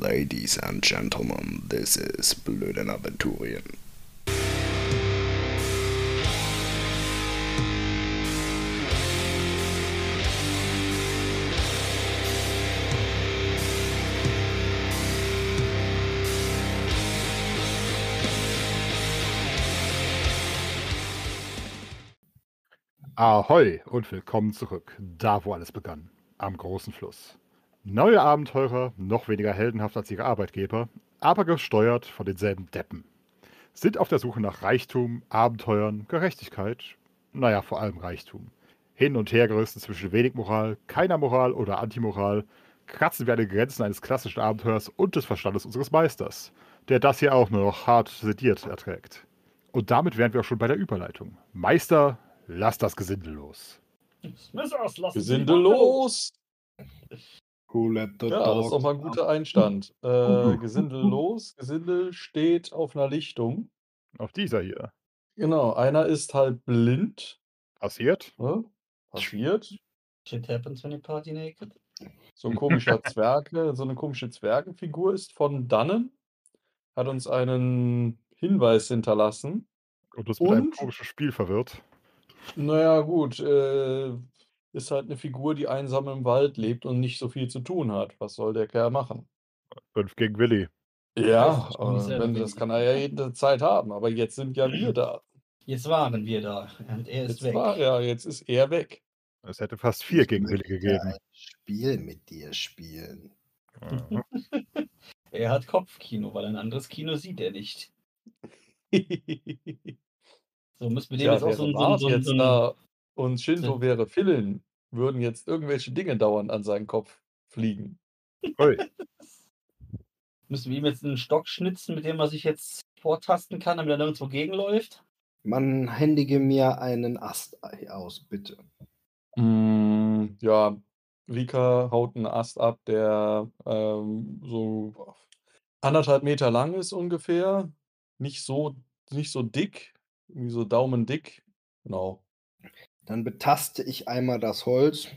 Ladies and gentlemen, this is Blöden Aventurien. Ahoi und willkommen zurück, da wo alles begann, am großen Fluss. Neue Abenteurer, noch weniger heldenhaft als ihre Arbeitgeber, aber gesteuert von denselben Deppen. Sind auf der Suche nach Reichtum, Abenteuern, Gerechtigkeit, naja, vor allem Reichtum. Hin und her gerissen zwischen wenig Moral, keiner Moral oder Antimoral, kratzen wir an den Grenzen eines klassischen Abenteuers und des Verstandes unseres Meisters, der das hier auch nur noch hart sediert erträgt. Und damit wären wir auch schon bei der Überleitung. Meister, lass das Gesindel los. Smithers, Gesindel los! The Ja, das ist doch dogs mal ein guter Einstand. Äh, Gesindel los. Gesindel steht auf einer Lichtung. Auf dieser hier. Genau, einer ist halt blind. Passiert? Ne? Passiert. Shit happens when you party naked. So ein komischer Zwerge, so eine komische Zwergenfigur ist von dannen. Hat uns einen Hinweis hinterlassen. Und das mit einem Und? komischen Spiel verwirrt. Naja, gut, äh, ist halt eine Figur, die einsam im Wald lebt und nicht so viel zu tun hat. Was soll der Kerl machen? Fünf gegen Willi. Ja, Das äh, wenn, das kann er ja jederzeit haben. Aber jetzt sind ja wir da. Jetzt waren wir da und er ist Jetzt weg. war er, jetzt ist er weg. Es hätte fast vier Ich gegen Willi gegeben. Spiel mit dir spielen. Mhm. Er hat Kopfkino, weil ein anderes Kino sieht er nicht. So müssen wir dem Ja, jetzt auch so, ein- so, so, so, da und Shinto wäre Villain, würden jetzt irgendwelche Dinge dauernd an seinen Kopf fliegen. Ui. müssen wir ihm jetzt einen Stock schnitzen, mit dem er sich jetzt vortasten kann, damit er nirgendwo gegenläuft. Man händige mir einen Ast aus, bitte. Mm, ja, Rika haut einen Ast ab, der ähm, so anderthalb Meter lang ist ungefähr. Nicht so, nicht so dick, irgendwie so daumendick. Genau. Dann betaste ich einmal das Holz.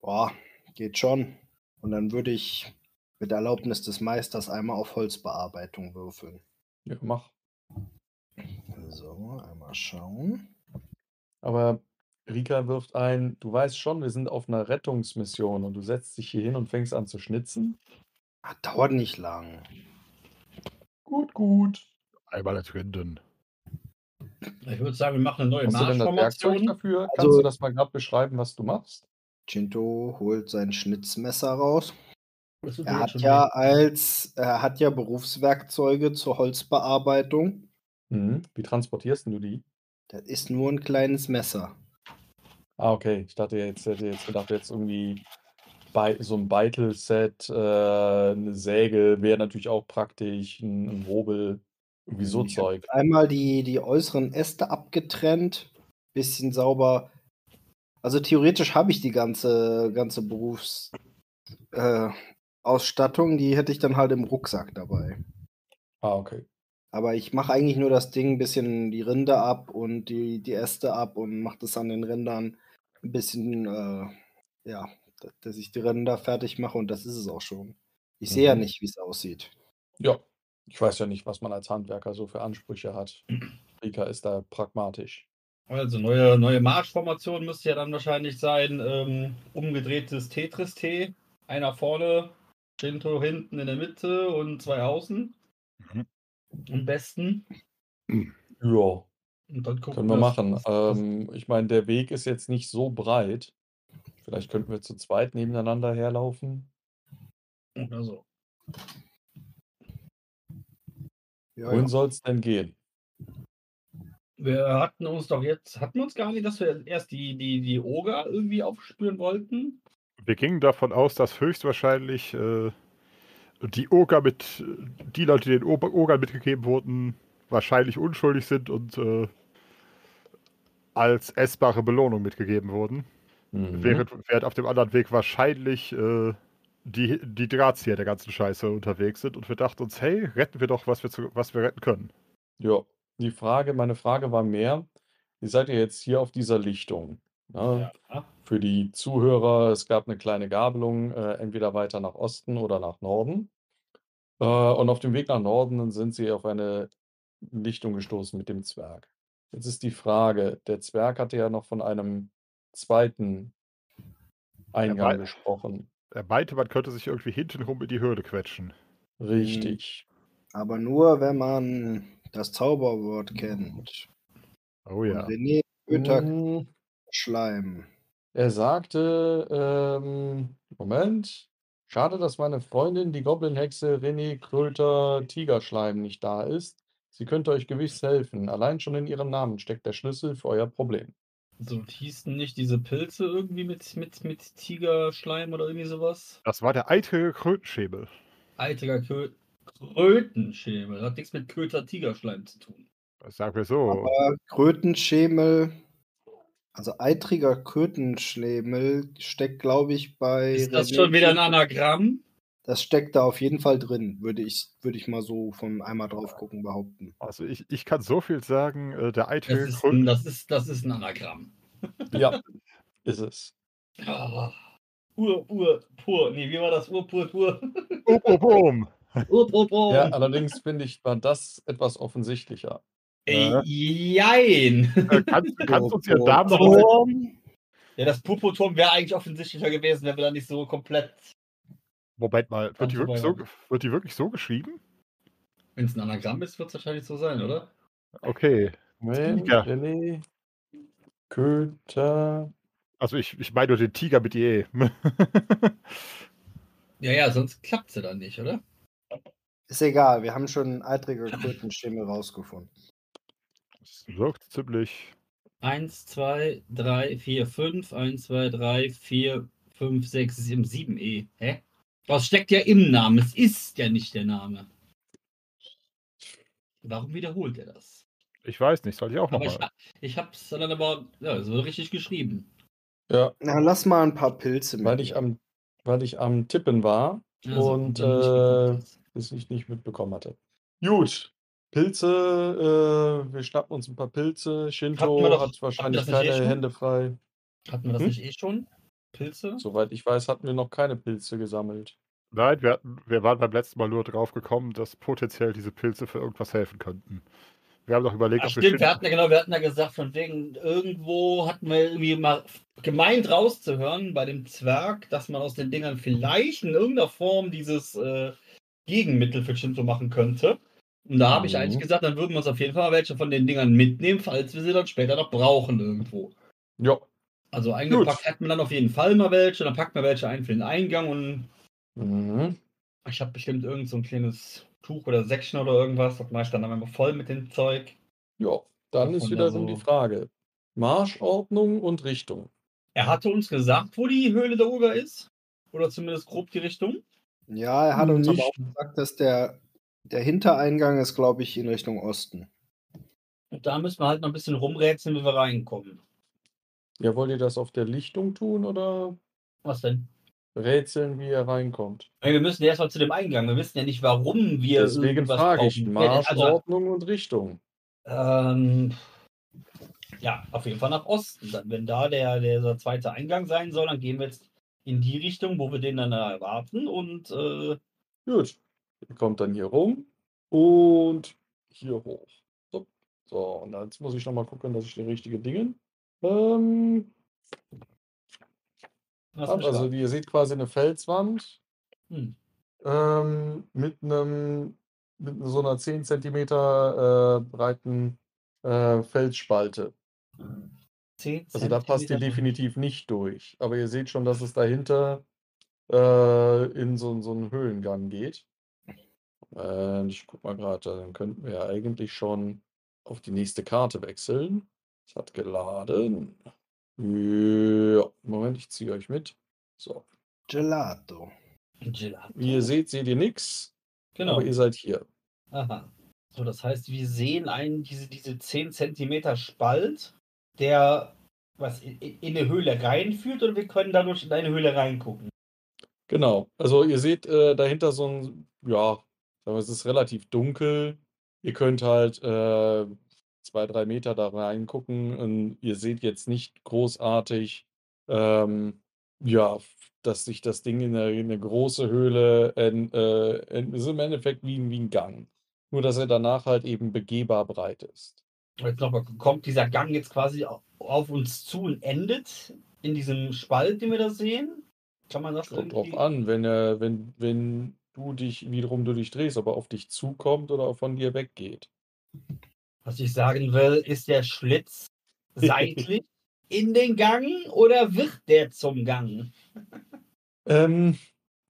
Boah, geht schon. Und dann würde ich mit Erlaubnis des Meisters einmal auf Holzbearbeitung würfeln. Ja, mach. So, einmal schauen. Aber Rika wirft ein, du weißt schon, wir sind auf einer Rettungsmission und du setzt dich hier hin und fängst an zu schnitzen. Ah, dauert nicht lang. Gut, gut. Einmal entrinden. Ich würde sagen, wir machen eine neue Hast du denn das Werkzeug Marschformation. dafür? Also- Kannst du das mal gerade beschreiben, was du machst? Chinto holt sein Schnitzmesser raus. Er hat ja als er hat ja Berufswerkzeuge zur Holzbearbeitung. Mhm. Wie transportierst denn du die? Das ist nur ein kleines Messer. Ah, okay. Ich dachte jetzt, hätte jetzt gedacht, jetzt irgendwie bei, so ein Beitel-Set, äh, eine Säge wäre natürlich auch praktisch, ein, ein Hobel, irgendwie so Ich Zeug. Einmal die, die äußeren Äste abgetrennt, bisschen sauber. Also theoretisch habe ich die ganze, ganze Berufsausstattung, äh, die hätte ich dann halt im Rucksack dabei. Ah, okay. Aber ich mache eigentlich nur das Ding, ein bisschen die Rinde ab und die, die Äste ab und mache das an den Rändern ein bisschen, äh, ja, da- dass ich die Ränder fertig mache und das ist es auch schon. Ich sehe ja Mhm. nicht, wie es aussieht. Ja, ich weiß ja nicht, was man als Handwerker so für Ansprüche hat. Rika ist da pragmatisch. Also neue, neue Marschformation müsste ja dann wahrscheinlich sein, ähm, umgedrehtes Tetris-T. Einer vorne, Shinto hinten in der Mitte und zwei außen. Mhm. Am besten. Ja, Und dann gucken können wir machen. Ähm, ich meine, der Weg ist jetzt nicht so breit. Vielleicht könnten wir zu zweit nebeneinander herlaufen. Oder so. Ja, Wohin ja. soll es denn gehen? Wir hatten uns doch jetzt, hatten wir uns gar nicht, dass wir erst die, die, die Oger irgendwie aufspüren wollten? Wir gingen davon aus, dass höchstwahrscheinlich äh, die Oger mit, die Leute, die den Ogern mitgegeben wurden, wahrscheinlich unschuldig sind und äh, als essbare Belohnung mitgegeben wurden. Mhm. Während, während auf dem anderen Weg wahrscheinlich äh, die, die Drahtzieher der ganzen Scheiße unterwegs sind und wir dachten uns, hey, retten wir doch, was wir, zu, was wir retten können. Ja, die Frage, meine Frage war mehr, ihr seid ja jetzt hier auf dieser Lichtung. Ne? Ja. Für die Zuhörer, es gab eine kleine Gabelung, äh, entweder weiter nach Osten oder nach Norden. Äh, und auf dem Weg nach Norden sind sie auf eine Lichtung gestoßen mit dem Zwerg. Jetzt ist die Frage, der Zwerg hatte ja noch von einem zweiten Eingang gesprochen. Er meinte, man könnte sich irgendwie hintenrum in die Höhle quetschen. Richtig. Aber nur, wenn man das Zauberwort kennt. Oh Und ja. René Köter Mhm. Schleim. Er sagte, ähm, Moment, schade, dass meine Freundin, die Goblin-Hexe René Kröter Tigerschleim nicht da ist. Sie könnte euch gewiss helfen. Allein schon in ihrem Namen steckt der Schlüssel für euer Problem. So hießen nicht diese Pilze irgendwie mit, mit, mit Tigerschleim oder irgendwie sowas? Das war der eitrige Krötenschäbel. Eitiger Kö Krötenschämel. Hat nichts mit Köter Tigerschleim zu tun. Sagen wir so. Aber Krötenschemel, also eitriger Krötenschlemel steckt, glaube ich, bei. Ist das schon wieder ein Anagramm? Das steckt da auf jeden Fall drin, würde ich, würde ich mal so von einmal drauf gucken behaupten. Also ich, ich kann so viel sagen, äh, der Das ein, Kröten... das, ist, das ist ein Anagramm. Ja, ist es. Ah. Ur, Ur, pur. Nee, wie war das? Ur, pur, pur. Oh, oh, boom. Ur, pur, pur. Ja, allerdings finde ich, war das etwas offensichtlicher. Ey, jein. Äh, kannst, kannst du uns Oh, noch oh. mal Ja, das Purpurturm wäre eigentlich offensichtlicher gewesen, wenn wir da nicht so komplett. Moment mal, wird die, wirklich so, wird die wirklich so geschrieben? Wenn es ein Anagramm ist, wird es wahrscheinlich so sein, oder? Okay. René Köter. Also ich, ich meine nur den Tiger mit IE. Ja, ja, sonst klappt sie dann nicht, oder? Ist egal, wir haben schon eitriger Krötenschemel rausgefunden. Das wirkt ziemlich. 1, 2, 3, 4, 5. 1, 2, 3, 4, 5, 6, 7, 7 E. Hä? Das steckt ja im Namen. Es ist ja nicht der Name. Warum wiederholt er das? Ich weiß nicht, soll ich auch nochmal. ich, ich hab's dann aber, ja, es wird richtig geschrieben. Ja, Na, lass mal ein paar Pilze weil ich am, weil ich am Tippen war Also, und äh, das ich nicht mitbekommen hatte. Gut. Pilze, äh, wir schnappen uns ein paar Pilze. Shinto doch- hat wahrscheinlich eh keine schon? Hände frei. Hatten wir das Hm? nicht eh schon? Pilze? Soweit ich weiß, hatten wir noch keine Pilze gesammelt. Nein, wir, hatten, wir waren beim letzten Mal nur drauf gekommen, dass potenziell diese Pilze für irgendwas helfen könnten. Wir haben doch überlegt, Ach ob wir stimmt, wir Shin- hatten ja genau, wir hatten ja gesagt, von wegen, irgendwo hatten wir irgendwie mal gemeint rauszuhören bei dem Zwerg, dass man aus den Dingern vielleicht in irgendeiner Form dieses äh, Gegenmittel für Shinto machen könnte. Und da habe ich Mhm. eigentlich gesagt, dann würden wir uns auf jeden Fall mal welche von den Dingern mitnehmen, falls wir sie dann später noch brauchen irgendwo. Ja. Also eingepackt hätten wir dann auf jeden Fall mal welche, dann packen wir welche ein für den Eingang und Mhm. ich habe bestimmt irgend so ein kleines Tuch oder Säckchen oder irgendwas, das mache ich dann einmal voll mit dem Zeug. Ja, dann ist man da wiederum die so- Frage. Marschordnung und Richtung. Er hatte uns gesagt, wo die Höhle der Oger ist. Oder zumindest grob die Richtung. Ja, er hat uns aber Nicht- auch gesagt, dass der, der Hintereingang ist, glaube ich, in Richtung Osten. Und da müssen wir halt noch ein bisschen rumrätseln, wie wir reinkommen. Ja, wollt ihr das auf der Lichtung tun oder Was denn? rätseln, wie ihr reinkommt? Wir müssen erstmal zu dem Eingang. Wir wissen ja nicht, warum wir. Deswegen irgendwas frage ich, brauchen. Ja, Also, Marschordnung und Richtung. ähm, ja, auf jeden Fall nach Osten. Dann, wenn da der, der zweite Eingang sein soll, dann gehen wir jetzt in die Richtung, wo wir den dann erwarten. Und äh, Gut. Ihr kommt dann hier rum und hier hoch. So, so und jetzt muss ich nochmal gucken, dass ich die richtige Dinge. Ähm, also ihr seht quasi eine Felswand hm. ähm, mit einem mit so einer 10 cm äh, breiten äh, Felsspalte. 10 Also da passt ihr definitiv nicht durch. Aber ihr seht schon, dass es dahinter äh, in so, so einen Höhlengang geht. Ich guck mal gerade, dann könnten wir ja eigentlich schon auf die nächste Karte wechseln. Es hat geladen. Ja, Moment, ich ziehe euch mit. So. Gelato. Gelato. Wie ihr seht, seht ihr nichts, Genau. aber ihr seid hier. Aha. So, das heißt, wir sehen einen, diese, diese 10 Zentimeter Spalt, der was in, in eine Höhle reinführt oder wir können dadurch in eine Höhle reingucken. Genau. Also ihr seht äh, dahinter so ein, ja, es ist relativ dunkel. Ihr könnt halt äh, zwei, drei Meter da reingucken und ihr seht jetzt nicht großartig, ähm, ja, dass sich das Ding in eine, in eine große Höhle, en, äh, en, ist im Endeffekt wie, ein- wie ein Gang. Nur, dass er danach halt eben begehbar breit ist. Jetzt nochmal, kommt dieser Gang jetzt quasi au- auf uns zu und endet in diesem Spalt, den wir da sehen? Kann man das Kommt drauf irgendwie- an, wenn er, wenn, wenn du dich, wiederum du dich drehst, ob er auf dich zukommt oder von dir weggeht. Was ich sagen will, ist der Schlitz seitlich in den Gang oder wird der zum Gang? Ähm,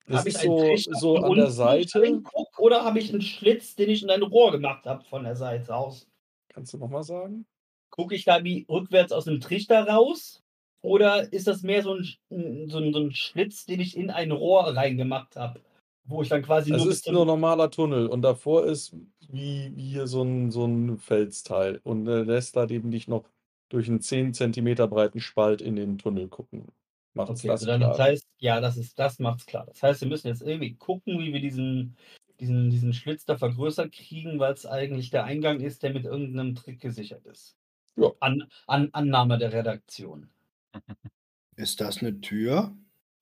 ich ist so, so an der Seite. reinguck, Oder habe ich einen Schlitz, den ich in ein Rohr gemacht habe von der Seite aus? Kannst du nochmal sagen? Gucke ich da wie rückwärts aus dem Trichter raus? Oder ist das mehr so ein- so ein, so ein Schlitz, den ich in ein Rohr reingemacht habe? Wo ich dann quasi Es nur ist nur normaler Tunnel und davor ist wie, wie hier so ein, so ein Felsteil und äh, lässt halt eben dich noch durch einen 10 cm breiten Spalt in den Tunnel gucken. Macht Okay, das also dann, klar? das heißt, ja, das ist, das macht's klar. Das heißt, wir müssen jetzt irgendwie gucken, wie wir diesen, diesen, diesen Schlitz da vergrößert kriegen, weil es eigentlich der Eingang ist, der mit irgendeinem Trick gesichert ist. Ja. An, an, Annahme der Redaktion. Ist das eine Tür?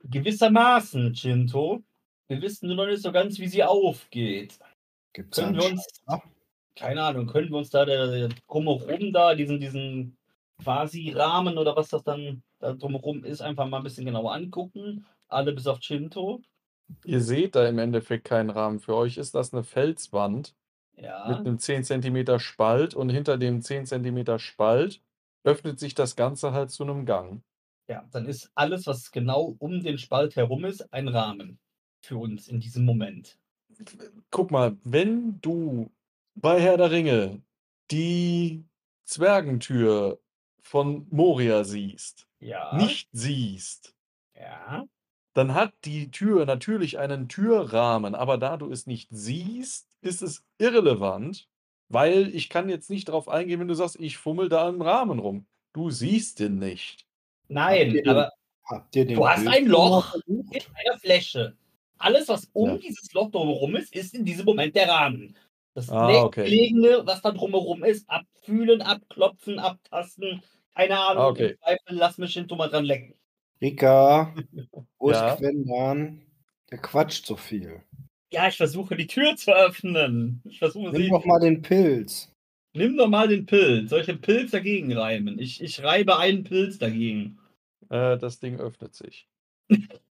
Gewissermaßen, Chinto. Wir wissen nur noch nicht so ganz, wie sie aufgeht. Gibt's Können einen wir uns, keine Ahnung, können wir uns da der, der drumherum da, diesen, diesen quasi Rahmen oder was das dann da drumherum ist, einfach mal ein bisschen genauer angucken? Alle bis auf Chinto. Ihr seht da im Endeffekt keinen Rahmen. Für euch ist das eine Felswand Ja. mit einem 10 cm Spalt und hinter dem 10 cm Spalt öffnet sich das Ganze halt zu einem Gang. Ja, dann ist alles, was genau um den Spalt herum ist, ein Rahmen für uns in diesem Moment. Guck mal, wenn du bei Herr der Ringe die Zwergentür von Moria siehst, Ja. nicht siehst, Ja. dann hat die Tür natürlich einen Türrahmen, aber da du es nicht siehst, ist es irrelevant, weil ich kann jetzt nicht darauf eingehen, wenn du sagst, ich fummel da im Rahmen rum. Du siehst den nicht. Nein, Habt ihr den- aber Habt ihr den Du hast ein Loch. in einer Fläche. Alles, was um Ja. dieses Loch drumherum ist, ist in diesem Moment der Rahmen. Das Ah, okay. was da drumherum ist, abfühlen, abklopfen, abtasten, keine Ahnung, Ah, okay. Zweifel lass mich hinter mal dran lecken. Rika, wo Ja? ist Quendan? Der quatscht so viel. Ja, ich versuche die Tür zu öffnen. Ich versuche Nimm sie. doch mal den Pilz. Nimm doch mal den Pilz. Soll ich den Pilz dagegen reiben? Ich, ich reibe einen Pilz dagegen. Äh, das Ding öffnet sich.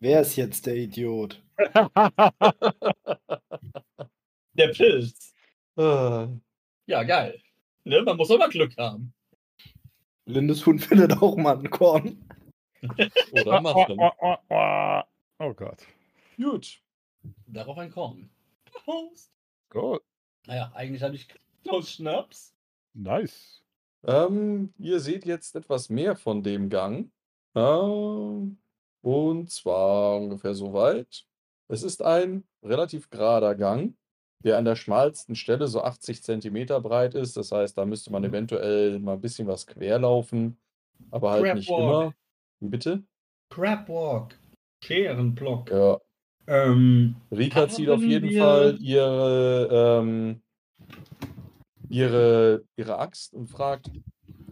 Wer ist jetzt der Idiot? Der Pilz. Äh, Ja, geil. Ne, man muss immer Glück haben. Lindes Hund findet auch mal ein Korn. oder machen. oh Gott. Gut. Darauf ein Korn. Prost. Gut. Naja, eigentlich habe ich aus Schnaps. Nice. Ähm, ihr seht jetzt etwas mehr von dem Gang. Ähm, und zwar ungefähr so weit. Es ist ein relativ gerader Gang, der an der schmalsten Stelle so 80 Zentimeter breit ist. Das heißt, da müsste man eventuell mal ein bisschen was querlaufen, aber halt nicht Crabwalk. immer. Wie Bitte? Crabwalk. Scherenblock. Ja. Ähm, Rika zieht auf jeden wir- Fall ihre, ähm, ihre, ihre Axt und fragt,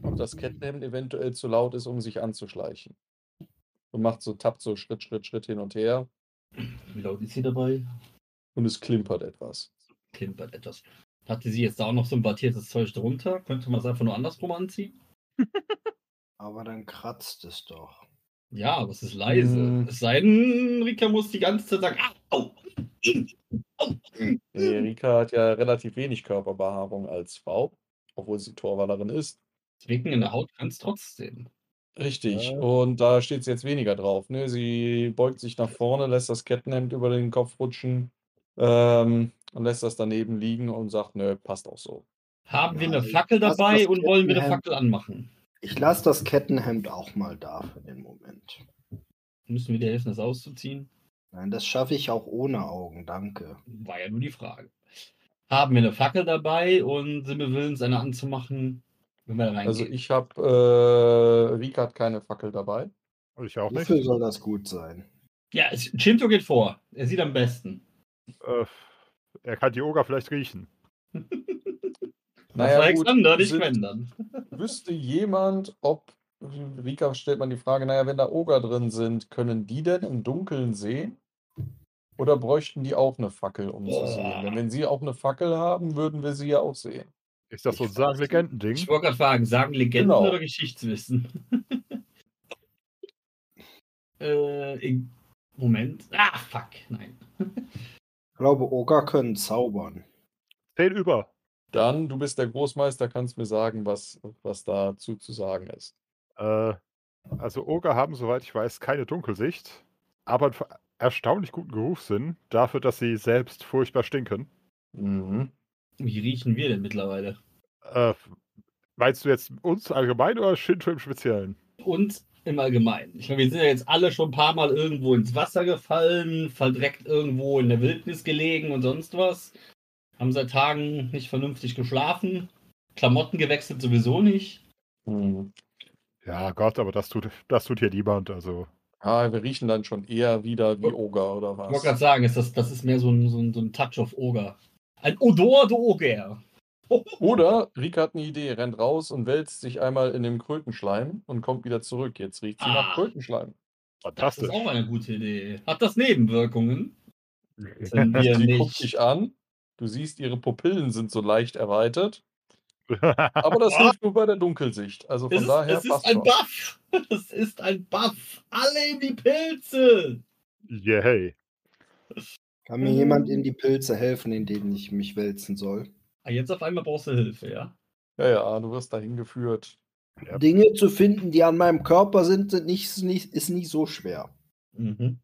ob das Kettenhemd eventuell zu laut ist, um sich anzuschleichen. Und macht so, tappt so Schritt, Schritt, Schritt hin und her wie laut ist sie dabei? und es klimpert etwas. Klimpert etwas. Hatte sie jetzt da auch noch so ein battiertes Zeug drunter? Könnte man es einfach nur andersrum anziehen? Aber dann kratzt es doch. Ja, aber es ist leise. Mm. Es sei denn, Rika muss die ganze Zeit sagen, au, au, Nee, Rika hat ja relativ wenig Körperbehaarung als Frau, obwohl sie Torwallerin ist. Zwicken in der Haut kann es trotzdem. Richtig. Ja. Und da steht es jetzt weniger drauf. Ne? Sie beugt sich nach vorne, lässt das Kettenhemd über den Kopf rutschen ähm, und lässt das daneben liegen und sagt, nö, passt auch so. Haben wir Ja, eine ich Fackel dabei und wollen wir eine Fackel anmachen? Ich lasse das Kettenhemd auch mal da für den Moment. Müssen wir dir helfen, das auszuziehen? Nein, das schaffe ich auch ohne Augen, danke. War ja nur die Frage. Haben wir eine Fackel dabei und sind wir willens, eine anzumachen, wenn wir da reingehen? Also ich habe, äh, Rika hat keine Fackel dabei. Ich auch nicht. Wofür soll das gut sein? ja, es- Chinto geht vor. Er sieht am besten. Äh, er kann die Oger vielleicht riechen. Naja, gut, Alexander, nicht sind- Quendern. Wüsste jemand, ob Rika stellt man die Frage, naja, wenn da Oger drin sind, können die denn im Dunkeln sehen? Oder bräuchten die auch eine Fackel, um zu sehen? Denn wenn sie auch eine Fackel haben, würden wir sie ja auch sehen. Ist das so ein Ich weiß sagen nicht. Legenden-Ding? Ich wollte gerade fragen, sagen Legenden Genau. oder Geschichtswissen? äh, Moment. Ah, fuck, nein. Ich glaube, Oger können zaubern. Zehn über. Dann, du bist der Großmeister, kannst mir sagen, was, was dazu zu sagen ist. Äh, also Oger haben, soweit ich weiß, keine Dunkelsicht, aber einen erstaunlich guten Geruchssinn dafür, dass sie selbst furchtbar stinken. Mhm. Wie riechen wir denn mittlerweile? Äh, meinst du jetzt uns allgemein oder Shinto im Speziellen? Und im Allgemeinen. Ich meine, wir sind ja jetzt alle schon ein paar Mal irgendwo ins Wasser gefallen, verdreckt irgendwo in der Wildnis gelegen und sonst was. Haben seit Tagen nicht vernünftig geschlafen. Klamotten gewechselt sowieso nicht. Mhm. Ja, Gott, aber das tut, das tut hier niemand. Also, Ah, wir riechen dann schon eher wieder wie Oger oder Ich wollte was? gerade sagen, ist das, das ist mehr so ein, so, ein, so ein Touch of Oger. Ein Odor de Oger. Oder Rika hat eine Idee, rennt raus und wälzt sich einmal in dem Krötenschleim und kommt wieder zurück. Jetzt riecht sie nach Ah. Krötenschleim. Das fantastisch. ist auch eine gute Idee. Hat das Nebenwirkungen? Sind wir Sie guckt nicht. dich an. Du siehst, ihre Pupillen sind so leicht erweitert. Aber das hilft nur bei der Dunkelsicht. Also von Es ist, daher es ist ein schon. Buff. Es ist ein Buff. Alle in die Pilze. Yay. Kann mir jemand in die Pilze helfen, in denen ich mich wälzen soll? Ah, jetzt auf einmal brauchst du Hilfe, ja? Ja, ja, du wirst dahin geführt. Ja. Dinge zu finden, die an meinem Körper sind, sind nicht, nicht, ist nicht so schwer. Mhm.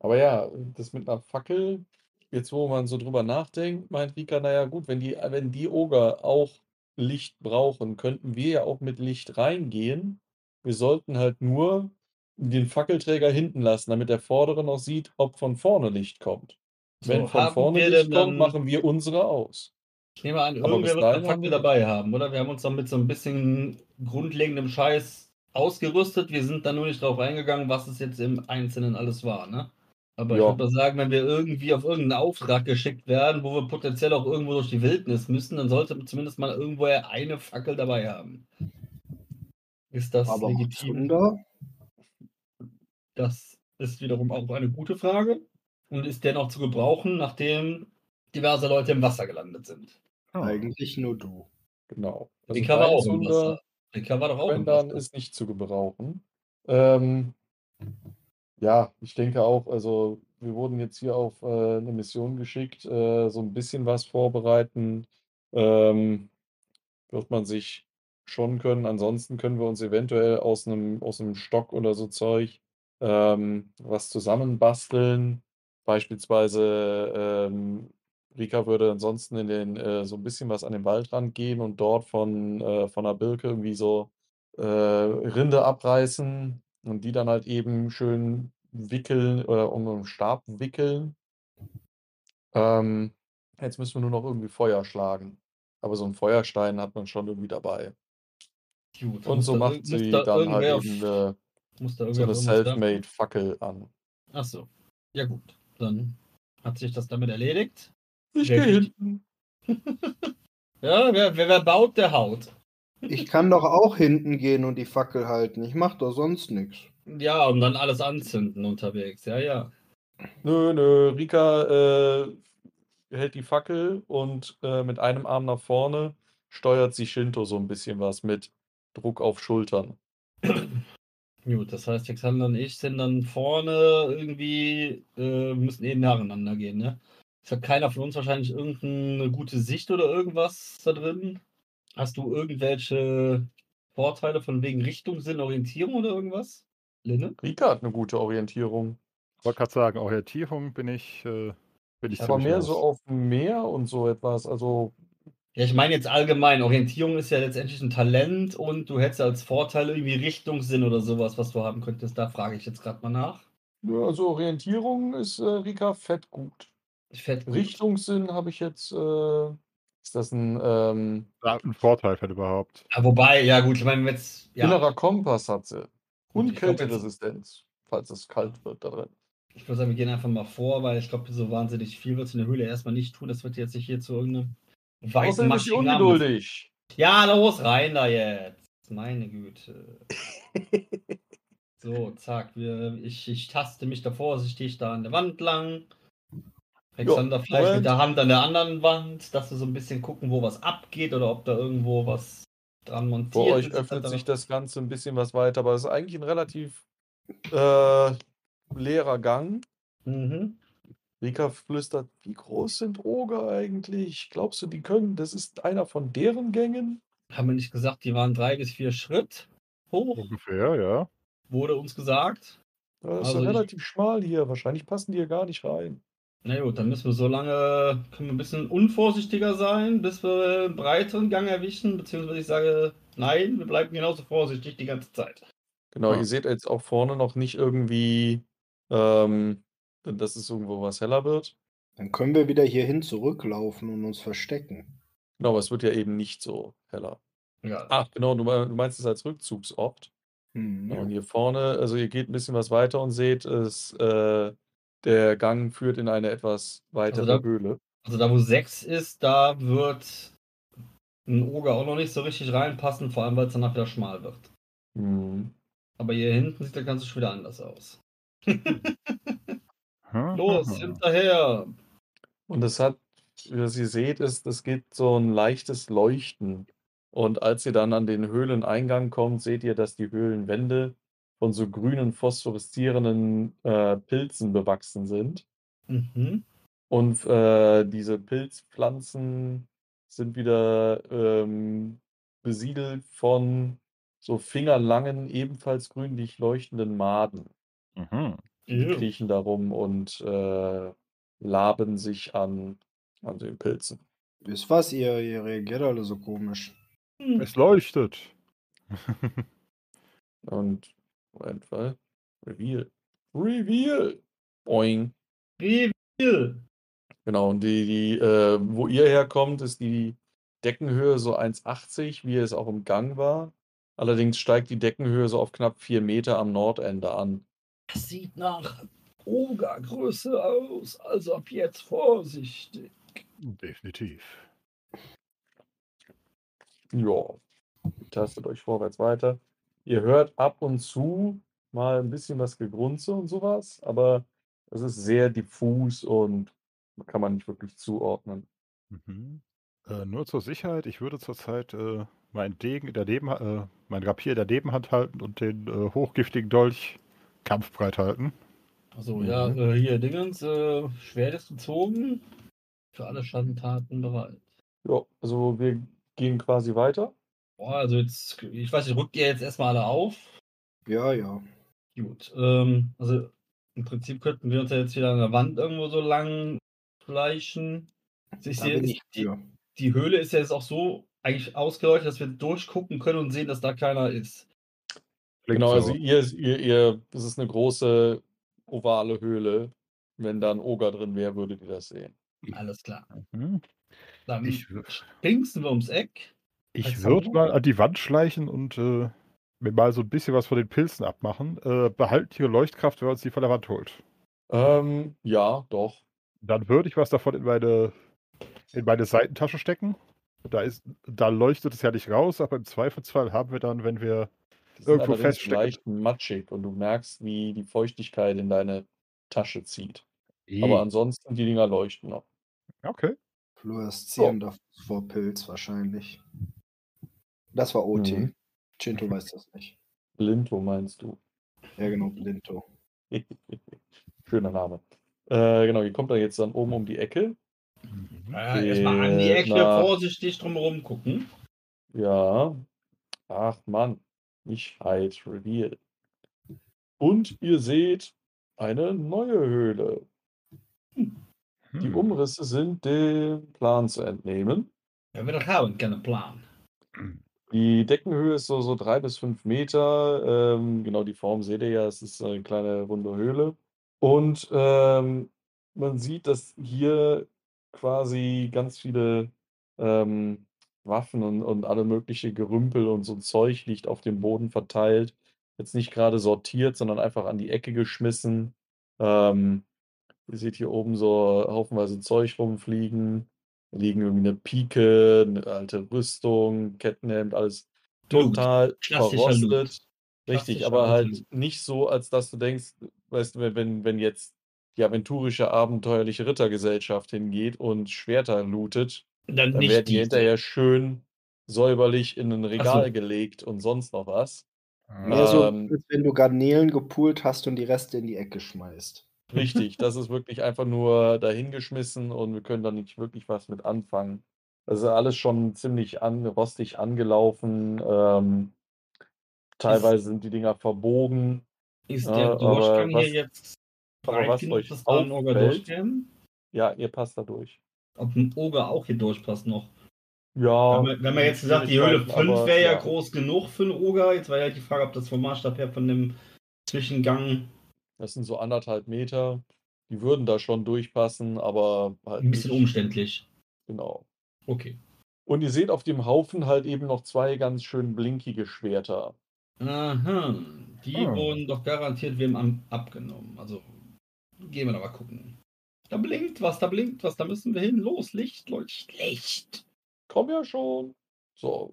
Aber ja, das mit einer Fackel, jetzt wo man so drüber nachdenkt, meint Rika, naja gut, wenn die, wenn die Oger auch Licht brauchen, könnten wir ja auch mit Licht reingehen. Wir sollten halt nur den Fackelträger hinten lassen, damit der vordere noch sieht, ob von vorne Licht kommt. Wenn So, von haben vorne Licht kommt, dann- machen wir unsere aus. Ich nehme an, Aber irgendwer wird dahin eine haben Fackel wir- dabei haben, oder? Wir haben uns dann mit so ein bisschen grundlegendem Scheiß ausgerüstet. Wir sind da nur nicht drauf eingegangen, was es jetzt im Einzelnen alles war, ne? Aber ich Ja. würde mal sagen, wenn wir irgendwie auf irgendeinen Auftrag geschickt werden, wo wir potenziell auch irgendwo durch die Wildnis müssen, dann sollte zumindest mal irgendwo eine Fackel dabei haben. Ist das Aber legitim? Das ist wiederum auch eine gute Frage. Und ist dennoch zu gebrauchen, nachdem diverse Leute im Wasser gelandet sind. Ah. Eigentlich nur du. Genau. Also Rika war auch im Wasser. Rika war doch auch im Wasser. ist nicht zu gebrauchen. Ähm, ja, ich denke auch, also wir wurden jetzt hier auf äh, eine Mission geschickt, äh, so ein bisschen was vorbereiten. Ähm, wird man sich schon können. Ansonsten können wir uns eventuell aus einem, aus einem Stock oder so Zeug ähm, was zusammenbasteln. Beispielsweise ähm, Rika würde ansonsten in den äh, so ein bisschen was an den Waldrand gehen und dort von, äh, von der Birke irgendwie so äh, Rinde abreißen und die dann halt eben schön wickeln oder um einen Stab wickeln. Ähm, jetzt müssen wir nur noch irgendwie Feuer schlagen. Aber so einen Feuerstein hat man schon irgendwie dabei. Gut, Und so macht sie da dann halt eben eine, muss da so eine? Selfmade-Fackel an. Ach so. Ja gut, dann hat sich das damit erledigt. Ich Wer gehe hinten. Ja, wer, wer, wer baut, der haut. Ich kann doch auch hinten gehen und die Fackel halten. Ich mach doch sonst nichts. Ja, und dann alles anzünden unterwegs. Ja, ja. Nö, nö, Rika äh, hält die Fackel und äh, mit einem Arm nach vorne steuert sie Shinto so ein bisschen was mit Druck auf Schultern. Gut, das heißt, Alexander und ich sind dann vorne irgendwie, äh, müssen eh nacheinander gehen, ne? Es hat keiner von uns wahrscheinlich irgendeine gute Sicht oder irgendwas da drin. Hast du irgendwelche Vorteile von wegen Richtung, Sinn, Orientierung oder irgendwas? Linne? Rika hat eine gute Orientierung. Ich wollte gerade sagen, Orientierung bin ich, äh, bin ich Aber mehr raus. so auf dem Meer und so etwas. Also, Ja, ich meine jetzt allgemein, Orientierung ist ja letztendlich ein Talent und du hättest als Vorteil irgendwie Richtungssinn oder sowas, was du haben könntest. Da frage ich jetzt gerade mal nach. nö, also Orientierung ist äh, Rika fett gut. Fett gut. Richtungssinn habe ich jetzt. Äh, ist das ein ähm, Ja, ein Vorteil, wenn überhaupt. Ja, wobei, ja gut, ich meine jetzt, ja, innerer Kompass hat sie. Und jetzt- Kälteresistenz, falls es kalt wird da drin. ich würde sagen, wir gehen einfach mal vor, weil ich glaube, so wahnsinnig viel wird es in der Höhle erstmal nicht tun. Das wird jetzt nicht hier zu irgendeinem Außerdem ist sie ungeduldig. Ja, los, rein da jetzt. Meine Güte. So, zack. Wir, ich, ich taste mich da vorsichtig da an der Wand lang. Alexander vielleicht Moment. mit der Hand an der anderen Wand, dass wir so ein bisschen gucken, wo was abgeht oder ob da irgendwo was dran montiert Vor euch ist, öffnet sich das Ganze ein bisschen was weiter, aber es ist eigentlich ein relativ äh, leerer Gang. Mhm. Rika flüstert, wie groß sind Oger eigentlich? Glaubst du, die können, das ist einer von deren Gängen? Haben wir nicht gesagt, die waren drei bis vier Schritt hoch? Ungefähr, ja. Wurde uns gesagt. Ja, Das ist Also ja ich- relativ schmal hier. Wahrscheinlich passen die hier gar nicht rein. Na gut, dann müssen wir so lange, können wir ein bisschen unvorsichtiger sein, bis wir einen breiteren Gang erwischen, beziehungsweise ich sage, nein, wir bleiben genauso vorsichtig die ganze Zeit. Genau, Ah. ihr seht jetzt auch vorne noch nicht irgendwie, ähm, dass es irgendwo was heller wird. Dann können wir wieder hierhin zurücklaufen und uns verstecken. Genau, aber es wird ja eben nicht so heller. Ja, Ach, genau, du, me- du meinst es als Rückzugsort. Hm, Ja, ja. und hier vorne, also ihr geht ein bisschen was weiter und seht, es, äh, der Gang führt in eine etwas weitere da- Höhle. also da wo sechs ist, da wird ein Oger auch noch nicht so richtig reinpassen, vor allem weil es danach wieder schmal wird. Hm. Aber hier hinten sieht das Ganze schon wieder anders aus. Hm, Los, hinterher! Und es hat, was ihr seht, ist, es gibt so ein leichtes Leuchten. Und als ihr dann an den Höhleneingang kommt, seht ihr, dass die Höhlenwände von so grünen, phosphoreszierenden äh, Pilzen bewachsen sind. Mhm. Und äh, diese Pilzpflanzen sind wieder ähm, besiedelt von so fingerlangen, ebenfalls grünlich leuchtenden Maden. Mhm. Die kriechen da rum und äh, laben sich an, an den Pilzen. Wisst was, ihr, ihr reagiert alle so komisch. Hm. Es leuchtet. Und, Moment, was? Reveal. Reveal! Boing. Reveal! Genau, und die, die äh, wo ihr herkommt, ist die Deckenhöhe so 1,80, wie es auch im Gang war. Allerdings steigt die Deckenhöhe so auf knapp 4 Meter am Nordende an. Das sieht nach Ogergröße aus, also ab jetzt vorsichtig. Definitiv. Ja, tastet euch vorwärts weiter. Ihr hört ab und zu mal ein bisschen was Gegrunze und sowas, aber es ist sehr diffus und kann man nicht wirklich zuordnen. Mhm. Äh, nur zur Sicherheit, ich würde zurzeit äh, meinen Degen in der äh, mein Rapier in der Nebenhand halten und den äh, hochgiftigen Dolch kampfbreit halten. Also Mhm. ja, äh, hier Dingens, äh, Schwert ist gezogen, für alle Schandtaten bereit. Ja, also wir gehen quasi weiter. Boah, also jetzt, ich weiß nicht, rückt ihr jetzt erstmal alle auf? Ja, ja. Gut, ähm, also im Prinzip könnten wir uns ja jetzt wieder an der Wand irgendwo so lang schleichen. Also ich Da sehe, ich die, die Höhle ist ja jetzt auch so eigentlich ausgeleuchtet, dass wir durchgucken können und sehen, dass da keiner ist. Klingt Genau, so. also ihr, ihr, ihr, das ist eine große ovale Höhle. Wenn da ein Oger drin wäre, würdet ihr das sehen. Alles klar. Mhm. Dann Ich, springst wir ums Eck. ich würde mal an die Wand schleichen und äh, mir mal so ein bisschen was von den Pilzen abmachen. Äh, behalten ihre Leuchtkraft, wenn man sie von der Wand holt. Ähm, ja, doch. Dann würde ich was davon in meine, in meine Seitentasche stecken. Da, ist, da leuchtet es ja nicht raus, aber im Zweifelsfall haben wir dann, wenn wir Die Irgendwo feststecken. leicht matschig und du merkst, wie die Feuchtigkeit in deine Tasche zieht. Aber ansonsten, die Dinger leuchten noch. Okay. Fluoreszierender Phosphorpilz wahrscheinlich. Das war OT. Mhm. Chinto weiß das nicht. Blinto meinst du? Ja, genau, Blinto. Schöner Name. Äh, genau, ihr kommt da jetzt dann oben um die Ecke. Ja, erstmal an die Ecke na. vorsichtig drumherum gucken. Ja. Ach Mann. Nicht Hide, Reveal. Und ihr seht eine neue Höhle. Die Hm. Umrisse sind dem Plan zu entnehmen. Ja, wir doch haben keinen Plan. Die Deckenhöhe ist so, so drei bis fünf Meter. Ähm, genau, die Form seht ihr ja, es ist eine kleine runde Höhle. Und ähm, man sieht, dass hier quasi ganz viele ähm, Waffen und, und alle mögliche Gerümpel und so Zeug liegt auf dem Boden verteilt. Jetzt nicht gerade sortiert, sondern einfach an die Ecke geschmissen. Ähm, ihr seht hier oben so haufenweise Zeug rumfliegen. Da liegen irgendwie eine Pike, eine alte Rüstung, Kettenhemd, alles total verrostet. Richtig, aber halt nicht so, als dass du denkst, weißt du, wenn, wenn, wenn jetzt die aventurische abenteuerliche Rittergesellschaft hingeht und Schwerter lootet, Dann dann nicht werden die diese. hinterher schön säuberlich in ein Regal so. gelegt und sonst noch was. Mehr so, Ähm, als wenn du Garnelen gepult hast und die Reste in die Ecke schmeißt. Richtig, das ist wirklich einfach nur dahingeschmissen und wir können da nicht wirklich was mit anfangen. Das ist alles schon ziemlich an, rostig angelaufen. Ähm, teilweise sind die Dinger verbogen. Ist Ja, der aber Durchgang was- hier jetzt breit was genug, euch dass da ein auffällt- durchkäme? Ja, ihr passt da durch. Ob ein Oger auch hier durchpasst noch? Ja. Wenn man, wenn man jetzt sagt, die Höhle 5 aber wäre ja, ja. groß genug für einen Oger, jetzt war ja die Frage, ob das vom Maßstab her von dem Zwischengang Das sind so anderthalb Meter. Die würden da schon durchpassen, aber halt ein bisschen nicht- umständlich. Genau. Okay. Und ihr seht auf dem Haufen halt eben noch zwei ganz schön blinkige Schwerter. Aha. Die Ah. wurden doch garantiert wem abgenommen. Also gehen wir da mal gucken. Da blinkt was, da blinkt was, da müssen wir hin. Los, Licht, Licht, Licht. Komm ja schon. So.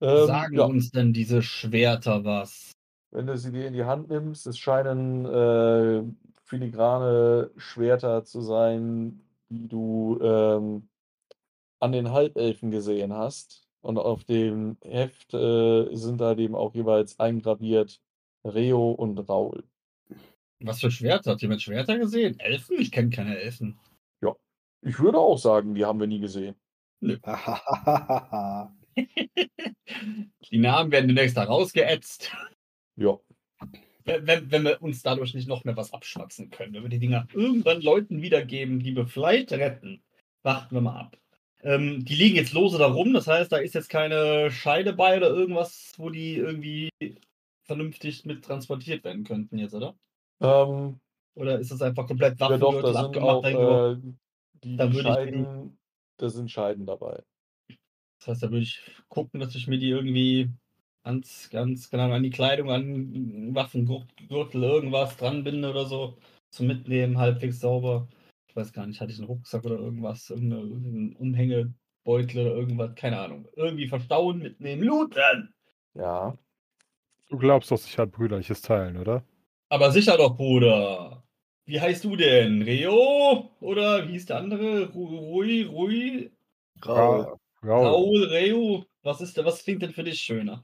Ähm, Sagen ja. uns denn diese Schwerter was? Wenn du sie dir in die Hand nimmst, es scheinen äh, filigrane Schwerter zu sein, die du ähm, an den Halbelfen gesehen hast. Und auf dem Heft äh, sind da eben auch jeweils eingraviert Reo und Raul. Was für Schwerter? Habt ihr mit Schwerter gesehen? Elfen? Ich kenne keine Elfen. Ich würde auch sagen, die haben wir nie gesehen. Die Namen werden demnächst da rausgeätzt. Ja. Wenn, wenn, wenn wir uns dadurch nicht noch mehr was abschwatzen können. Wenn wir die Dinger irgendwann Leuten wiedergeben, die wir vielleicht retten, warten wir mal ab. Ähm, die liegen jetzt lose da rum, das heißt, da ist jetzt keine Scheide bei oder irgendwas, wo die irgendwie vernünftig mit transportiert werden könnten jetzt, oder? Ähm, Oder ist das einfach komplett ja doch, Waffengürtel da sind abgemacht? auch äh, die, Da würde ich Scheiden, da sind Scheiden dabei. Das heißt, da würde ich gucken, dass ich mir die irgendwie ganz, ganz genau an die Kleidung, an Waffengürtel, irgendwas dran binde oder so. Zum Mitnehmen, halbwegs sauber. Ich weiß gar nicht, hatte ich einen Rucksack oder irgendwas, irgendeine, irgendeinen Umhängebeutel oder irgendwas, keine Ahnung. Irgendwie verstauen, mitnehmen, looten! Ja. Du glaubst doch sicher an brüderliches Teilen, oder? Aber sicher doch, Bruder. Wie heißt du denn? Reo? Oder wie hieß der andere? Ru- Rui, Rui? Raul. Raul. Raul, Reo? Was ist der, was klingt denn für dich schöner?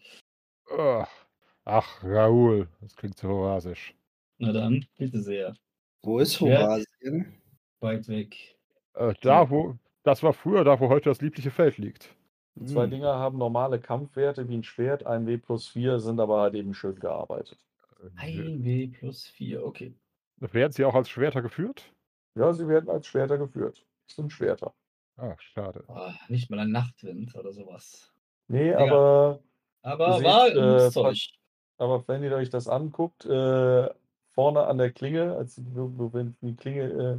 Ach, Raul. Das klingt so horasisch. Na dann, bitte sehr. Wo ist? Horasien? Weit weg. Äh, da, wo. Das war früher da, wo heute das liebliche Feld liegt. Die zwei Hm. Dinger haben normale Kampfwerte wie ein Schwert, ein W plus 4, sind aber halt eben schön gearbeitet. Äh, 1W plus 4, okay. Werden sie auch als Schwerter geführt? Ja, sie werden als Schwerter geführt. Das sind Schwerter. Ach, schade. Ah, nicht mal ein Nachtwind oder sowas. Nee, Ja. aber, Aber seht, war äh, aber wenn ihr euch das anguckt, äh, vorne an der Klinge, als wenn die Klinge äh,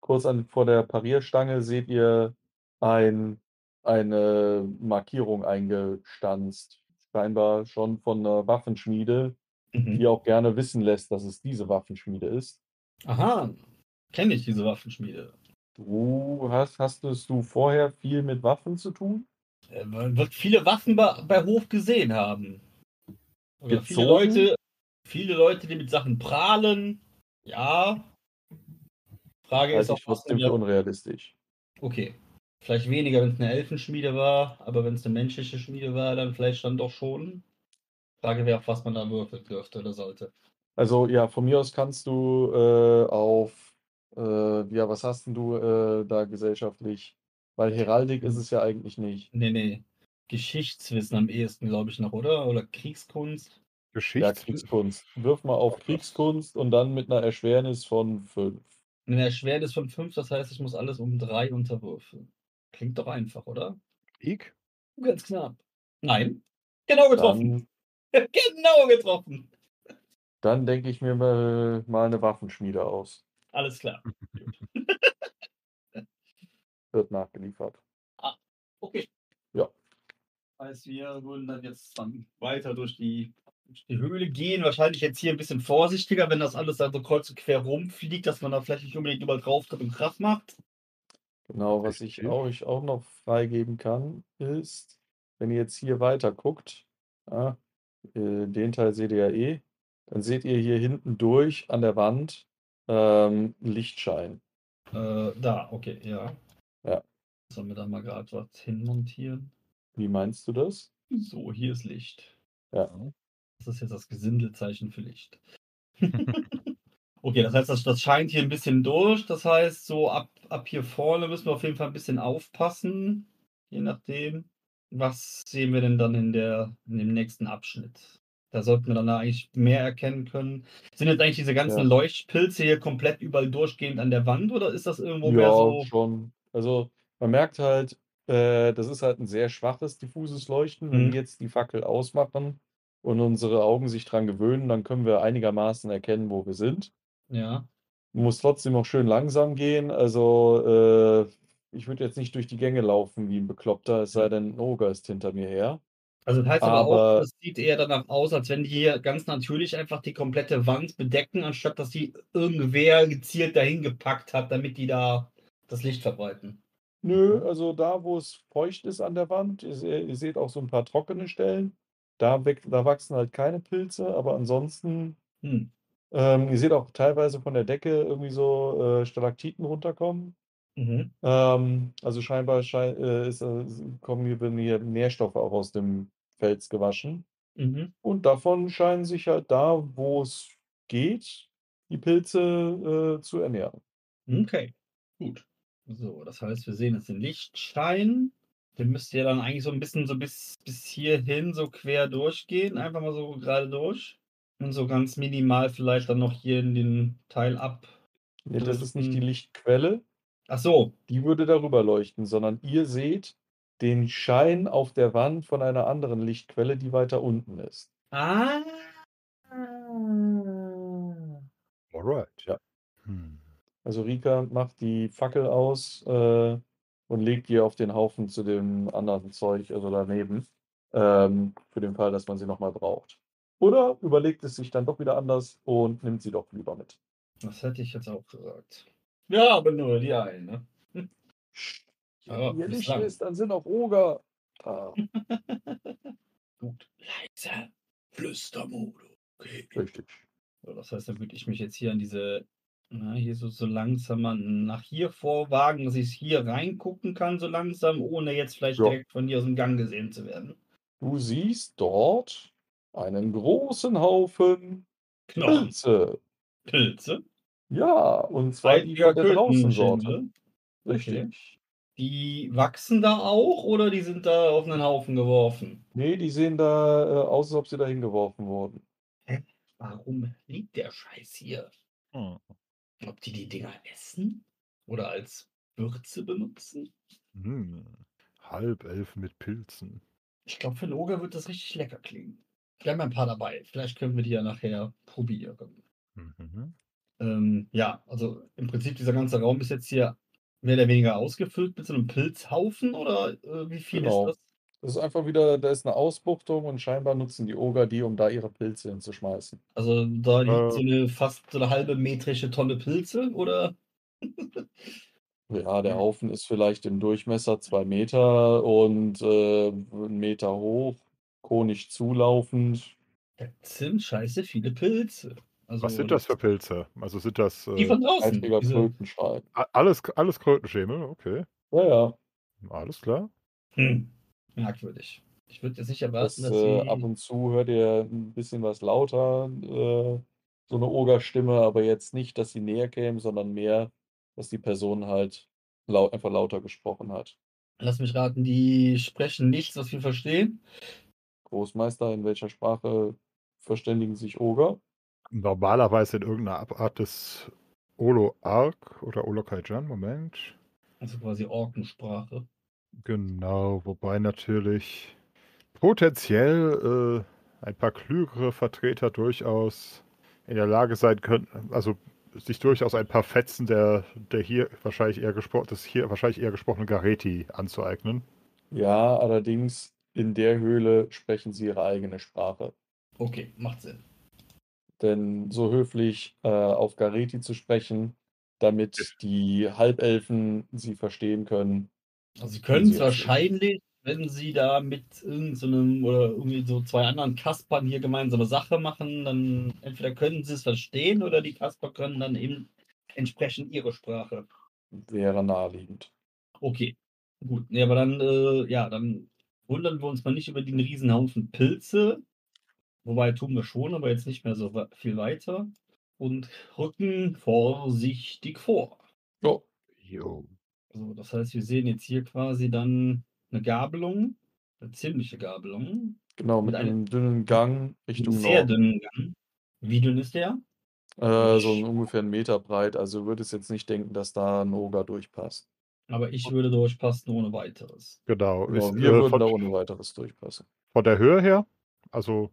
kurz an, vor der Parierstange, seht ihr ein, eine Markierung eingestanzt. Scheinbar schon von einer Waffenschmiede, Mhm. die auch gerne wissen lässt, dass es diese Waffenschmiede ist. Aha, kenne ich diese Waffenschmiede. Du hast, hastest du vorher viel mit Waffen zu tun? Äh, Man wird viele Waffen bei, bei Hof gesehen haben. Oder viele? Leute, viele Leute, die mit Sachen prahlen. Ja. Frage ist Halte auch, man für ja- unrealistisch. Okay. Vielleicht weniger, wenn es eine Elfenschmiede war, aber wenn es eine menschliche Schmiede war, dann vielleicht dann doch schon. Frage wäre, auf was man da würfeln dürfte oder sollte. Also ja, von mir aus kannst du äh, auf, äh, ja, was hast denn du äh, da gesellschaftlich? Weil Heraldik ist es ja eigentlich nicht. Nee, nee. Geschichtswissen am ehesten, glaube ich, noch, oder? Oder Kriegskunst. Ja, Geschichts. Kriegskunst. Wirf mal auf Kriegskunst und dann mit einer Erschwernis von 5. Eine Erschwernis von 5, das heißt, ich muss alles um 3 unterwürfeln. Klingt doch einfach, oder? Ich? Ganz knapp. Nein. Genau getroffen. Dann, genau getroffen. dann denke ich mir mal, mal eine Waffenschmiede aus. Alles klar. Wird nachgeliefert. Okay. Ja. Heißt, wir würden dann jetzt dann weiter durch die, durch die Höhle gehen. Wahrscheinlich jetzt hier ein bisschen vorsichtiger, wenn das alles da so kreuz und quer rumfliegt, dass man da vielleicht nicht unbedingt überall drauf tritt und Kraft macht. Genau, was ich Definitiv. euch auch noch freigeben kann, ist, wenn ihr jetzt hier weiter guckt, Ah, äh, den Teil seht ihr ja eh. Dann seht ihr hier hinten durch an der Wand ähm, Lichtschein. Äh, da, okay, ja. Ja. Sollen wir da mal gerade was hinmontieren? Wie meinst du das? So, hier ist Licht. Ja. Das ist jetzt das Gesindelzeichen für Licht. okay, das heißt, das, das scheint hier ein bisschen durch. Das heißt, so ab, ab hier vorne müssen wir auf jeden Fall ein bisschen aufpassen. Je nachdem. Was sehen wir denn dann in, der, in dem nächsten Abschnitt? Da sollten wir dann eigentlich mehr erkennen können. Sind jetzt eigentlich diese ganzen Ja. Leuchtpilze hier komplett überall durchgehend an der Wand oder ist das irgendwo mehr Ja, so? schon. Also, man merkt halt, äh, das ist halt ein sehr schwaches, diffuses Leuchten. Wenn Mhm. wir jetzt die Fackel ausmachen und unsere Augen sich dran gewöhnen, dann können wir einigermaßen erkennen, wo wir sind. Ja. Muss trotzdem noch schön langsam gehen. Also, äh, ich würde jetzt nicht durch die Gänge laufen wie ein Bekloppter, es sei denn, 'n Ogre ist hinter mir her. Also das heißt aber, auch, Aber es sieht eher danach aus, als wenn die hier ganz natürlich einfach die komplette Wand bedecken, anstatt dass die irgendwer gezielt dahin gepackt hat, damit die da das Licht verbreiten. Nö, also da, wo es feucht ist an der Wand, ihr ihr seht auch so ein paar trockene Stellen. Da da wachsen halt keine Pilze, aber ansonsten Hm. ähm, ihr seht auch teilweise von der Decke irgendwie so, äh, Stalaktiten runterkommen. Mhm. Ähm, also scheinbar schei äh, ist, äh, kommen hier werden hier Nährstoffe auch aus dem Fels gewaschen. Mhm. Und davon scheinen sich halt da, wo es geht, die Pilze, äh, zu ernähren. Okay, gut. So, das heißt, wir sehen jetzt den Lichtschein. Der müsste ja dann eigentlich so ein bisschen so bis, bis hierhin so quer durchgehen, einfach mal so gerade durch. Und so ganz minimal vielleicht dann noch hier in den Teil ab. Ne, das ist nicht die. Lichtquelle. Ach so, Die würde darüber leuchten, sondern ihr seht den Schein auf der Wand von einer anderen Lichtquelle, die weiter unten ist. Ah. Alright. Ja. Hm. Also Rika macht die Fackel aus äh, und legt die auf den Haufen zu dem anderen Zeug, also daneben, ähm, für den Fall, dass man sie nochmal braucht. Oder überlegt es sich dann doch wieder anders und nimmt sie doch lieber mit. Das hätte ich jetzt auch gesagt. Ja, aber nur die eine. Ja, Wenn hier Licht bislang. ist, dann sind auch Oger da. Gut. Leise. Flüstermodus. Okay. Richtig. Das heißt, dann würde ich mich jetzt hier an diese, na, hier so, so langsam nach hier vorwagen, dass ich hier reingucken kann, so langsam, ohne jetzt vielleicht Ja. direkt von hier aus dem Gang gesehen zu werden. Du siehst dort einen großen Haufen Knochen. Pilze. Pilze. Ja, und zwar die von der Draußensorte. Richtig. Die wachsen da auch oder die sind da auf einen Haufen geworfen? Nee, die sehen da äh, aus, als ob sie da hingeworfen wurden. Warum liegt der Scheiß hier? Hm. Ob die die Dinger essen oder als Würze benutzen? Hm. Halbelfen mit Pilzen. Ich glaube, für einen Oger wird das richtig lecker klingen. Wir haben ein paar dabei. Vielleicht können wir die ja nachher probieren. Mhm. Ähm, ja, also im Prinzip dieser ganze Raum ist jetzt hier mehr oder weniger ausgefüllt mit so einem Pilzhaufen oder äh, wie viel Genau. ist das? Das ist einfach wieder, da ist eine Ausbuchtung und scheinbar nutzen die Oger die, um da ihre Pilze hinzuschmeißen. Also da liegt Äh. so eine fast so eine halbe metrische Tonne Pilze oder? Ja, der. Haufen ist vielleicht im Durchmesser zwei Meter und äh, 'n Meter hoch, konig zulaufend. Das sind scheiße viele Pilze. Also Was sind das für Pilze? Also sind das Die äh, von draußen. Diese, alles, alles Krötenschemel? Okay. Ja, ja. Alles klar. hm, merkwürdig. Ich würde jetzt nicht Das, erwarten, dass äh, sie. ab und zu hört ihr ein bisschen was lauter, äh, so eine Ogerstimme, aber jetzt nicht, dass sie näher käme, sondern mehr, dass die Person halt lau einfach lauter gesprochen hat. Lass mich raten, die sprechen nichts, was wir verstehen. Großmeister, in welcher Sprache verständigen sich Oger? Normalerweise in irgendeiner Abart des Olo-Ark oder Olo-Kaijan. Moment. Also quasi Orkensprache. Genau, wobei natürlich potenziell äh, ein paar klügere Vertreter durchaus in der Lage sein könnten, also sich durchaus ein paar Fetzen der, der hier wahrscheinlich eher gesprochen, des hier wahrscheinlich eher gesprochenen Gareti anzueignen. Ja, allerdings in der Höhle sprechen sie ihre eigene Sprache. Okay, macht Sinn. Denn so höflich äh, auf Gareti zu sprechen, damit die Halbelfen sie verstehen können, Also sie können es wahrscheinlich wenn sie da mit irgendeinem oder irgendwie so zwei anderen Kaspern hier gemeinsame Sache machen, dann entweder können sie es verstehen oder die Kasper können dann eben entsprechend ihre Sprache. Wäre naheliegend. Okay, gut. Nee, aber dann, äh, ja, dann wundern wir uns mal nicht über den Riesenhaufen Pilze. Wobei tun wir schon, aber jetzt nicht mehr so viel weiter. Und rücken vorsichtig vor. Ja, Jo. Also, das heißt, wir sehen jetzt hier quasi dann eine Gabelung, eine ziemliche Gabelung. genau, mit Mit einem- einem dünnen Gang Richtung sehr Norden. dünnen Gang. Wie dünn ist der? Äh, so ungefähr einen Meter breit. Also du würdest jetzt nicht denken, dass da ein Oger durchpasst. Aber ich würde durchpassen ohne weiteres. Genau. Genau, ist, wir äh, würden von, da ohne weiteres durchpassen. von der Höhe her, also,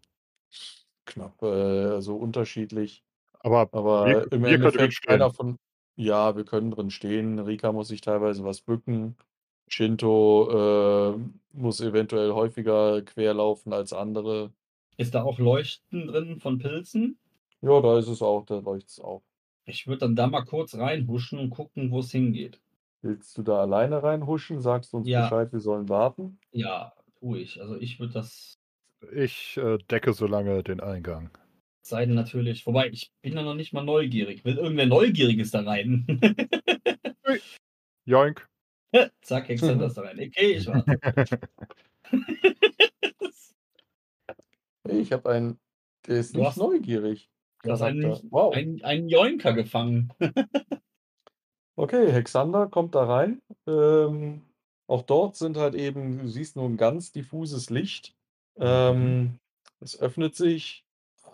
Knapp, äh, so unterschiedlich. aber Aber wir, im wir Endeffekt stehen. einer von. Ja, wir können drin stehen. Rika muss sich teilweise was bücken. Shinto äh, muss eventuell häufiger querlaufen als andere. Ist da auch Leuchten drin von Pilzen? Ja, da ist es auch, da leuchtet es auch. Ich würde dann da mal kurz reinhuschen und gucken, wo es hingeht. Willst du da alleine reinhuschen? Sagst du uns Ja. Bescheid, wir sollen warten? Ja, tue ich. Also ich würde das Ich äh, decke so lange den Eingang. sein natürlich. Wobei, ich bin da noch nicht mal neugierig. Will irgendwer Neugieriges da rein? Joink. Zack, Hexen das da rein. Okay, ich warte. Hey, ich habe einen, der ist Du nicht hast- neugierig. Du hast einen. Wow. einen, einen Joinker gefangen. Okay, Hexander kommt da rein. Ähm, auch dort sind halt eben, du siehst nur ein ganz diffuses Licht. Ähm, es öffnet sich.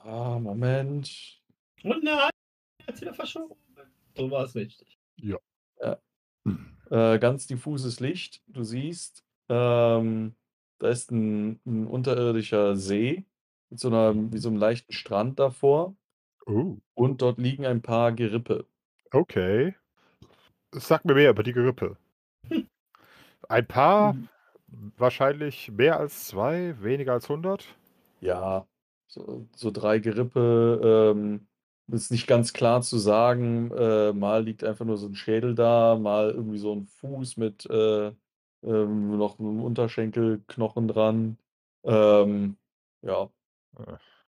Ah, Moment. Und nein, jetzt wieder verschoben. So war es richtig. Äh, ganz diffuses Licht. Du siehst, ähm, da ist ein, ein unterirdischer See mit so einer, wie so einem leichten Strand davor. Oh, Und dort liegen ein paar Gerippe. okay. Sag mir mehr über die Gerippe. Ein paar, Mhm. Wahrscheinlich mehr als zwei, weniger als 100. Ja, so, so drei Gerippe. Ähm, ist nicht ganz klar zu sagen. Äh, mal liegt einfach nur so ein Schädel da, mal irgendwie so ein Fuß mit äh, ähm, noch einem Unterschenkelknochen dran. Ähm, ja,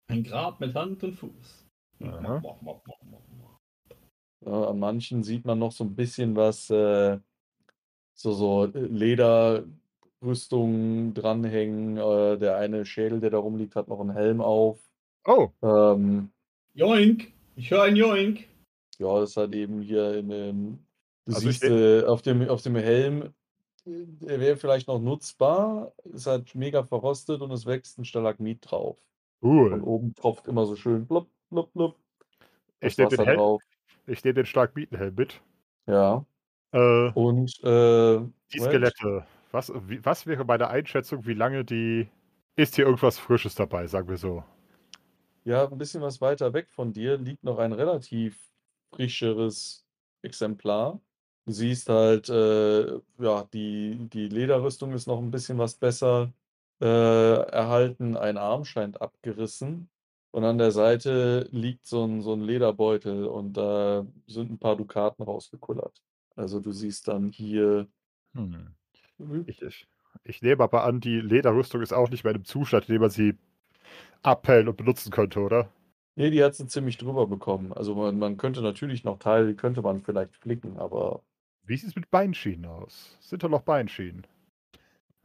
Ein Grab mit Hand und Fuß. Ja, an manchen sieht man noch so ein bisschen was, äh, so, so Lederrüstung dranhängen. Äh, der eine Schädel, der da rumliegt, hat noch einen Helm auf. Oh, Ähm, Joink! Ich höre ein Joink. Ja, das hat eben hier in dem, du Also siehst äh, auf dem, auf dem Helm, der wäre vielleicht noch nutzbar, ist halt mega verrostet und es wächst ein Stalagmit drauf. Cool. oben tropft immer so schön blub, blub, blub. Ich Das nehme den, Wasser Hel drauf. ich nehm den Stalagmitenhelm mit. Ja. Äh, Und äh, die Moment. Was, wie, was wäre meine Einschätzung, wie lange die. Ist hier irgendwas Frisches dabei, sagen wir so? Ja, ein bisschen was weiter weg von dir liegt noch ein relativ frischeres Exemplar. Du siehst halt, äh, ja, die, die Lederrüstung ist noch ein bisschen was besser äh, erhalten. Ein Arm scheint abgerissen. Und an der Seite liegt so ein, so ein Lederbeutel und da sind ein paar Dukaten rausgekullert. Also du siehst dann hier. Hm. Ich, ich, ich nehme aber an, die Lederrüstung ist auch nicht mehr in einem Zustand, in dem man sie abhellen und benutzen könnte, oder? Nee, die hat sie ziemlich drüber bekommen. Also man, man könnte natürlich noch Teile, könnte man vielleicht flicken, aber Wie sieht es mit Beinschienen aus? Sind da noch Beinschienen?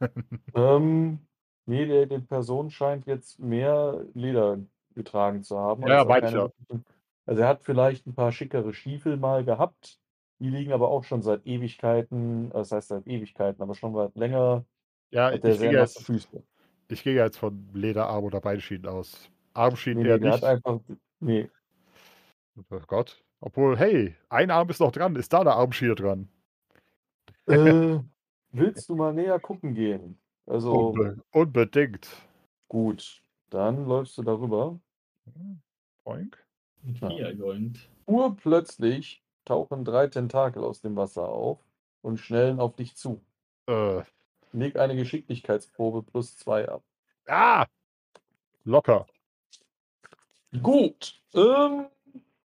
Ähm, nee, der, der Person scheint jetzt mehr Leder getragen zu haben. Ja, er keine wirklichen- Also er hat vielleicht ein paar schickere Stiefel mal gehabt. Die liegen aber auch schon seit Ewigkeiten, äh, das heißt seit Ewigkeiten, aber schon weit länger Ja, ich gehe jetzt, Füße. ich gehe jetzt von Lederarm oder Beinschienen aus. Armschienen Nee, eher nee, der nicht. hat einfach, nee, Oh Gott. Obwohl, hey, ein Arm ist noch dran. Ist da eine Armschiene dran? äh, willst du mal näher gucken gehen? Also Unbe unbedingt. gut, dann läufst du darüber. Hm, Boink. Und Ja. Urplötzlich tauchen drei Tentakel aus dem Wasser auf und schnellen auf dich zu. Äh, Leg eine Geschicklichkeitsprobe plus zwei ab. ah! Locker. Gut. Ähm,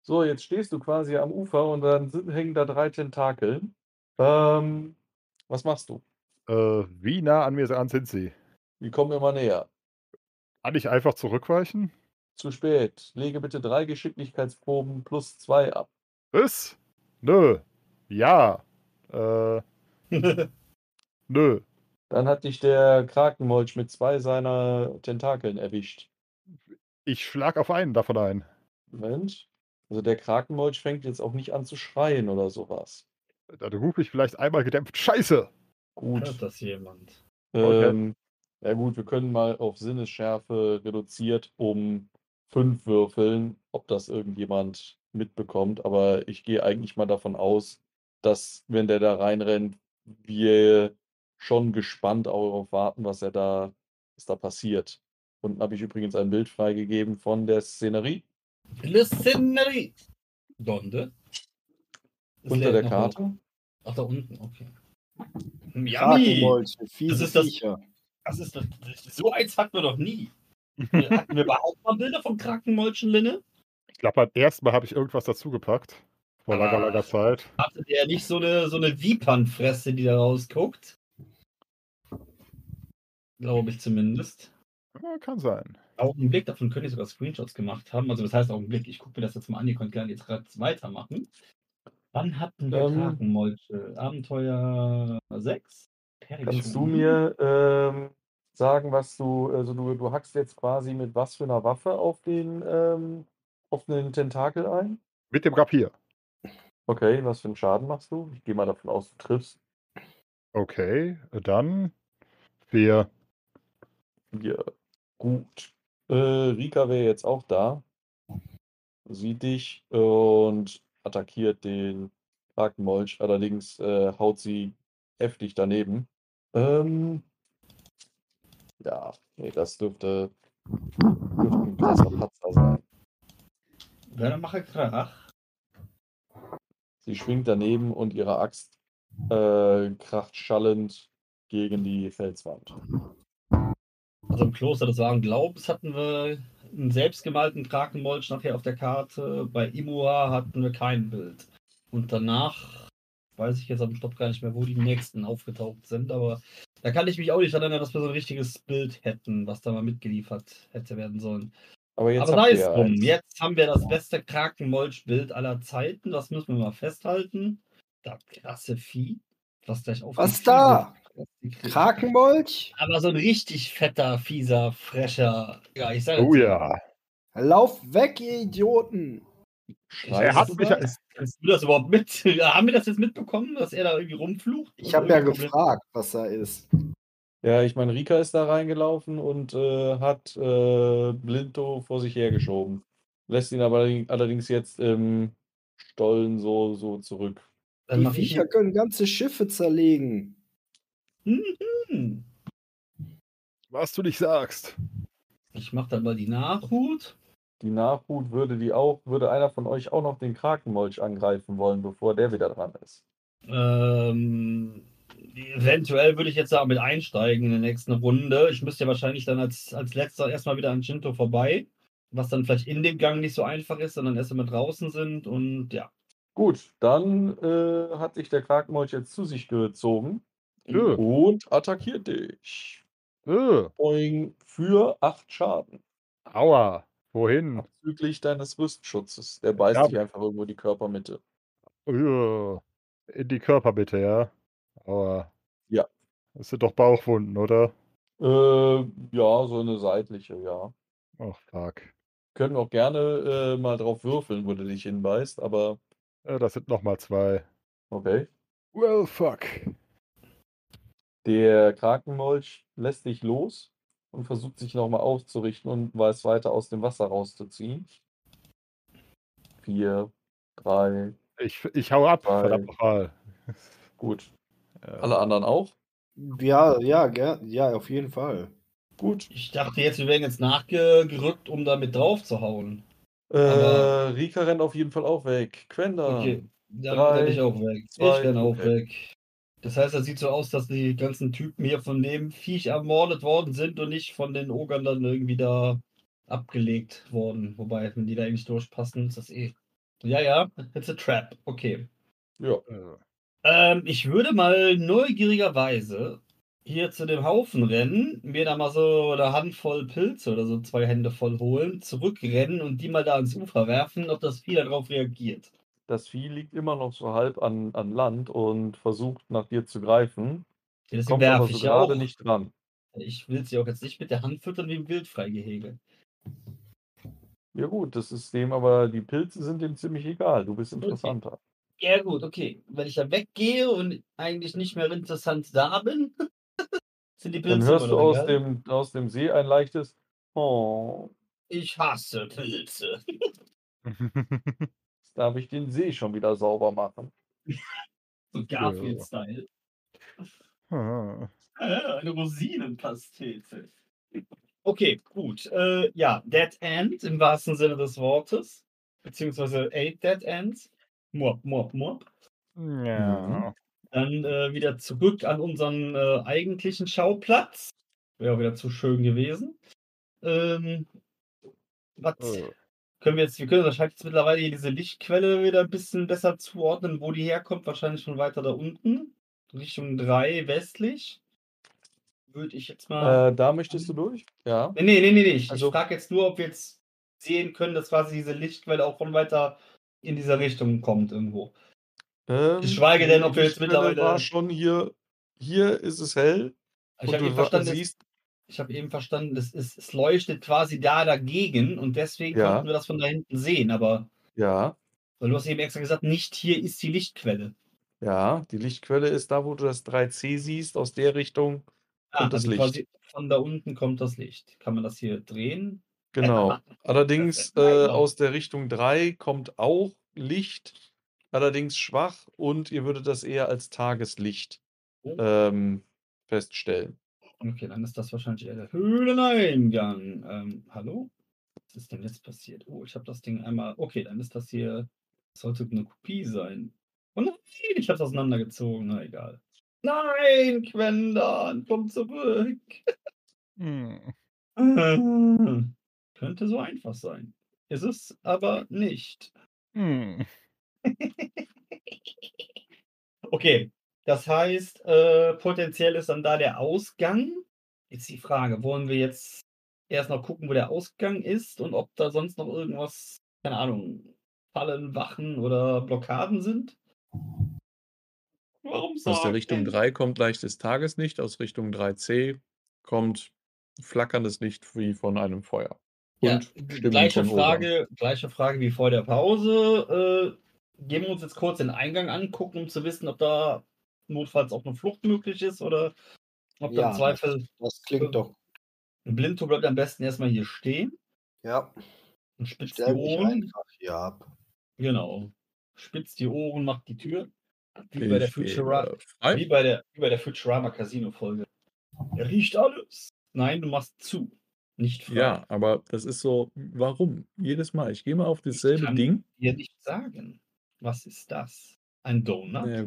so, jetzt stehst du quasi am Ufer und dann sind, hängen da drei Tentakel. Ähm, was machst du? Äh, wie nah an mir sind sie? Die kommen immer näher. Kann ich einfach zurückweichen? Zu spät. Lege bitte drei Geschicklichkeitsproben plus zwei ab. Was? Nö. Ja. Äh, nö. Dann hat dich der Krakenmolch mit zwei seiner Tentakeln erwischt. Ich schlag auf einen davon ein. Moment. Also der Krakenmolch fängt jetzt auch nicht an zu schreien oder sowas. Dann rufe ich vielleicht einmal gedämpft. Scheiße! Gut. Hört das jemand? Okay. Ähm, ja gut, wir können mal auf Sinnesschärfe reduziert um fünf würfeln, ob das irgendjemand mitbekommt. Aber ich gehe eigentlich mal davon aus, dass, wenn der da reinrennt, wir schon gespannt auch darauf warten, was er da, was da passiert. Unten habe ich übrigens ein Bild freigegeben von der Szenerie Le Scenery. Donde? Das unter der noch hoch. Karte. Ach, da unten, okay. Yummy! Krakenmolche, fiese Das ist das-. Das ist das, so eins hatten wir doch nie. hatten wir überhaupt mal Bilder von Krakenmolchen, Linne? Ich glaube, beim ersten Mal habe ich irgendwas dazugepackt. Vor langer, Ah. langer Zeit. Hatte der nicht so eine, so eine Vipernfresse, die da rausguckt? Glaube ich zumindest. Ja, kann sein. Augenblick, davon könnte ich sogar Screenshots gemacht haben. Also das heißt Augenblick, ich gucke mir das jetzt mal an, ihr könnt gerne jetzt gerade weitermachen. Wann hatten wir Ähm. Krakenmolche? Abenteuer 6? Kannst du mir ähm, sagen, was du, also du, du hackst jetzt quasi mit was für einer Waffe auf den, ähm, auf den Tentakel ein? Mit dem Rapier. Okay, was für einen Schaden machst du? Ich gehe mal davon aus, du triffst. Okay, dann vier. Ja, gut. Äh, Rika wäre jetzt auch da. Sieht dich und attackiert den Krakenmolch. Allerdings äh, haut sie heftig daneben. Ähm, ja, nee, das dürfte, dürfte ein krasser Patzer sein. Dann mache Krach. Sie schwingt daneben und ihre Axt äh, kracht schallend gegen die Felswand. Also im Kloster des wahren Glaubens hatten wir einen selbstgemalten Krakenmolch nachher auf der Karte. Bei Imua hatten wir kein Bild. Und danach weiß ich jetzt am Stopp gar nicht mehr, wo die nächsten aufgetaucht sind, aber da kann ich mich auch nicht erinnern, dass wir so ein richtiges Bild hätten, was da mal mitgeliefert hätte werden sollen. Aber jetzt aber habt sei ihr es drum. eins. Jetzt haben wir das beste Krakenmolch-Bild aller Zeiten. Das müssen wir mal festhalten. Das krasse Vieh. Was gleich auf Was da? Krakenmolch? Aber so ein richtig fetter, fieser, frecher. Ja, ich sage Oh ja. Lauf weg, ihr Idioten! Er hat mich Kannst du das überhaupt mit? Haben wir das jetzt mitbekommen, dass er da irgendwie rumflucht? Ich habe ja gefragt, was da ist. Ja, ich meine, Rika ist da reingelaufen und äh, hat äh, Blinto vor sich hergeschoben. Lässt ihn aber allerdings jetzt im Stollen so, so zurück. Dann Die mach ich, Viecher können ganze Schiffe zerlegen. Hm. Was du nicht sagst. ich mach dann mal die Nachhut. Die Nachhut würde die auch, würde einer von euch auch noch den Krakenmolch angreifen wollen, bevor der wieder dran ist. Ähm, eventuell würde ich jetzt da mit einsteigen in der nächsten Runde. Ich müsste ja wahrscheinlich dann als, als letzter erstmal wieder an Shinto vorbei. Was dann vielleicht in dem Gang nicht so einfach ist, sondern erst einmal draußen sind und ja. Gut, dann äh, hat sich der Krakenmolch jetzt zu sich gezogen Ja. und attackiert dich. Äh, Boing, für 8 Schaden. aua. Wohin? Abzüglich deines Rüstschutzes. Der beißt Ja. dich einfach irgendwo in die Körpermitte. Äh, in die Körpermitte, ja. Aua. Ja. Das sind doch Bauchwunden, oder? Äh, ja, so eine seitliche, ja. Ach, fuck. Können auch gerne äh, mal drauf würfeln, wo du dich hinbeißt, aber Äh, das sind nochmal zwei. okay. Well, fuck. Der Krakenmolch lässt dich los und versucht sich nochmal aufzurichten und weiß weiter aus dem Wasser rauszuziehen. Vier, drei, Ich, ich hau ab, Zwei. verdammt nochmal. gut. Ja. Alle anderen auch? Ja, ja, ja, auf jeden Fall. Gut. Ich dachte jetzt, wir wären jetzt nachgerückt, um da mit drauf zu hauen. Äh, Aber- Rika rennt auf jeden Fall auch weg. Quenda. Okay, dann drei, renne ich auch weg. zwei, ich renne auch okay. weg. Das heißt, es sieht so aus, dass die ganzen Typen hier von dem Viech ermordet worden sind und nicht von den Ogern dann irgendwie da abgelegt worden. Wobei, wenn die da eigentlich durchpassen, ist das eh. Ja, ja, it's a trap. Okay. Ja. Äh, Ähm, ich würde mal neugierigerweise hier zu dem Haufen rennen, mir da mal so eine Handvoll Pilze oder so zwei Hände voll holen, zurückrennen und die mal da ans Ufer werfen, ob das Vieh darauf reagiert. Das Vieh liegt immer noch so halb an, an Land und versucht nach dir zu greifen, Ja, Deswegen kommt aber so gerade auch. nicht dran. Ich will sie auch jetzt nicht mit der Hand füttern wie im Wildfreigehege. Ja gut, das ist dem aber, die Pilze sind dem ziemlich egal. Du bist interessanter. Ja, gut, okay. Wenn ich da weggehe und eigentlich nicht mehr interessant da bin, sind die Pilze Dann hörst du aus dem, aus dem See ein leichtes Oh, Ich hasse Pilze. jetzt darf ich den See schon wieder sauber machen. So Garfield-Style. Ah. Ah, eine Rosinenpastete. Okay, gut. Äh, ja, Dead End im wahrsten Sinne des Wortes. Beziehungsweise Eight Dead Ends. Mop, mop, mop. ja. Dann äh, wieder zurück an unseren äh, eigentlichen Schauplatz. Wäre auch wieder zu schön gewesen. Ähm, was Äh. können wir jetzt, wir können wahrscheinlich jetzt mittlerweile hier diese Lichtquelle wieder ein bisschen besser zuordnen, wo die herkommt. Wahrscheinlich schon weiter da unten. Richtung 3 westlich. Würde ich jetzt mal. Äh, da möchtest du durch? Ja. Nee, nee, nee, nee. nee. Ich, Also- ich frage jetzt nur, ob wir jetzt sehen können, dass quasi diese Lichtquelle auch von weiter in dieser Richtung kommt irgendwo. Ähm, Geschweige denn, ob wir jetzt mittlerweile- war schon hier. Hier ist es hell. Ich und habe du eben verstanden, es, siehst, ich habe eben verstanden, es, ist, es leuchtet quasi da dagegen und deswegen Ja. konnten wir das von da hinten sehen. Aber ja, weil du hast eben extra gesagt, nicht hier ist die Lichtquelle. ja, die Lichtquelle ist da, wo du das 3C siehst, aus der Richtung. Ah, das also Licht. von da unten kommt das Licht. Kann man das hier drehen? Genau. Allerdings Nein, äh, genau. aus der Richtung 3 kommt auch Licht, allerdings schwach und ihr würdet das eher als Tageslicht Oh. ähm, feststellen. Okay, dann ist das wahrscheinlich eher der Höhleneingang. Ähm, hallo? Was ist denn jetzt passiert? Oh, ich habe das Ding einmal. Okay, dann ist das hier. Das sollte eine Kopie sein. Oh nein, ich habe es auseinandergezogen. Na egal. Nein, Quendan, komm zurück. Hm. Könnte so einfach sein. Ist es aber nicht. Hm. Okay, das heißt, äh, potenziell ist dann da der Ausgang. Jetzt die Frage, wollen wir jetzt erst noch gucken, wo der Ausgang ist und ob da sonst noch irgendwas, keine Ahnung, Fallen, Wachen oder Blockaden sind? Warum Aus der Richtung denn- 3 kommt leichtes Tageslicht, aus Richtung 3C kommt flackerndes Licht wie von einem Feuer. Ja, gleiche. Frage, gleiche Frage wie vor der Pause. Äh, gehen wir uns jetzt kurz den Eingang angucken, um zu wissen, ob da notfalls auch eine Flucht möglich ist oder ob da Ja, im Zweifel Das klingt doch. ein Blindto bleibt am besten erstmal hier stehen Ja, und spitzt die stell mich Ohren. hier ab. Genau. Spitzt die Ohren, macht die Tür. Wie bei der Futura wie bei der, wie bei der Futurama Casino Folge. Er riecht alles. Nein, du machst zu. Nicht frei. Ja, aber das ist so, warum? Jedes Mal. Ich gehe mal auf dasselbe kann Ding. dir nicht sagen. Was ist das? Ein Donut? Äh,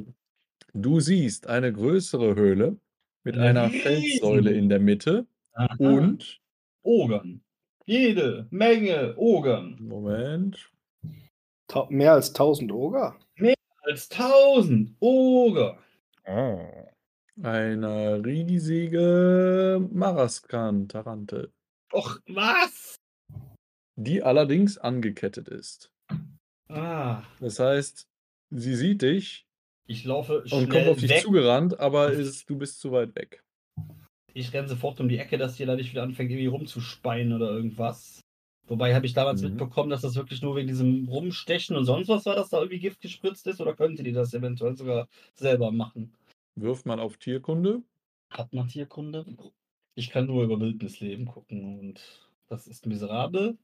Du siehst eine größere Höhle mit Eine einer riesen- Feldsäule in der Mitte Aha. und, Ogern. Jede Menge Ogern. Moment, Ta mehr als 1000 Oger? Als tausend Oger. Oh. eine riesige Maraskan-Tarantel, Och, was? die allerdings angekettet ist. Ah, Das heißt, sie sieht dich ich laufe schnell und kommt auf dich weg. zugerannt, aber ist, du bist zu weit weg. Ich renne sofort um die Ecke, dass die da nicht wieder anfängt, irgendwie rumzuspeien oder irgendwas. Wobei habe ich damals Mhm. mitbekommen, dass das wirklich nur wegen diesem Rumstechen und sonst was war, dass da irgendwie Gift gespritzt ist oder könnte die das eventuell sogar selber machen? Wirft man auf Tierkunde. Hat man Tierkunde? Ich kann nur über Wildnisleben gucken und das ist miserabel.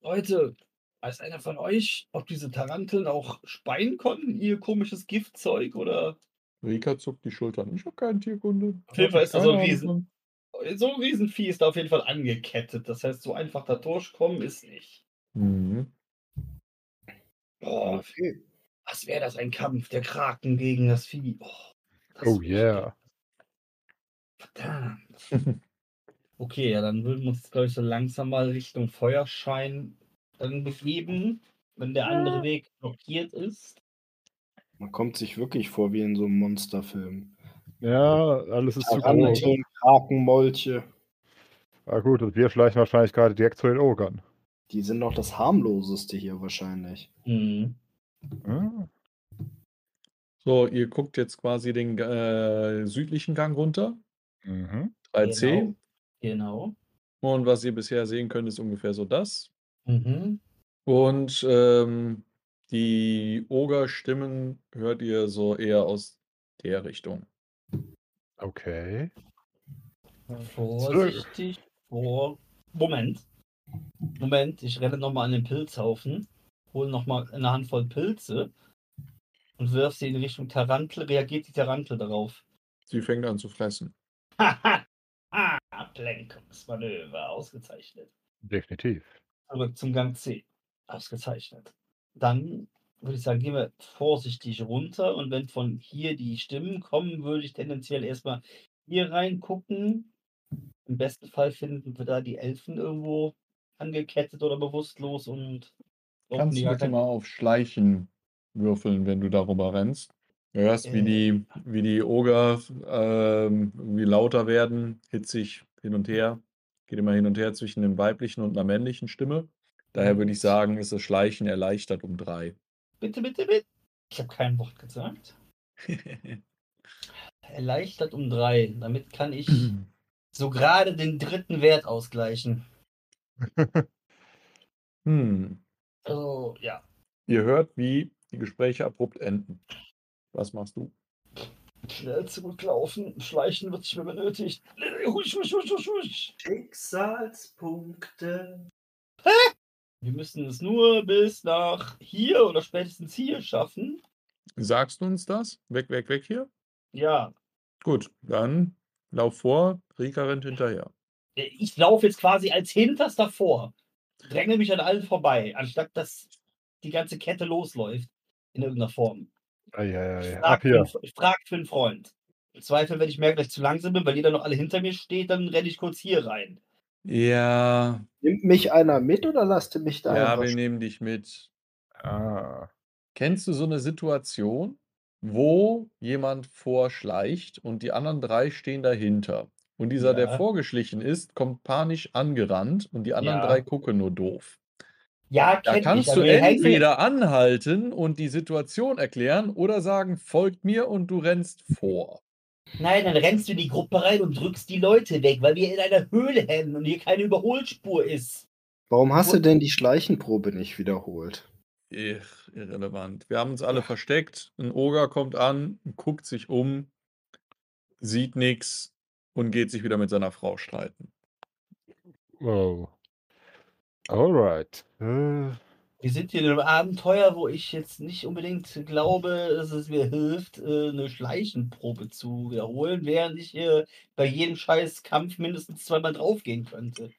Leute, weiß einer von euch, ob diese Taranteln auch speien konnten, ihr komisches Giftzeug oder Rika zuckt die Schultern. Ich habe keine Tierkunde. Auf jeden Fall ist das Keine so ein Riesen- so ein Riesenvieh ist da auf jeden Fall angekettet. Das heißt, so einfach da durchkommen ist nicht. Mhm. Boah, Okay. was wäre das ein Kampf, der Kraken gegen das Vieh. Oh, das Oh yeah. Verdammt. Okay, ja, dann würden wir uns, glaube ich, so langsam mal Richtung Feuerschein dann begeben, wenn der andere Weg blockiert ist. Man kommt sich wirklich vor wie in so einem Monsterfilm. Ja, alles ist zu groß. Taranteln, Krakenmolche. Ah gut, und wir schleichen wahrscheinlich gerade direkt zu den Ogern. Die sind doch das harmloseste hier wahrscheinlich. Mhm. Hm? So, ihr guckt jetzt quasi den äh, südlichen Gang runter. Mhm. 3C. Genau. Und was ihr bisher sehen könnt, ist ungefähr so das. Mhm. Und ähm, die Oger-Stimmen hört ihr so eher aus der Richtung. Okay. Vorsichtig vor. Moment. Moment, ich renne nochmal an den Pilzhaufen, hole nochmal eine Handvoll Pilze und wirf sie in Richtung Tarantel. Reagiert die Tarantel darauf? Sie fängt an zu fressen. Haha! ah, Ablenkungsmanöver. Ausgezeichnet. Definitiv. Zurück zum Gang C. Ausgezeichnet. Dann würde ich sagen, gehen wir vorsichtig runter und wenn von hier die Stimmen kommen, würde ich tendenziell erstmal hier reingucken. Im besten Fall finden wir da die Elfen irgendwo angekettet oder bewusstlos und Kannst die du bitte mal auf Schleichen würfeln, wenn du darüber rennst? Du hörst, wie Äh. die, wie die Oger ähm, irgendwie lauter werden, hitzig hin und her. Geht immer hin und her zwischen dem weiblichen und einer männlichen Stimme. Daher würde ich sagen, ist das Schleichen erleichtert um drei. Bitte, bitte, bitte. Ich habe kein Wort gesagt. Erleichtert um drei. Damit kann ich so gerade den dritten Wert ausgleichen. hm. Also, ja. Ihr hört, wie die Gespräche abrupt enden. Was machst du? Schnell zurücklaufen. Schleichen wird nicht mehr benötigt. Husch, husch, husch, husch, husch. Schicksalspunkte. Wir müssen es nur bis nach hier oder spätestens hier schaffen. Sagst du uns das? Weg, weg, weg hier? Ja. Gut, dann lauf vor, Rika rennt hinterher. Ich laufe jetzt quasi als hinterster vor. Dränge mich an allen vorbei, anstatt dass die ganze Kette losläuft. In irgendeiner Form. Eieiei. Ab Frag für, hier. einen- frag für einen Freund. Im Zweifel, wenn ich merke, dass ich zu langsam bin, weil jeder noch alle hinter mir steht, dann renne ich kurz hier rein. Ja, Nimmt mich einer mit oder lasst ihr mich da ja, wir nehmen dich mit. Ah. Kennst du so eine Situation, wo jemand vorschleicht und die anderen drei stehen dahinter? Und dieser, der Ja. vorgeschlichen ist, kommt panisch angerannt und die anderen Ja. drei gucken nur doof. Ja, Da kenn kannst ich, du wir helfen- entweder anhalten und die Situation erklären oder sagen, folgt mir und du rennst vor. Nein, dann rennst du in die Gruppe rein und drückst die Leute weg, weil wir in einer Höhle hängen und hier keine Überholspur ist. Warum hast du denn die Schleichenprobe nicht wiederholt? Ich, irrelevant. Wir haben uns alle versteckt. Ein Oger kommt an, guckt sich um, sieht nichts und geht sich wieder mit seiner Frau streiten. Wow. Alright. Äh, Wir sind hier in einem Abenteuer, wo ich jetzt nicht unbedingt glaube, dass es mir hilft, äh, eine Schleichenprobe zu wiederholen, während ich hier bei jedem scheiß Kampf mindestens zweimal draufgehen könnte.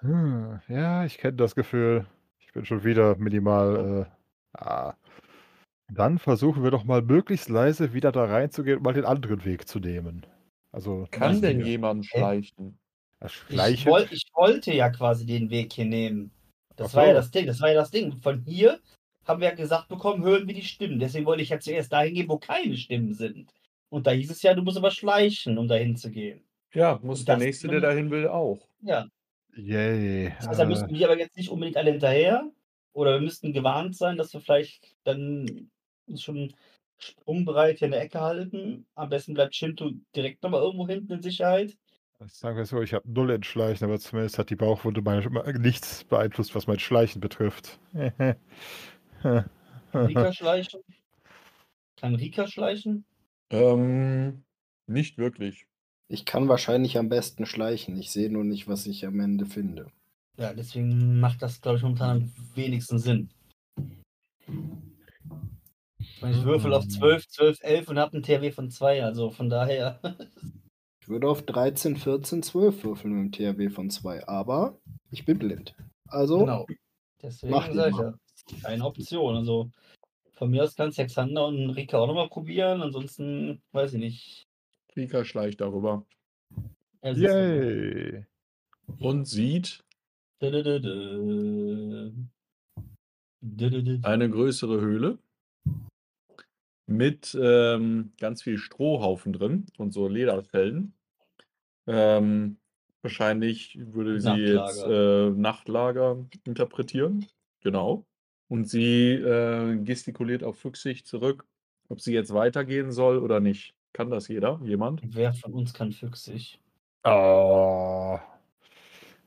hm, ja, ich kenne das Gefühl. Ich bin schon wieder minimal. Äh, ah. Dann versuchen wir doch mal möglichst leise wieder da reinzugehen und mal den anderen Weg zu nehmen. Also Kann denn hier. jemand schleichen? Das Ich, woll, ich wollte ja quasi den Weg hier nehmen. Das Ach war ja so. das Ding, das war ja das Ding. Von hier haben wir ja gesagt bekommen, hören wir die Stimmen. Deswegen wollte ich ja zuerst dahin gehen, wo keine Stimmen sind. Und da hieß es ja, du musst aber schleichen, um dahin zu gehen. Ja, muss der Nächste, der dahin will, auch. Ja, Yay. das heißt, da Äh, müssten wir aber jetzt nicht unbedingt alle hinterher. Oder wir müssten gewarnt sein, dass wir vielleicht dann schon sprungbereit hier in der Ecke halten. Am besten bleibt Shinto direkt nochmal irgendwo hinten in Sicherheit. Sagen wir so, ich habe null in Schleichen, aber zumindest hat die Bauchwunde meine, nichts beeinflusst, was mein Schleichen betrifft. Kann Rika schleichen? Kann Rika schleichen? Ähm, nicht wirklich. Ich kann wahrscheinlich am besten schleichen. Ich sehe nur nicht, was ich am Ende finde. Ja, deswegen macht das, glaube ich, momentan am wenigsten Sinn. Ich meine, ich würfel auf 12, 12, 11 und habe einen THW von 2, also von daher. Ich würde auf 13, 14, 12 würfeln mit einem THW von 2, aber ich bin blind. Also, genau. Deswegen sage ich ja, keine Option. Also von mir aus kann Hexander und Rika auch nochmal probieren, ansonsten weiß ich nicht. Rika schleicht darüber. Yay. und sieht eine größere Höhle mit ähm, ganz viel Strohhaufen drin und so Lederfellen. Ähm, wahrscheinlich würde sie jetzt Nachtlager. äh, Nachtlager interpretieren. Genau. Und sie äh, gestikuliert auf Füchsig zurück, ob sie jetzt weitergehen soll oder nicht. Kann das jeder? Jemand? Wer von uns kann füchsig? Oh.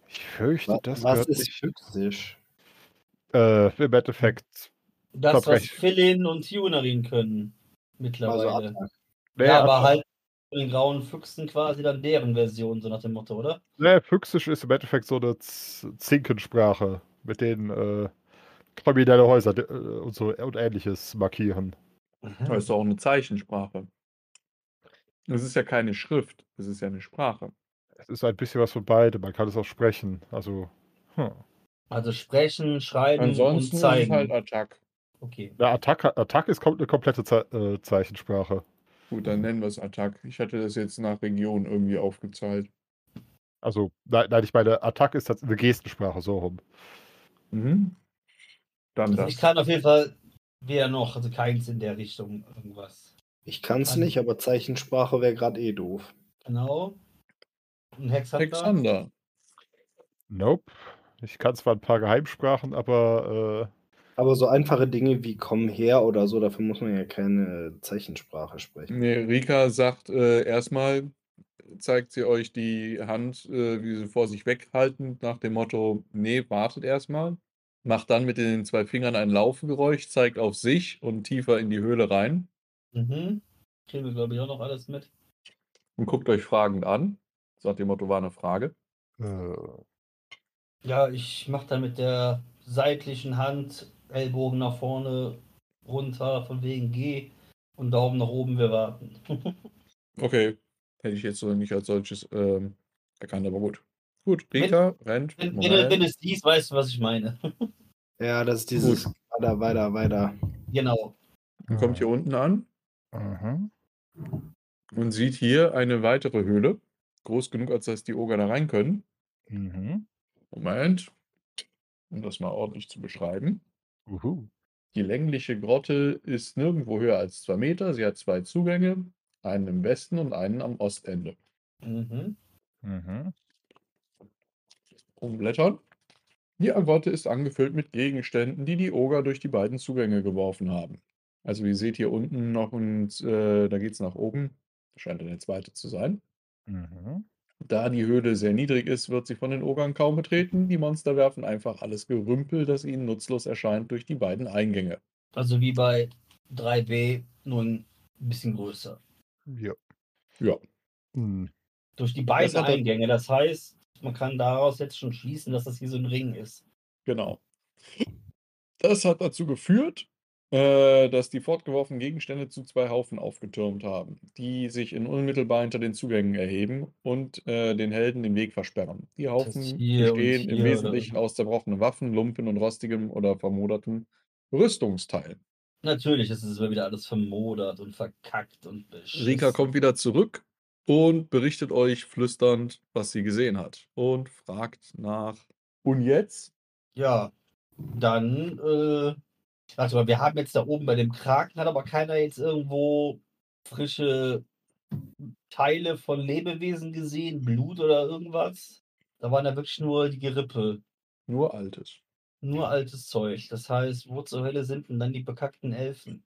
Ich fürchte, das was gehört ist nicht. füchsisch? Äh, im Endeffekt Das, was. Philin und Tunerin können Also mittlerweile. Nee, ja, aber halt den grauen Füchsen quasi dann deren Version, so nach dem Motto, oder? Nee, Füchsisch ist im Endeffekt so eine Zinkensprache, mit denen äh, kriminelle Häuser äh, und so und ähnliches markieren. Das ist doch auch eine Zeichensprache. Es ist ja keine Schrift, es ist ja eine Sprache. Es ist ein bisschen was von beidem. Man kann es auch sprechen. Also, hm. Also sprechen, schreiben Ansonsten und ist es zeigen. halt Attack. Okay. Ja, Attack, Attack ist eine komplette Ze äh, Zeichensprache. Gut, dann nennen wir es Attack. Ich hatte das jetzt nach Region irgendwie aufgezahlt. Also, nein, ich meine, Attack ist eine Gestensprache, so rum. Mhm. Dann Also das. ich kann auf jeden Fall weder noch, also keins in der Richtung irgendwas. Ich kann's Also- nicht, aber Zeichensprache wäre gerade eh doof. Genau. Ein Hexhunter. Alexander. Nope. Ich kann zwar ein paar Geheimsprachen, aber Aber so einfache Dinge wie komm her oder so, dafür muss man ja keine Zeichensprache sprechen. Nee, Rika sagt äh, erstmal, zeigt sie euch die Hand, äh, wie sie vor sich weghalten, nach dem Motto, nee, wartet erstmal. Macht dann mit den zwei Fingern ein Laufgeräusch, zeigt auf sich und tiefer in die Höhle rein Mhm. Kriegen wir, glaube ich, auch noch alles mit. und guckt euch fragend an. Sagt dem Motto, war eine Frage. äh, Ja, ich mache da mit der seitlichen Hand Ellbogen nach vorne runter, von wegen geh und Daumen nach oben, wir warten. Okay, hätte ich jetzt so nicht als solches ähm, erkannt, aber gut. Gut, Wenn- Rika rennt. wenn, wenn, wenn es siehst, weißt du, was ich meine. Ja, das ist dieses weiter, weiter, weiter. genau. Und kommt hier unten an mhm. und sieht hier eine weitere Höhle. Groß genug, als dass die Oger da rein können. Mhm. Moment. Um das mal ordentlich zu beschreiben. Uhu. Die längliche Grotte ist nirgendwo höher als zwei Meter. Sie hat zwei Zugänge, einen im Westen und einen am Ostende. Mhm. Mhm. Umblättern. Die Grotte ist angefüllt mit Gegenständen, die die Oger durch die beiden Zugänge geworfen haben. Also ihr seht hier unten noch, und äh, da geht es nach oben. Das scheint dann der zweite zu sein. Mhm. Da die Höhle sehr niedrig ist, wird sie von den Ogern kaum betreten. Die Monster werfen einfach alles Gerümpel, das ihnen nutzlos erscheint, durch die beiden Eingänge. Also wie bei 3B, nur ein bisschen größer. Ja. Ja. Hm. Durch die beiden er- Eingänge. Das heißt, man kann daraus jetzt schon schließen, dass das hier so ein Ring ist. Genau. Das hat dazu geführt, äh, dass die fortgeworfenen Gegenstände zu zwei Haufen aufgetürmt haben, die sich in unmittelbar hinter den Zugängen erheben und äh, den Helden den Weg versperren. Die Haufen bestehen im oder- Wesentlichen aus zerbrochenen Waffen, Lumpen und rostigem oder vermodertem Rüstungsteil. Natürlich ist es wieder alles vermodert und verkackt und beschissen. Rika kommt wieder zurück und berichtet euch flüsternd, was sie gesehen hat und fragt nach. Und jetzt? Ja, dann, äh, warte mal, wir haben jetzt da oben bei dem Kraken, hat aber keiner jetzt irgendwo frische Teile von Lebewesen gesehen, Blut oder irgendwas? Da waren ja wirklich nur die Gerippe, Nur Altes. nur altes Zeug. Das heißt, wo zur Hölle sind denn dann die bekackten Elfen?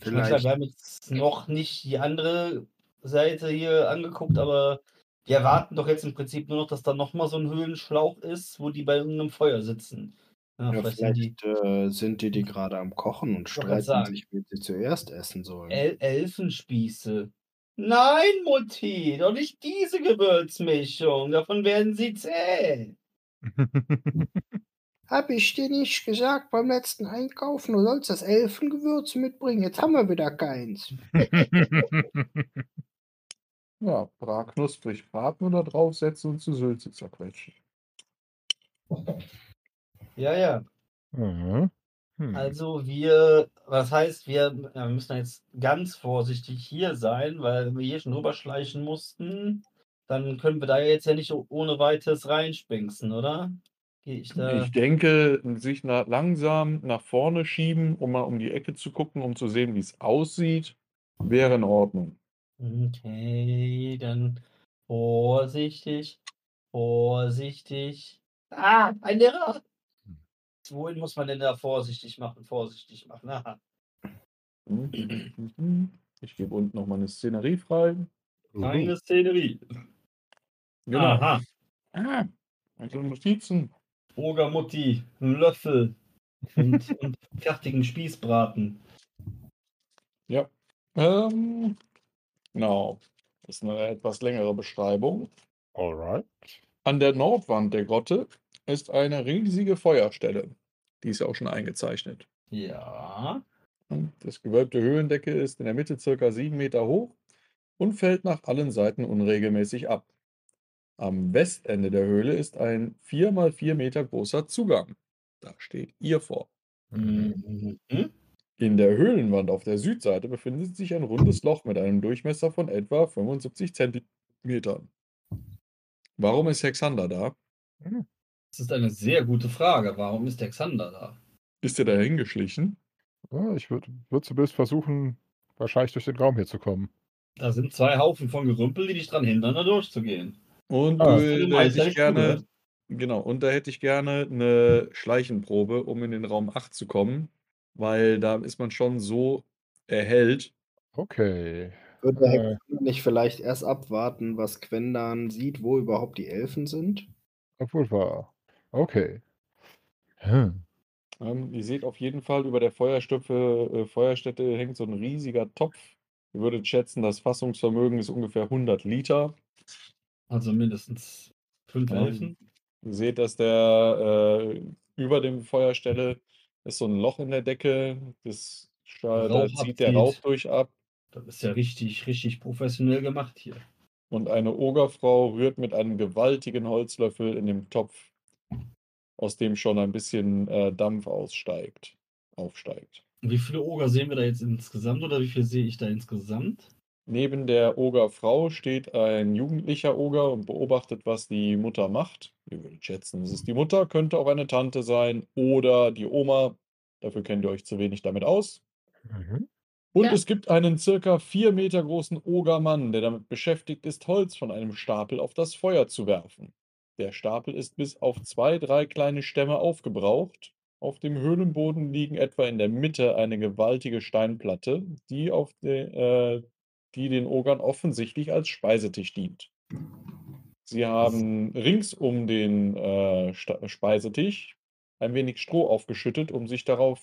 Ich meine, Vielleicht. wir haben jetzt noch nicht die andere Seite hier angeguckt, aber die erwarten doch jetzt im Prinzip nur noch, dass da nochmal so ein Höhlenschlauch ist, wo die bei irgendeinem Feuer sitzen. Ja, Ja, vielleicht sind die vielleicht äh, sind die, die gerade am Kochen und wollte grad streiten sagen. sich, wie sie zuerst essen sollen. El Elfenspieße. Nein, Mutti, doch nicht diese Gewürzmischung. Davon werden sie zäh. Hab ich dir nicht gesagt beim letzten Einkaufen, du sollst das Elfengewürz mitbringen? Jetzt haben wir wieder keins. Ja, brat knusprig braten oder draufsetzen und zu Sülze zerquetschen. Ja, ja. Mhm. Hm. Also wir, was heißt, wir, müssen jetzt ganz vorsichtig hier sein, weil wenn wir hier schon rüberschleichen mussten, dann können wir da jetzt ja nicht ohne weiteres reinspinksen, oder? Ich. Ich denke, sich na langsam nach vorne schieben, um mal um die Ecke zu gucken, um zu sehen, wie es aussieht, wäre in Ordnung. Okay, dann vorsichtig, vorsichtig. Ah, ein Lehrer! Wohin muss man denn da vorsichtig machen? Vorsichtig machen. Aha. Ich gebe unten noch mal eine Szenerie frei. Keine Szenerie. Genau. Aha. Ah, also Notizen. Ogermutti, ein Löffel und, und fertigen Spießbraten. Ja. Ähm, genau. Das ist eine etwas längere Beschreibung. Alright. An der Nordwand der Grotte ist eine riesige Feuerstelle. Die ist ja auch schon eingezeichnet. Ja. Das gewölbte Höhlendecke ist in der Mitte circa sieben Meter hoch und fällt nach allen Seiten unregelmäßig ab. Am Westende der Höhle ist ein 4 mal 4 Meter großer Zugang. Da steht ihr vor. Mhm. In der Höhlenwand auf der Südseite befindet sich ein rundes Loch mit einem Durchmesser von etwa 75 Zentimetern. Warum ist Hexander da? Das ist eine sehr gute Frage. Warum ist der Xander da? Ist er da hingeschlichen? Ja, ich würde würd zumindest versuchen, wahrscheinlich durch den Raum hier zu kommen. Da sind zwei Haufen von Gerümpel, die dich dran hindern, da durchzugehen. Und Ah, ist da hätte ich gerne, genau, und da hätte ich gerne eine Schleichenprobe, um in den Raum 8 zu kommen, weil da ist man schon so erhellt. Okay. Würde der Äh. Nicht vielleicht erst abwarten, was Quendan sieht, wo überhaupt die Elfen sind? Obwohl wahr. Okay. Hm. Ähm, ihr seht auf jeden Fall, über der Feuerstöpfe, äh, Feuerstätte hängt so ein riesiger Topf. Ihr würdet schätzen, das Fassungsvermögen ist ungefähr 100 Liter. Also mindestens fünf Ja. Elfen. Ihr seht, dass der äh, über dem Feuerstelle ist so ein Loch in der Decke. Das, da zieht der. Rauch durch ab. Das ist ja richtig, richtig professionell gemacht hier. Und eine Ogerfrau rührt mit einem gewaltigen Holzlöffel in dem Topf, aus dem schon ein bisschen äh, Dampf aussteigt, aufsteigt. Wie viele Oger sehen wir da jetzt insgesamt oder wie viel sehe ich da insgesamt? Neben der Ogerfrau steht ein jugendlicher Oger und beobachtet, was die Mutter macht. Ihr würdet schätzen, es ist die Mutter, könnte auch eine Tante sein oder die Oma. Dafür kennt ihr euch zu wenig damit aus. Mhm. Und Ja. es gibt einen circa vier Meter großen Ogermann, der damit beschäftigt ist, Holz von einem Stapel auf das Feuer zu werfen. Der Stapel ist bis auf zwei, drei kleine Stämme aufgebraucht. Auf dem Höhlenboden liegen etwa in der Mitte eine gewaltige Steinplatte, die, auf de, äh, die den Ogern offensichtlich als Speisetisch dient. Sie haben rings um den äh, Speisetisch ein wenig Stroh aufgeschüttet, um sich darauf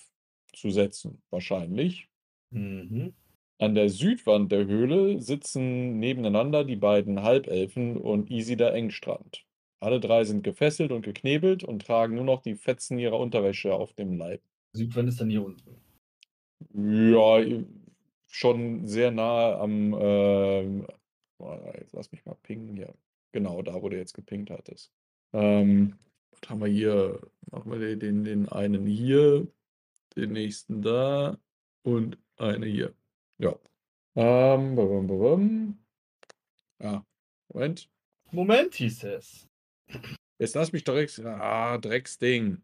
zu setzen, wahrscheinlich. Mhm. An der Südwand der Höhle sitzen nebeneinander die beiden Halbelfen und Isida Engstrand. Alle drei sind gefesselt und geknebelt und tragen nur noch die Fetzen ihrer Unterwäsche auf dem Leib. Südwand ist dann hier unten. Ja, schon sehr nahe am. ähm, jetzt lass mich mal pingen hier. Genau, da, wo du jetzt gepingt hattest. Ähm, was haben wir hier? Machen wir den, den, den einen hier, den nächsten da und eine hier. Ja. Ähm, bum, bum, bum. Ah, Moment. Moment, hieß es. Jetzt lass mich direkt. Ah, Drecksding.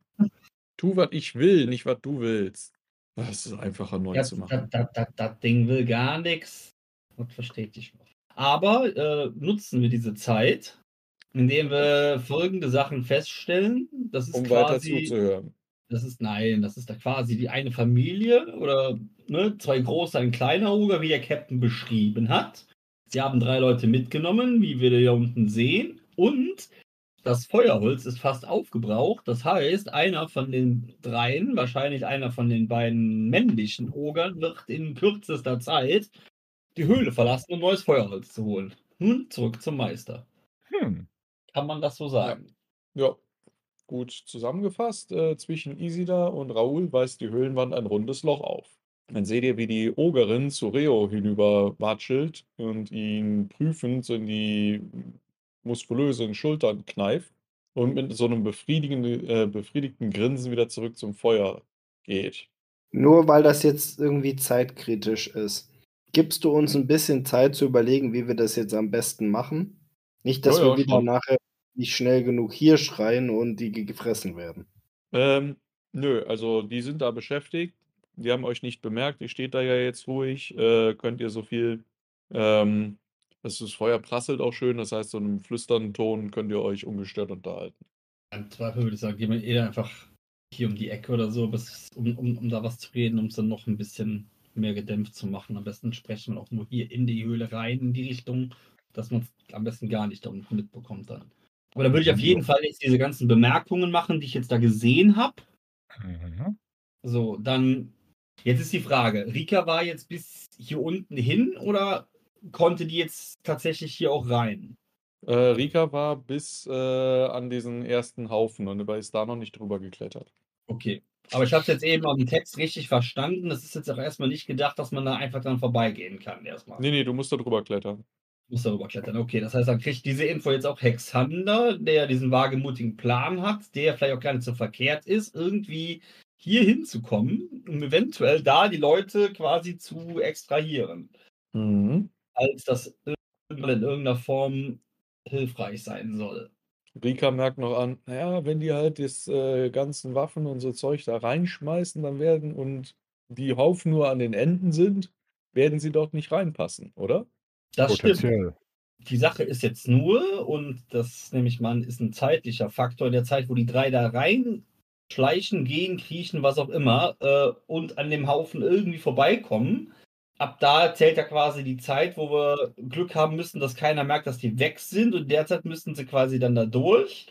Tu, was ich will, nicht was du willst. Das ist einfacher neu Das, zu machen. das, Ding will gar nichts. Und versteht dich noch. Aber äh, nutzen wir diese Zeit, indem wir folgende Sachen feststellen. Das ist Um weiter quasi. zuzuhören. Das ist, nein, das ist da quasi die eine Familie oder ne, zwei große, ein kleiner Oger, wie der Captain beschrieben hat. Sie haben drei Leute mitgenommen, wie wir hier unten sehen. Und das Feuerholz ist fast aufgebraucht. Das heißt, einer von den dreien, wahrscheinlich einer von den beiden männlichen Ogern, wird in kürzester Zeit die Höhle verlassen, um neues Feuerholz zu holen. Nun zurück zum Meister. Hm. Kann man das so sagen? Ja, gut zusammengefasst. Äh, zwischen Isida und Raoul weist die Höhlenwand ein rundes Loch auf. Dann seht ihr, wie die Ogerin zu Reo hinüber watschelt und ihn prüfend so in die muskulösen Schultern kneift und mit so einem befriedigenden, äh, befriedigten Grinsen wieder zurück zum Feuer geht. Nur weil das jetzt irgendwie zeitkritisch ist. Gibst du uns ein bisschen Zeit zu überlegen, wie wir das jetzt am besten machen? Nicht, dass Ja, wir ja, wieder nachher nicht schnell genug hier schreien und die ge- gefressen werden. Ähm, nö, also die sind da beschäftigt. Die haben euch nicht bemerkt. Ihr steht da ja jetzt ruhig. Äh, könnt ihr so viel. Ähm, das, das Feuer prasselt auch schön. Das heißt, so einem flüsternden Ton könnt ihr euch ungestört unterhalten. Im Zweifel würde ich sagen, gehen wir eher einfach hier um die Ecke oder so, bis, um, um, um da was zu reden, um es dann noch ein bisschen mehr gedämpft zu machen. Am besten sprechen wir auch nur hier in die Höhle rein, in die Richtung, dass man es am besten gar nicht da unten mitbekommt dann. Aber da würde ich auf jeden Fall jetzt diese ganzen Bemerkungen machen, die ich jetzt da gesehen habe. Mhm. So, dann, jetzt ist die Frage, Rika war jetzt bis hier unten hin oder konnte die jetzt tatsächlich hier auch rein? Äh, Rika war bis äh, an diesen ersten Haufen und ist da noch nicht drüber geklettert. Okay. Aber ich habe es jetzt eben am Text richtig verstanden. Das ist jetzt auch erstmal nicht gedacht, dass man da einfach dran vorbeigehen kann erstmal. Nee, nee, du musst da drüber klettern. Muss darüber klettern. Okay, das heißt, dann kriegt diese Info jetzt auch Hexander, der diesen wagemutigen Plan hat, der vielleicht auch gar nicht so verkehrt ist, irgendwie hier hinzukommen, um eventuell da die Leute quasi zu extrahieren, Mhm. Als das irgendwann in irgendeiner Form hilfreich sein soll. Rika merkt noch an, naja, wenn die halt das äh, ganzen Waffen und so Zeug da reinschmeißen, dann werden und die Haufen nur an den Enden sind, werden sie dort nicht reinpassen, oder? Das stimmt. Die Sache ist jetzt nur, und das nehme ich mal an, ist ein zeitlicher Faktor in der Zeit, wo die drei da rein schleichen, gehen, kriechen, was auch immer, äh, und an dem Haufen irgendwie vorbeikommen. Ab da zählt ja quasi die Zeit, wo wir Glück haben müssen, dass keiner merkt, dass die weg sind. Und derzeit müssten sie quasi dann da durch,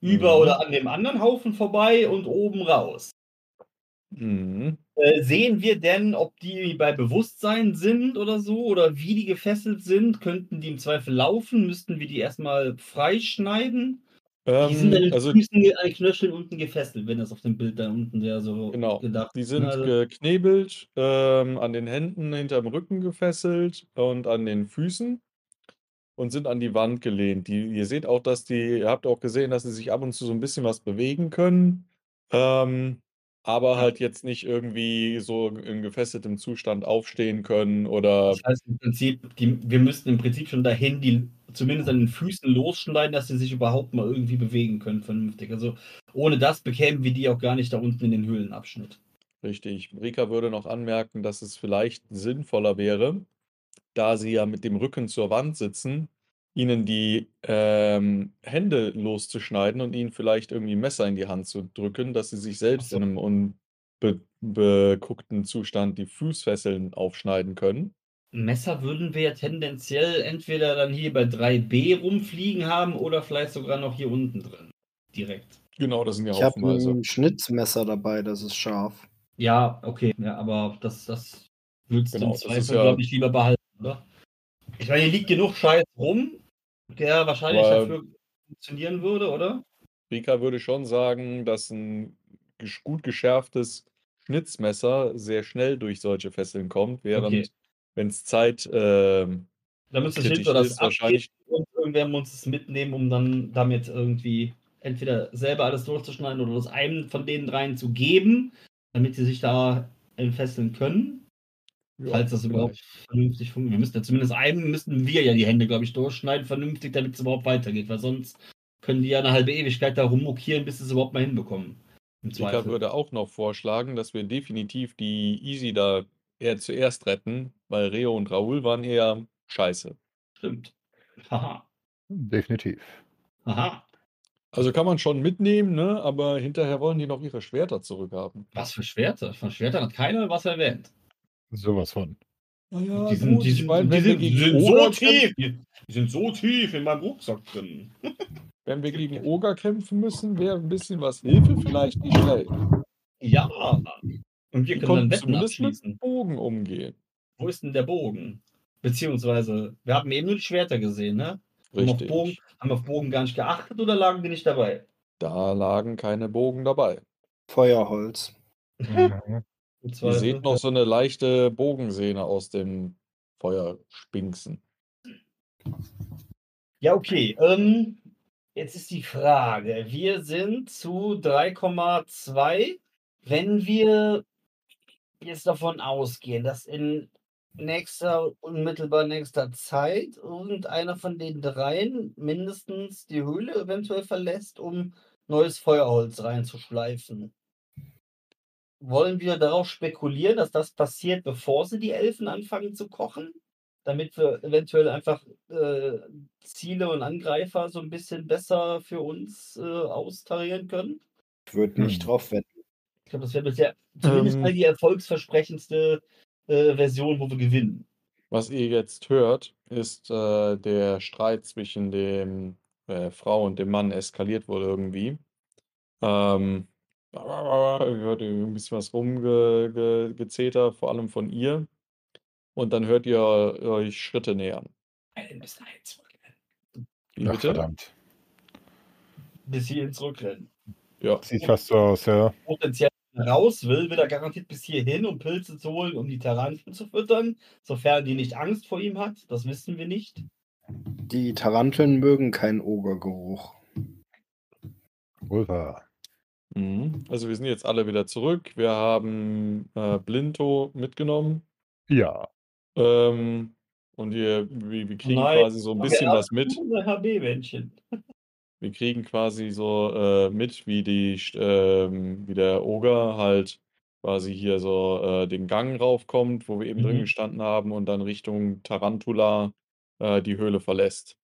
über Mhm. oder an dem anderen Haufen vorbei und oben raus. Mhm. Äh, sehen wir denn, ob die bei Bewusstsein sind oder so oder wie die gefesselt sind? Könnten die im Zweifel laufen? Müssten wir die erstmal freischneiden? Die sind an Ähm, den also Füßen, an den Knöcheln unten gefesselt, wenn das auf dem Bild da unten wäre, so Genau, gedacht. die sind Also, geknebelt, ähm, an den Händen hinterm Rücken gefesselt und an den Füßen und sind an die Wand gelehnt. Die, ihr seht auch, dass die, ihr habt auch gesehen, dass sie sich ab und zu so ein bisschen was bewegen können, ähm, aber halt jetzt nicht irgendwie so in gefesseltem Zustand aufstehen können oder das heißt im Prinzip, die, wir müssten im Prinzip schon dahin, die zumindest an den Füßen losschneiden, dass sie sich überhaupt mal irgendwie bewegen können, vernünftig. Also ohne das bekämen wir die auch gar nicht da unten in den Höhlenabschnitt. Richtig. Rika würde noch anmerken, dass es vielleicht sinnvoller wäre, da sie ja mit dem Rücken zur Wand sitzen, ihnen die ähm, Hände loszuschneiden und ihnen vielleicht irgendwie ein Messer in die Hand zu drücken, dass sie sich selbst so. in einem unbeguckten Zustand die Fußfesseln aufschneiden können. Messer würden wir ja tendenziell entweder dann hier bei 3b rumfliegen haben oder vielleicht sogar noch hier unten drin. Direkt. Genau, das sind ja Ich habe ein Schnitzmesser dabei, das ist scharf. Ja, okay, ja, aber das, das würdest du Genau, im Zweifel, ja- glaube ich, lieber behalten, oder? Ich meine, hier liegt genug Scheiß rum, der wahrscheinlich Aber- dafür funktionieren würde, oder? Rika würde schon sagen, dass ein gut geschärftes Schnitzmesser sehr schnell durch solche Fesseln kommt, während Okay. wenn es Zeit ähm, Da müsste kritisch Schnitt oder das wahrscheinlich und irgendwer muss es mitnehmen, um dann damit irgendwie entweder selber alles durchzuschneiden oder das einem von den dreien zu geben, damit sie sich da entfesseln können. Ja, falls das überhaupt vernünftig funktioniert. Wir müssten ja zumindest einem müssten wir ja die Hände, glaube ich, durchschneiden, vernünftig, damit es überhaupt weitergeht, weil sonst können die ja eine halbe Ewigkeit da rummokieren, bis sie es überhaupt mal hinbekommen. Zweifel. würde auch noch vorschlagen, dass wir definitiv die Easy da eher zuerst retten, weil Reo und Raoul waren eher scheiße. Stimmt. Haha. Definitiv. Haha. Also kann man schon mitnehmen, ne? aber hinterher wollen die noch ihre Schwerter zurückhaben. Was für Schwerter? Von Schwertern hat keiner was erwähnt. Sowas von. Naja, die sind, die sind, die sind, die sind so tief. Die, die sind so tief in meinem Rucksack drin. Wenn wir gegen Oger kämpfen müssen, wäre ein bisschen was Hilfe vielleicht nicht schlecht. Ja. Und wir Die können dann Wetten zumindest mit abschließen. Bogen umgehen. Wo ist denn der Bogen? Beziehungsweise, wir haben eben nur die Schwerter gesehen, ne? Haben auf, Bogen, Richtig. haben auf Bogen gar nicht geachtet oder lagen die nicht dabei? Da lagen keine Bogen dabei. Feuerholz. Mhm. Ihr seht noch so eine leichte Bogensehne aus dem Feuer spinksen. Ja, okay. Ähm, jetzt ist die Frage. Wir sind zu 3,2. Wenn wir jetzt davon ausgehen, dass in nächster, unmittelbar nächster Zeit irgendeiner von den dreien mindestens die Höhle eventuell verlässt, um neues Feuerholz reinzuschleifen. Wollen wir darauf spekulieren, dass das passiert, bevor sie die Elfen anfangen zu kochen? Damit wir eventuell einfach äh, Ziele und Angreifer so ein bisschen besser für uns äh, austarieren können? Ich würde nicht Hm. drauf wetten. Ich glaube, das wäre bisher zumindest Ähm. mal die erfolgsversprechendste äh, Version, wo wir gewinnen. Was ihr jetzt hört, ist äh, der Streit zwischen dem äh, Frau und dem Mann eskaliert wohl irgendwie. Ähm, ihr hört ein bisschen was rumgezeter, vor allem von ihr. Und dann hört ihr euch Schritte nähern. Ein bis ein zurückrennen. Wie Ach, bitte? verdammt. Bis hierhin zurückrennen. Ja. Sieht fast so aus, ja. Potenziell raus will, will er garantiert bis hierhin, um Pilze zu holen, um die Taranten zu füttern. Sofern die nicht Angst vor ihm hat, das wissen wir nicht. Die Taranteln mögen keinen Ogergeruch. Wohl wahr. Mhm. Also wir sind jetzt alle wieder zurück. Wir haben äh, Blinto mitgenommen. Ja. Ähm, und wir, wir, wir kriegen Nein, quasi so ein bisschen was mit. HB-Männchen. Wir kriegen quasi so äh, mit, wie die, ähm, wie der Oger halt quasi hier so äh, den Gang raufkommt, wo wir eben drin Mhm. gestanden haben und dann Richtung Tarantula äh, die Höhle verlässt.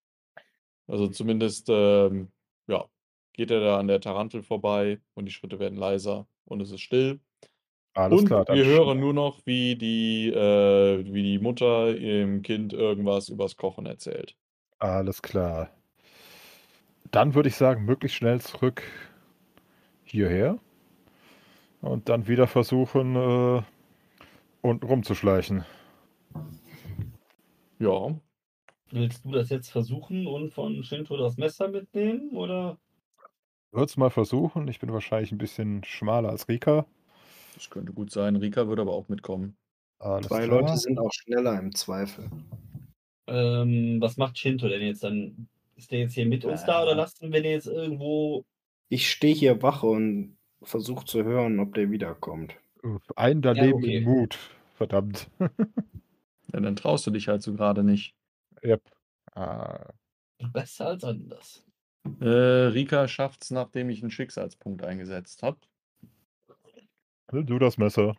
Also zumindest, ähm, ja, geht er da an der Tarantel vorbei und die Schritte werden leiser und es ist still. Alles und klar. wir hören nur noch, wie die, äh, wie die Mutter ihrem Kind irgendwas übers Kochen erzählt. Alles klar. Dann würde ich sagen, möglichst schnell zurück hierher. Und dann wieder versuchen, äh, unten rumzuschleichen. Ja, Willst du das jetzt versuchen und von Shinto das Messer mitnehmen? Oder? Würde es mal versuchen. Ich bin wahrscheinlich ein bisschen schmaler als Rika. das könnte gut sein. Rika würde aber auch mitkommen. Alles Zwei klar. Leute sind auch schneller im Zweifel. Ähm, was macht Shinto denn jetzt dann? Ist der jetzt hier mit uns da oder Äh. lassen wir den jetzt irgendwo? Ich stehe hier Wache und versuche zu hören, ob der wiederkommt. Ein daneben okay. im Mut. Verdammt. Ja, dann traust du dich halt so gerade nicht. yep. Ah, Besser als anders. Äh, Rika schafft's, nachdem ich einen Schicksalspunkt eingesetzt habe. du das Messer.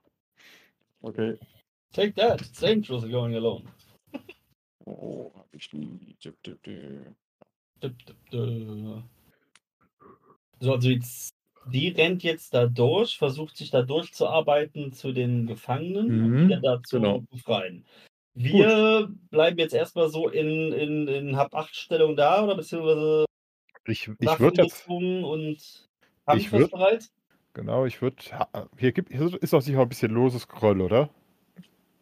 Okay. Take that. It's dangerous going alone. Oh, hab ich die. Tipp, tipp, tipp. Dip, dip, dip. So, also jetzt, die rennt jetzt da durch, versucht sich da durchzuarbeiten zu den Gefangenen und Mhm, wieder da zu genau. befreien. Wir bleiben jetzt erstmal so in, in, in Hab-8-Stellung da oder beziehungsweise Ich, ich würde jetzt, gezwungen und Ich würd- bereit? genau, ich würde, hier gibt, hier ist auch sicher ein bisschen loses Groll, oder?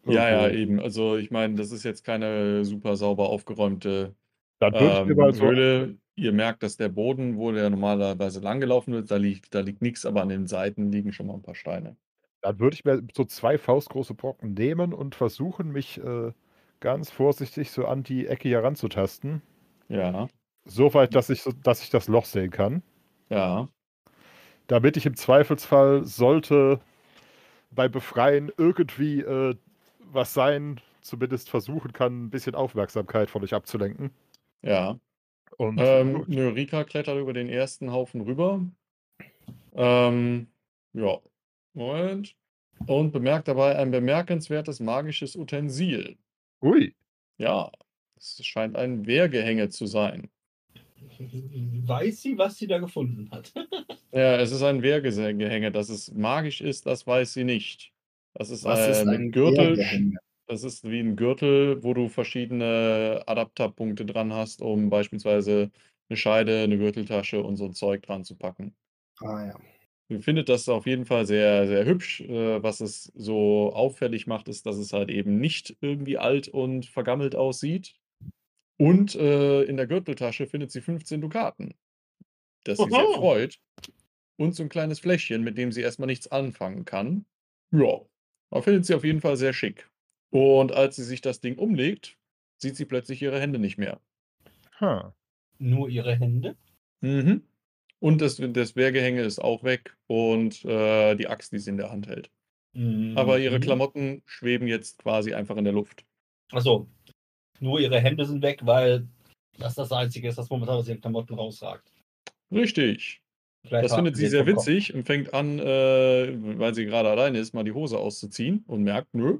Ja, ja, Irgendwo. eben. Also ich meine, das ist jetzt keine super sauber aufgeräumte Dann würde ich mir ähm, mal so, Höhle. Ihr merkt, dass der Boden, wo der normalerweise langgelaufen wird, da liegt, da liegt nichts, aber an den Seiten liegen schon mal ein paar Steine. dann würde ich mir so zwei faustgroße Brocken nehmen und versuchen, mich äh, ganz vorsichtig so an die Ecke hier ranzutasten. Ja, So weit, dass ich, dass ich das Loch sehen kann. ja. Damit ich im Zweifelsfall sollte bei Befreien irgendwie äh, was sein, zumindest versuchen kann, ein bisschen Aufmerksamkeit von euch abzulenken. Ja. Und Ähm, gut. nö, Rika klettert über den ersten Haufen rüber. Ähm, ja. Moment. Und bemerkt dabei ein bemerkenswertes magisches Utensil. ui, Ja, es scheint ein Wehrgehänge zu sein. Weiß sie, was sie da gefunden hat? Ja, es ist ein Wehrgehänge. Dass es magisch ist, das weiß sie nicht. Das ist, Was äh, ist ein Gürtel. Wehrgehänge? Das ist wie ein Gürtel, wo du verschiedene Adapterpunkte dran hast, um beispielsweise eine Scheide, eine Gürteltasche und so ein Zeug dran zu packen. Ah ja. Ich finde das auf jeden Fall sehr, sehr hübsch. Äh, was es so auffällig macht, ist, dass es halt eben nicht irgendwie alt und vergammelt aussieht. Und äh, in der Gürteltasche findet sie 15 Dukaten, das sie sehr freut. Und so ein kleines Fläschchen, mit dem sie erstmal nichts anfangen kann. Ja, man findet sie auf jeden Fall sehr schick. Und als sie sich das Ding umlegt, sieht sie plötzlich ihre Hände nicht mehr. ha. Nur ihre Hände? Mhm. Und das, das Wehrgehänge ist auch weg und äh, die Axt, die sie in der Hand hält. Aber ihre Mhm. Klamotten schweben jetzt quasi einfach in der Luft. Achso. Nur ihre Hände sind weg, weil das das Einzige ist, das momentan aus ihren Klamotten rausragt. Richtig. Vielleicht Das findet sie sehr Kopf. witzig und fängt an, äh, weil sie gerade alleine ist, mal die Hose auszuziehen und merkt, nö.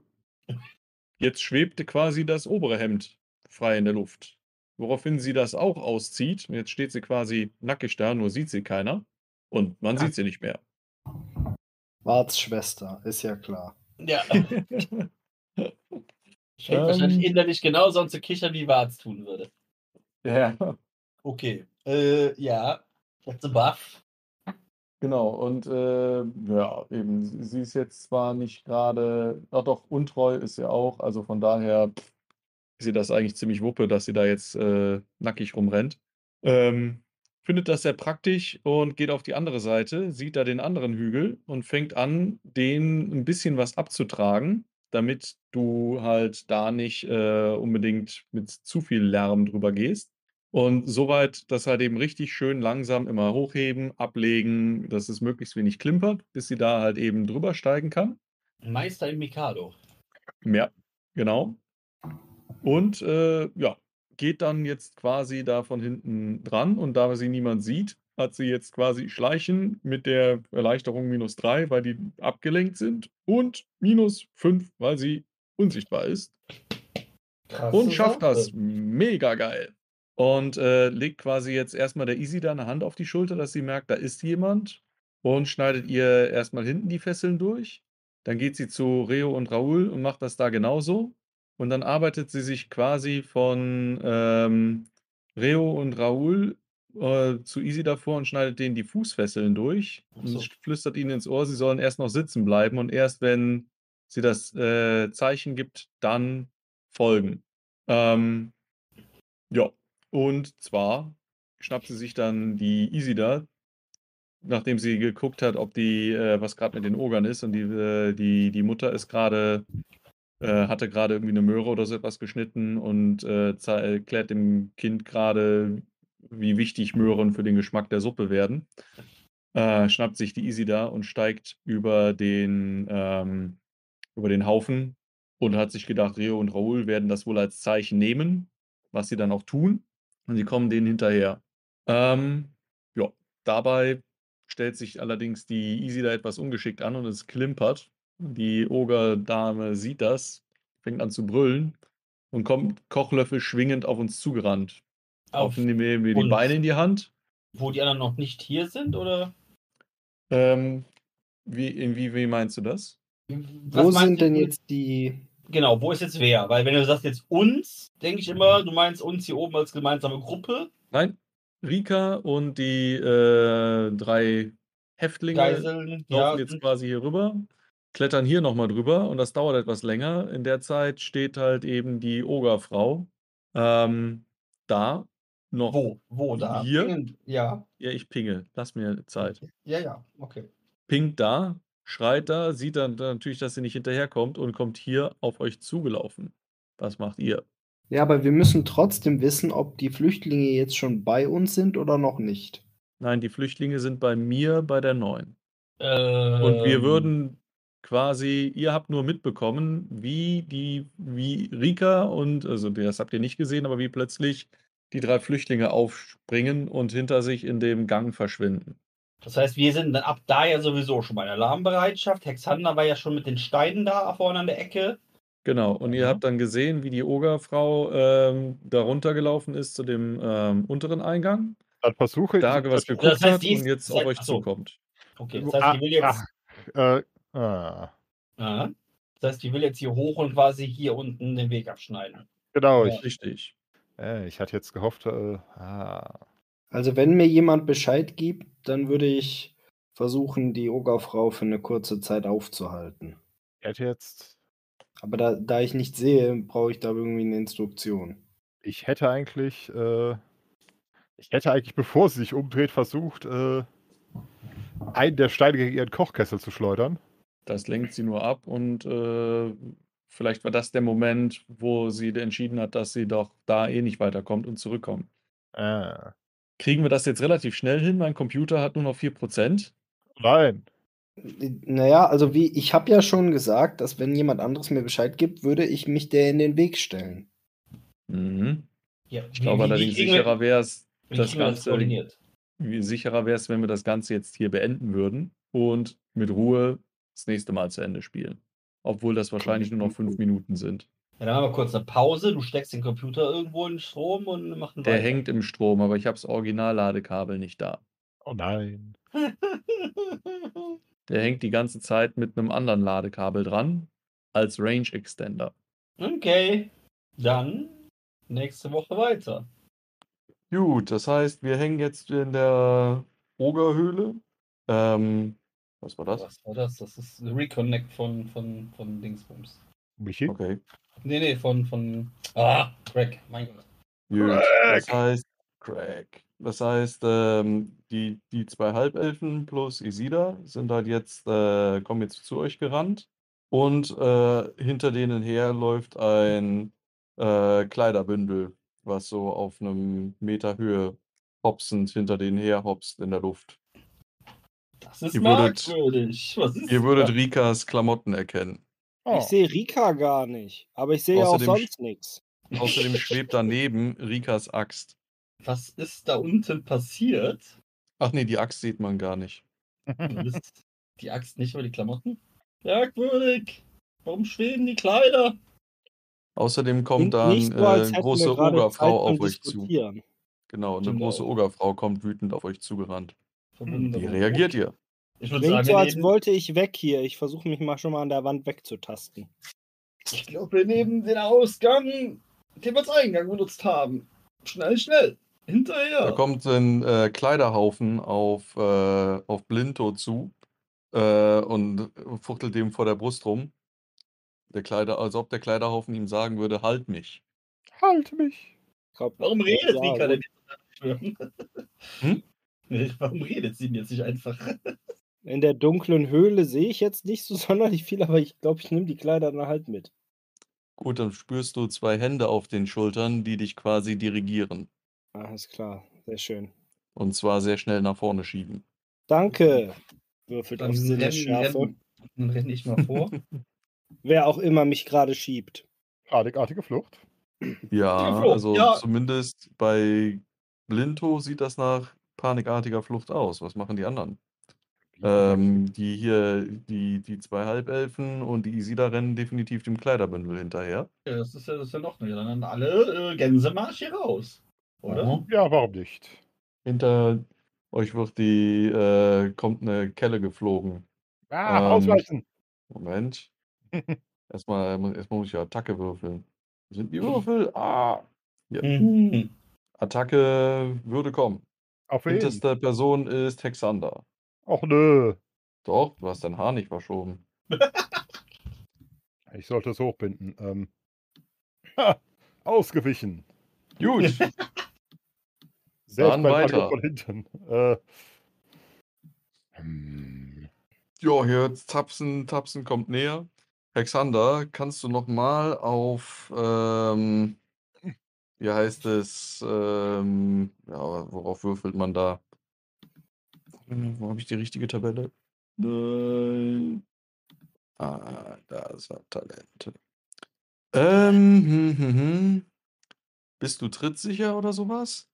Jetzt schwebte quasi das obere Hemd frei in der Luft. Woraufhin sie das auch auszieht. Jetzt steht sie quasi nackig da, nur sieht sie keiner. Und man sieht sie nicht mehr. Warts Schwester, ist ja klar. Ja. Fängt wahrscheinlich Ähm. innerlich genauso an zu kichern, wie Warz tun würde. ja. Okay. Äh, ja. That's a buff. Genau, und äh, ja, eben, sie ist jetzt zwar nicht gerade, ach doch, untreu ist sie auch, also von daher pff, ist sie das eigentlich ziemlich wuppe, dass sie da jetzt äh, nackig rumrennt. Ähm, findet das sehr praktisch und geht auf die andere Seite, sieht da den anderen Hügel und fängt an, den ein bisschen was abzutragen, damit du halt da nicht äh, unbedingt mit zu viel Lärm drüber gehst. Und soweit, dass halt eben richtig schön langsam immer hochheben, ablegen, dass es möglichst wenig klimpert, bis sie da halt eben drüber steigen kann. Meister im Mikado. Ja, genau. Und äh, ja, geht dann jetzt quasi da von hinten dran und da sie niemand sieht, hat sie jetzt quasi Schleichen mit der Erleichterung minus 3, weil die abgelenkt sind und minus 5, weil sie unsichtbar ist. Krass. Und schafft das. Mega geil. Und äh, legt quasi jetzt erstmal der Easy da eine Hand auf die Schulter, dass sie merkt, da ist jemand. Und schneidet ihr erstmal hinten die Fesseln durch. Dann geht sie zu Reo und Raoul und macht das da genauso. Und dann arbeitet sie sich quasi von ähm, Reo und Raoul äh, zu Easy davor und schneidet denen die Fußfesseln durch. So. Und flüstert ihnen ins Ohr, sie sollen erst noch sitzen bleiben und erst wenn sie das äh, Zeichen gibt, dann folgen. Ähm, ja, und zwar schnappt sie sich dann die Easy da, nachdem sie geguckt hat, ob die, äh, was gerade mit den Ogern ist. Und die, äh, die, die Mutter ist gerade, äh, hatte gerade irgendwie eine Möhre oder so etwas geschnitten und äh, erklärt dem Kind gerade, wie wichtig Möhren für den Geschmack der Suppe werden. Äh, schnappt sich die Easy da und steigt über den, ähm, über den Haufen und hat sich gedacht, Reo und Raoul werden das wohl als Zeichen nehmen, was sie dann auch tun. Und sie kommen denen hinterher. Ähm, ja, dabei stellt sich allerdings die Easy da etwas ungeschickt an und es klimpert. Die Ogerdame sieht das, fängt an zu brüllen und kommt Kochlöffel schwingend auf uns zugerannt. Auf, nehmen wir die. Beine in die Hand. wo die anderen noch nicht hier sind, oder? Ähm, wie, in wie, wie meinst du das? Was Wo meinst sind du denn jetzt die. Genau, wo ist jetzt wer? Weil wenn du sagst jetzt uns, denke ich immer, du meinst uns hier oben als gemeinsame Gruppe. Nein, Rika und die äh, drei Häftlinge Geiseln, laufen ja, jetzt quasi hier rüber, klettern hier nochmal drüber und das dauert etwas länger. In der Zeit steht halt eben die Ogerfrau ähm, da noch. Wo? Wo da? Hier? Pingend, Ja. Ja, ich pinge. Lass mir Zeit. Ja, ja, okay. Pinkt da, schreit da, sieht dann natürlich, dass sie nicht hinterherkommt und kommt hier auf euch zugelaufen. Was macht ihr? Ja, aber wir müssen trotzdem wissen, ob die Flüchtlinge jetzt schon bei uns sind oder noch nicht. Nein, die Flüchtlinge sind bei mir bei der Neuen. Ähm, Und wir würden quasi, ihr habt nur mitbekommen, wie die, wie Rika und, also das habt ihr nicht gesehen, aber wie plötzlich die drei Flüchtlinge aufspringen und hinter sich in dem Gang verschwinden. Das heißt, wir sind dann ab da ja sowieso schon bei der Alarmbereitschaft. Hexander war ja schon mit den Steinen da vorne an der Ecke. Genau, und ihr Mhm. habt dann gesehen, wie die Ogerfrau ähm, da runtergelaufen ist zu dem ähm, unteren Eingang, Dann versuche ich. da was geguckt Das heißt, hat und jetzt auf euch ach so. zukommt. Okay, das heißt, die will jetzt. Ah, äh, ah. Aha. Das heißt, die will jetzt hier hoch und quasi hier unten den Weg abschneiden. Genau, Ja. ich, Richtig. Äh, ich hatte jetzt gehofft, äh, ah, Also, wenn mir jemand Bescheid gibt, dann würde ich versuchen, die Ogerfrau für eine kurze Zeit aufzuhalten. ich hätte jetzt, Aber da, da ich nicht sehe, brauche ich da irgendwie eine Instruktion. ich hätte eigentlich, äh, ich hätte eigentlich, bevor sie sich umdreht, versucht, äh, einen der Steine gegen ihren Kochkessel zu schleudern. Das lenkt sie nur ab und äh, vielleicht war das der Moment, wo sie entschieden hat, dass sie doch da eh nicht weiterkommt und zurückkommt. Ah. Kriegen wir das jetzt relativ schnell hin? Mein Computer hat nur noch 4%. Nein. Naja, also wie, ich habe ja schon gesagt, dass wenn jemand anderes mir Bescheid gibt, würde ich mich der in den Weg stellen. Mhm. Ja, Ich glaube allerdings sicherer wäre es, wie das das Ganze, koordiniert? wie sicherer wäre es, wenn wir das Ganze jetzt hier beenden würden und mit Ruhe das nächste Mal zu Ende spielen. Obwohl das wahrscheinlich nur noch fünf Minuten sind. Ja, dann machen wir kurz eine Pause. Du steckst den Computer irgendwo in den Strom und machen Der weiter. hängt im Strom, aber ich habe das Originalladekabel nicht da. Oh nein. Der hängt die ganze Zeit mit einem anderen Ladekabel dran als Range Extender. okay, dann nächste Woche weiter. Gut, das heißt, wir hängen jetzt in der Ogerhöhle. Ähm, was war das? Was war das? Das ist ein Reconnect von, von, von Dingsbums. Michi? Okay. Nee, nee, von, von. Ah, Craig, mein Gott. Gut, das heißt, Craig. Das heißt, ähm, die, die zwei Halbelfen plus Isida sind halt jetzt, äh, kommen jetzt zu euch gerannt. Und äh, hinter denen her läuft ein äh, Kleiderbündel, was so auf einem Meter Höhe hopsend hinter denen her hopst in der Luft. Das ist Ihr würdet- merkwürdig. Was ist Ihr würdet? Rikas Klamotten erkennen. Oh, Ich sehe Rika gar nicht, aber ich sehe ja auch sonst nichts. Außerdem schwebt daneben Rikas Axt. Was ist da unten passiert? Ach nee, die Axt sieht man gar nicht. Ist die Axt nicht über die Klamotten? Merkwürdig. Warum schweben die Kleider? Außerdem kommt dann äh, eine wir große Ogerfrau auf euch zu. Genau, eine Genau. große Ogerfrau kommt wütend auf euch zugerannt. Wie Verwunderung. reagiert ihr? Ich würde sagen, so, als wollte ich weg hier. Ich versuche mich mal schon mal an der Wand wegzutasten. ich glaube, wir nehmen den Ausgang, den wir als Eingang benutzt haben. Schnell, schnell. Hinterher. Da kommt ein äh, Kleiderhaufen auf, äh, auf Blinto zu äh, und fuchtelt dem vor der Brust rum. Der Kleider, als ob der Kleiderhaufen ihm sagen würde, halt mich. halt mich. Glaub, Warum redet Rika denn? Hm? Warum redet sie denn jetzt nicht einfach? in der dunklen Höhle sehe ich jetzt nicht so sonderlich viel, aber ich glaube, ich nehme die Kleider dann halt mit. Gut, dann spürst du zwei Hände auf den Schultern, die dich quasi dirigieren. Alles klar, sehr schön. Und zwar sehr schnell nach vorne schieben. Danke. Würfelt Dann auf renn, Sinnesschärfe. renn, dann renn ich mal vor. Wer auch immer mich gerade schiebt. Panikartige Flucht. Ja, also ja. zumindest bei Blinto sieht das nach panikartiger Flucht aus. Was machen die anderen? Ähm, die hier, die, die zwei Halbelfen und die Isida rennen definitiv dem Kleiderbündel hinterher. Ja, das ist ja, das ist ja noch nicht. Dann alle äh, Gänsemarsch hier raus. Oder? Ja, warum nicht? Hinter euch wird die, äh, kommt eine Kelle geflogen. Ah, Ähm, ausweichen. Moment. Erstmal, erstmal muss ich ja Attacke würfeln. Sind die Würfel? Ah! Ja. Mhm. Attacke würde kommen. Auf wen? Hinterste Person ist Hexander. Och nö. Doch, du hast dein Haar nicht verschoben. Ich sollte es hochbinden. Ähm. Ha, ausgewichen. Gut, Sehr Dann weiter. Von hinten. Äh. Hm. ja, hier Tapsen, Tapsen kommt näher. Hexander, kannst du noch mal auf, ähm, wie heißt es, ähm, ja, worauf würfelt man da? Hm, Wo habe ich die richtige Tabelle? Nein. Ah, da ist er, Talente. Ähm, hm, hm, hm. Bist du trittsicher oder sowas?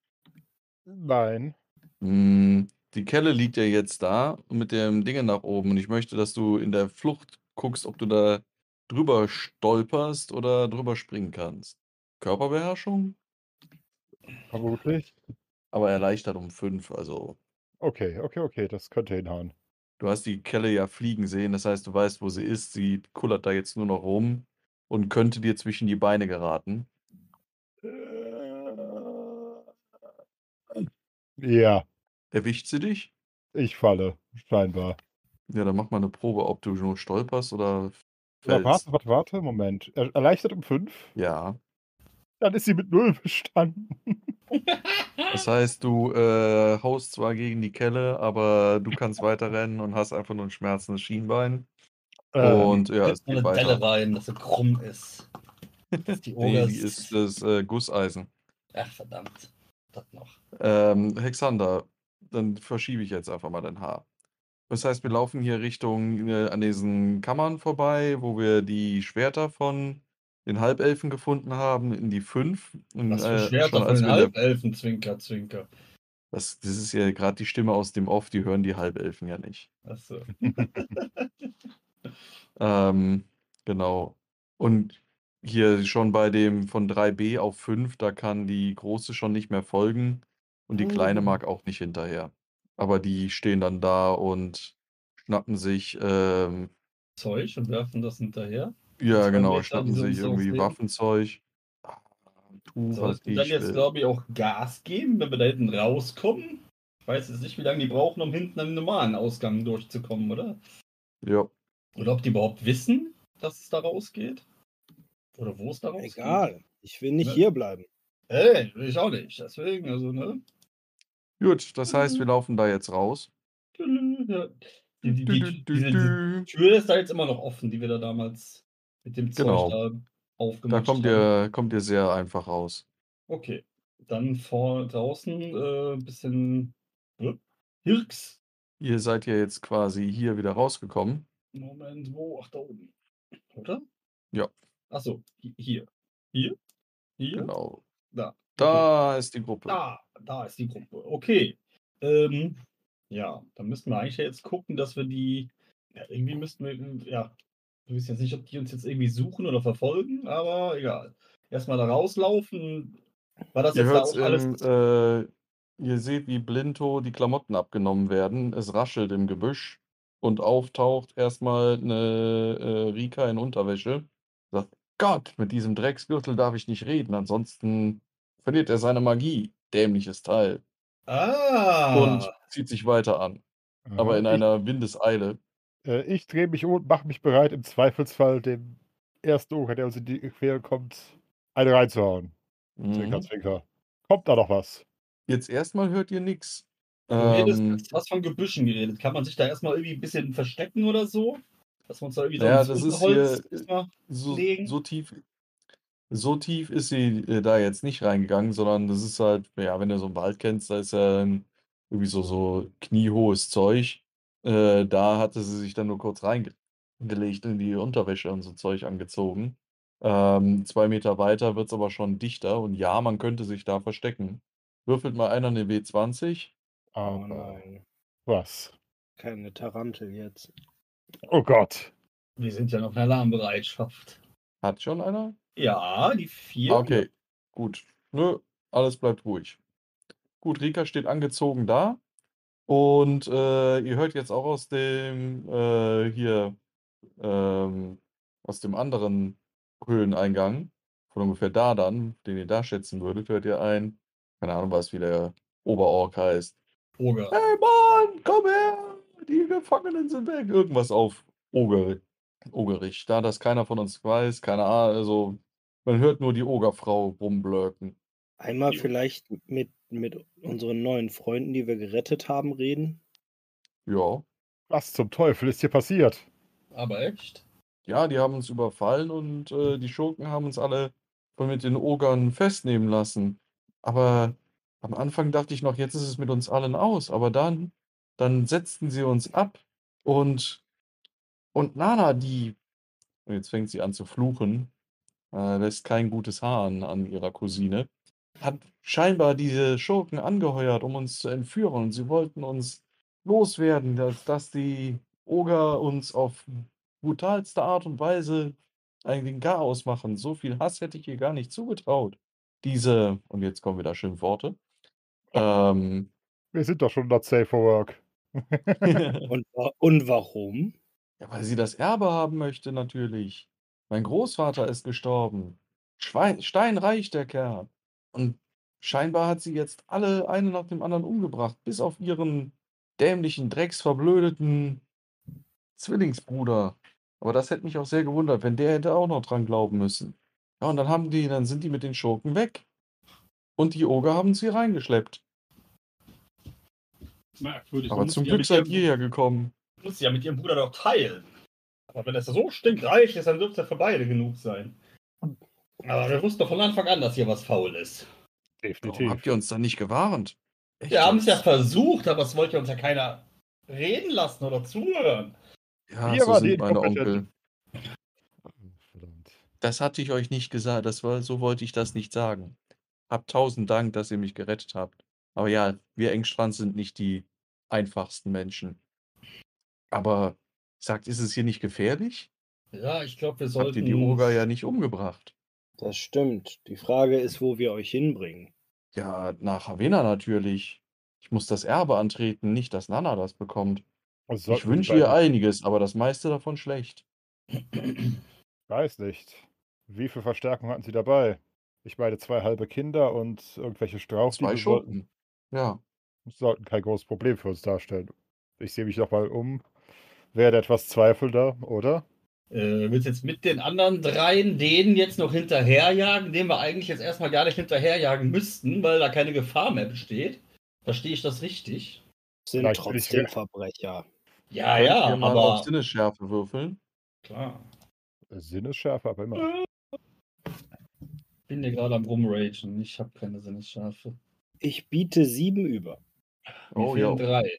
Nein. Hm, die Kelle liegt ja jetzt da mit dem Dinge nach oben und ich möchte, dass du in der Flucht guckst, ob du da drüber stolperst oder drüber springen kannst. Körperbeherrschung? Vermutlich. Aber erleichtert um 5, also Okay, okay, okay, das könnte hinhauen. du hast die Kelle ja fliegen sehen, das heißt, du weißt, wo sie ist. Sie kullert da jetzt nur noch rum und könnte dir zwischen die Beine geraten. Ja, Erwischt sie dich? ich falle, scheinbar. Ja, dann mach mal eine Probe, ob du nur stolperst oder Ja, fällst. warte, warte, warte, Moment. Er- Erleichtert um 5? Ja. Dann ist sie mit 0 bestanden. Das heißt, du äh, haust zwar gegen die Kelle, aber du kannst weiter rennen und hast einfach nur ein schmerzendes Schienbein. Ähm, und ja, es geht eine Delle weiter. rein, dass sie krumm ist. Dass die Nee, Oger die ist das äh, Gusseisen. Ach, verdammt. Das noch. Ähm, Hexander, dann verschiebe ich jetzt einfach mal dein Haar. Das heißt, wir laufen hier Richtung äh, an diesen Kammern vorbei, wo wir die Schwerter von den Halbelfen gefunden haben, in die fünf. Und, Was für äh, Schwerter von den Halbelfen, Zwinker, Zwinker. Das, das ist ja gerade die Stimme aus dem Off, die hören die Halbelfen ja nicht. Achso. Ähm, genau. Und hier schon bei dem von 3b auf 5, da kann die große schon nicht mehr folgen und die kleine Oh. mag auch nicht hinterher. Aber die stehen dann da und schnappen sich, ähm, Zeug und werfen das hinterher. Ja genau, schnappen die sie sich irgendwie aufnehmen. Waffenzeug. Ah, Tu, was wir dann ich jetzt, will. glaube ich, auch Gas geben, wenn wir da hinten rauskommen? Ich weiß jetzt nicht, wie lange die brauchen, um hinten am normalen Ausgang durchzukommen, oder? Ja, Oder ob die überhaupt wissen, dass es da rausgeht? Oder wo es da rausgeht? Egal. Ich will nicht Ne? hier bleiben. Ey, will ich auch nicht. Deswegen, also, ne? gut, das heißt, wir Mhm. laufen da jetzt raus. Die, die, die, dü. Tür ist da jetzt immer noch offen, die wir da damals mit dem Zeug Genau. da Da aufgemacht kommt haben. ihr, kommt ihr sehr einfach raus. Okay. Dann vor draußen äh, ein bisschen äh, Hirks. Ihr seid ja jetzt quasi hier wieder rausgekommen. Moment, wo? Ach, da oben. Oder? Ja. Achso, hier. Hier? Hier? Genau. Da. Okay. Da ist die Gruppe. Da, da ist die Gruppe. Okay. Ähm, ja, dann müssten wir eigentlich jetzt gucken, dass wir die. Ja, irgendwie müssten wir. Ja, wir wissen jetzt nicht, ob die uns jetzt irgendwie suchen oder verfolgen, aber egal. Erstmal da rauslaufen. War das Ihr jetzt da auch alles. im, äh, ihr seht, wie Blinto die Klamotten abgenommen werden. Es raschelt im Gebüsch und auftaucht erstmal eine äh, Rika in Unterwäsche. Sagt, Gott, mit diesem Drecksgürtel darf ich nicht reden, ansonsten verliert er seine Magie. Dämliches Teil. Ah! Und zieht sich weiter an. Aber in einer Windeseile. Ich, äh, ich drehe mich um und mache mich bereit, im Zweifelsfall dem ersten Oger, der uns in die Quere kommt, eine reinzuhauen. Zwinker, Mhm. zwinker. Kommt da noch was? Jetzt erstmal hört ihr nichts. Du Ähm, hast was von Gebüschen geredet. Kann man sich da erstmal irgendwie ein bisschen verstecken oder so? Dass wir uns da irgendwie so Ja, ins das ist Unterholz hier- so, legen. so tief so tief ist sie äh, da jetzt nicht reingegangen, sondern das ist halt, ja, wenn du so einen Wald kennst, da ist ja ähm, irgendwie so, so kniehohes Zeug. Äh, da hatte sie sich dann nur kurz reingelegt in die Unterwäsche und so Zeug angezogen. Ähm, zwei Meter weiter wird es aber schon dichter und ja, man könnte sich da verstecken. Würfelt mal einer eine W20. Oh nein. was? Keine Tarantel jetzt. Oh Gott. Wir sind ja noch in Alarmbereitschaft. Hat schon einer? Ja, die vier. Okay, gut. Nö, alles bleibt ruhig. Gut, Rika steht angezogen da. Und äh, ihr hört jetzt auch aus dem äh, hier ähm, aus dem anderen Höhleneingang, von ungefähr da dann, den ihr da schätzen würdet, hört ihr ein, keine Ahnung was, wie der Oberork heißt. Oger. Hey Mann, komm her! Die Gefangenen sind weg. Irgendwas auf Oger, Ogerich. Da das keiner von uns weiß, keine Ahnung, also man hört nur die Ogerfrau rumblöken. Einmal vielleicht mit, mit unseren neuen Freunden, die wir gerettet haben, reden. Ja. Was zum Teufel ist hier passiert? Aber echt? Ja, die haben uns überfallen und äh, die Schurken haben uns alle von mit den Ogern festnehmen lassen. Aber am Anfang dachte ich noch, jetzt ist es mit uns allen aus. Aber dann, dann setzten sie uns ab und, und Nana, die, und jetzt fängt sie an zu fluchen, äh, lässt kein gutes Haar an, an ihrer Cousine, hat scheinbar diese Schurken angeheuert, um uns zu entführen. Und sie wollten uns loswerden, dass, dass die Oger uns auf brutalste Art und Weise eigentlich den Chaos machen. So viel Hass hätte ich ihr gar nicht zugetraut. Diese, und jetzt kommen wieder Schimpfworte. Ähm, Wir sind doch schon not safe for work. Und, und warum? ja, weil sie das Erbe haben möchte, natürlich. Mein Großvater ist gestorben. Schwein, steinreich, der Kerl. Und scheinbar hat sie jetzt alle eine nach dem anderen umgebracht, bis auf ihren dämlichen, drecksverblödeten Zwillingsbruder. Aber das hätte mich auch sehr gewundert, wenn der hätte auch noch dran glauben müssen. Ja, und dann haben die, dann sind die mit den Schurken weg. Und die Oger haben sie reingeschleppt. Merkwürdig. Aber zum Glück seid ihr ja gekommen. Muss ja mit ihrem Bruder doch teilen. Aber wenn das so stinkreich ist, dann dürfte es ja für beide genug sein. Aber wir wussten doch von Anfang an, dass hier was faul ist. Warum Definitiv. habt ihr uns dann nicht gewarnt? Echt Wir haben es ja versucht, aber es wollte uns ja keiner reden lassen oder zuhören. Ja, Wir so sind meine. Onkel. Verdammt. Das hatte ich euch nicht gesagt, das war so wollte ich das nicht sagen. Habt tausend Dank, dass ihr mich gerettet habt. Aber ja, wir Engstrand sind nicht die einfachsten Menschen. Aber sagt, ist es hier nicht gefährlich? Ja, ich glaube, wir Habt sollten. ihr die Oger ja nicht umgebracht? Das stimmt. Die Frage ist, wo wir euch hinbringen. Ja, nach Havena natürlich. Ich muss das Erbe antreten, nicht, dass Nana das bekommt. Also Ich wünsche ihr einiges, aber das meiste davon schlecht. Weiß nicht. Wie viel Verstärkung hatten Sie dabei? Ich meine, zwei halbe Kinder und irgendwelche Strauchdiebe Zwei Schurken. Ja. sollten kein großes Problem für uns darstellen. Ich sehe mich noch mal um. Werde etwas Zweifel da, oder? Äh, willst jetzt mit den anderen dreien denen jetzt noch hinterherjagen, denen wir eigentlich jetzt erstmal gar nicht hinterherjagen müssten, weil da keine Gefahr mehr besteht? Verstehe ich das richtig? Sind Vielleicht ich trotzdem. Verbrecher. Ja, ja, ihr mal auf aber Sinnesschärfe würfeln? klar. Sinnesschärfe, aber immer. Bin hier gerade am Rumragen. Ich habe keine Sinnesschärfe. Ich biete sieben über. Oh ja. drei.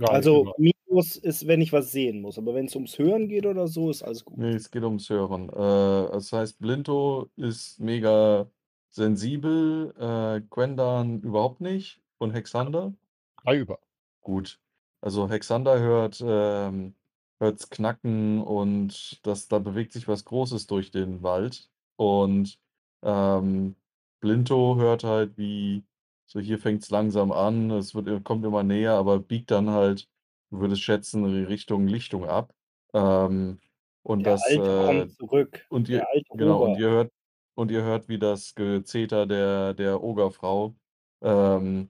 Also nicht Minus ist, wenn ich was sehen muss. Aber wenn es ums Hören geht oder so, ist alles gut. Nee, es geht ums Hören. Äh, das heißt, Blinto ist mega sensibel, äh, Gwendan überhaupt nicht und Hexander. Drei über. Gut. Also Hexander hört ähm, hört's knacken und das, da bewegt sich was Großes durch den Wald. Und ähm, Blinto hört halt, wie so hier fängt's langsam an, es wird, kommt immer näher, aber biegt dann halt, du würdest schätzen, Richtung Lichtung ab. Ähm, und Der das Alte äh, kommt zurück. und ihr, Der alte genau, und ihr hört, und ihr hört, wie das Gezeter der, der Ogerfrau ähm,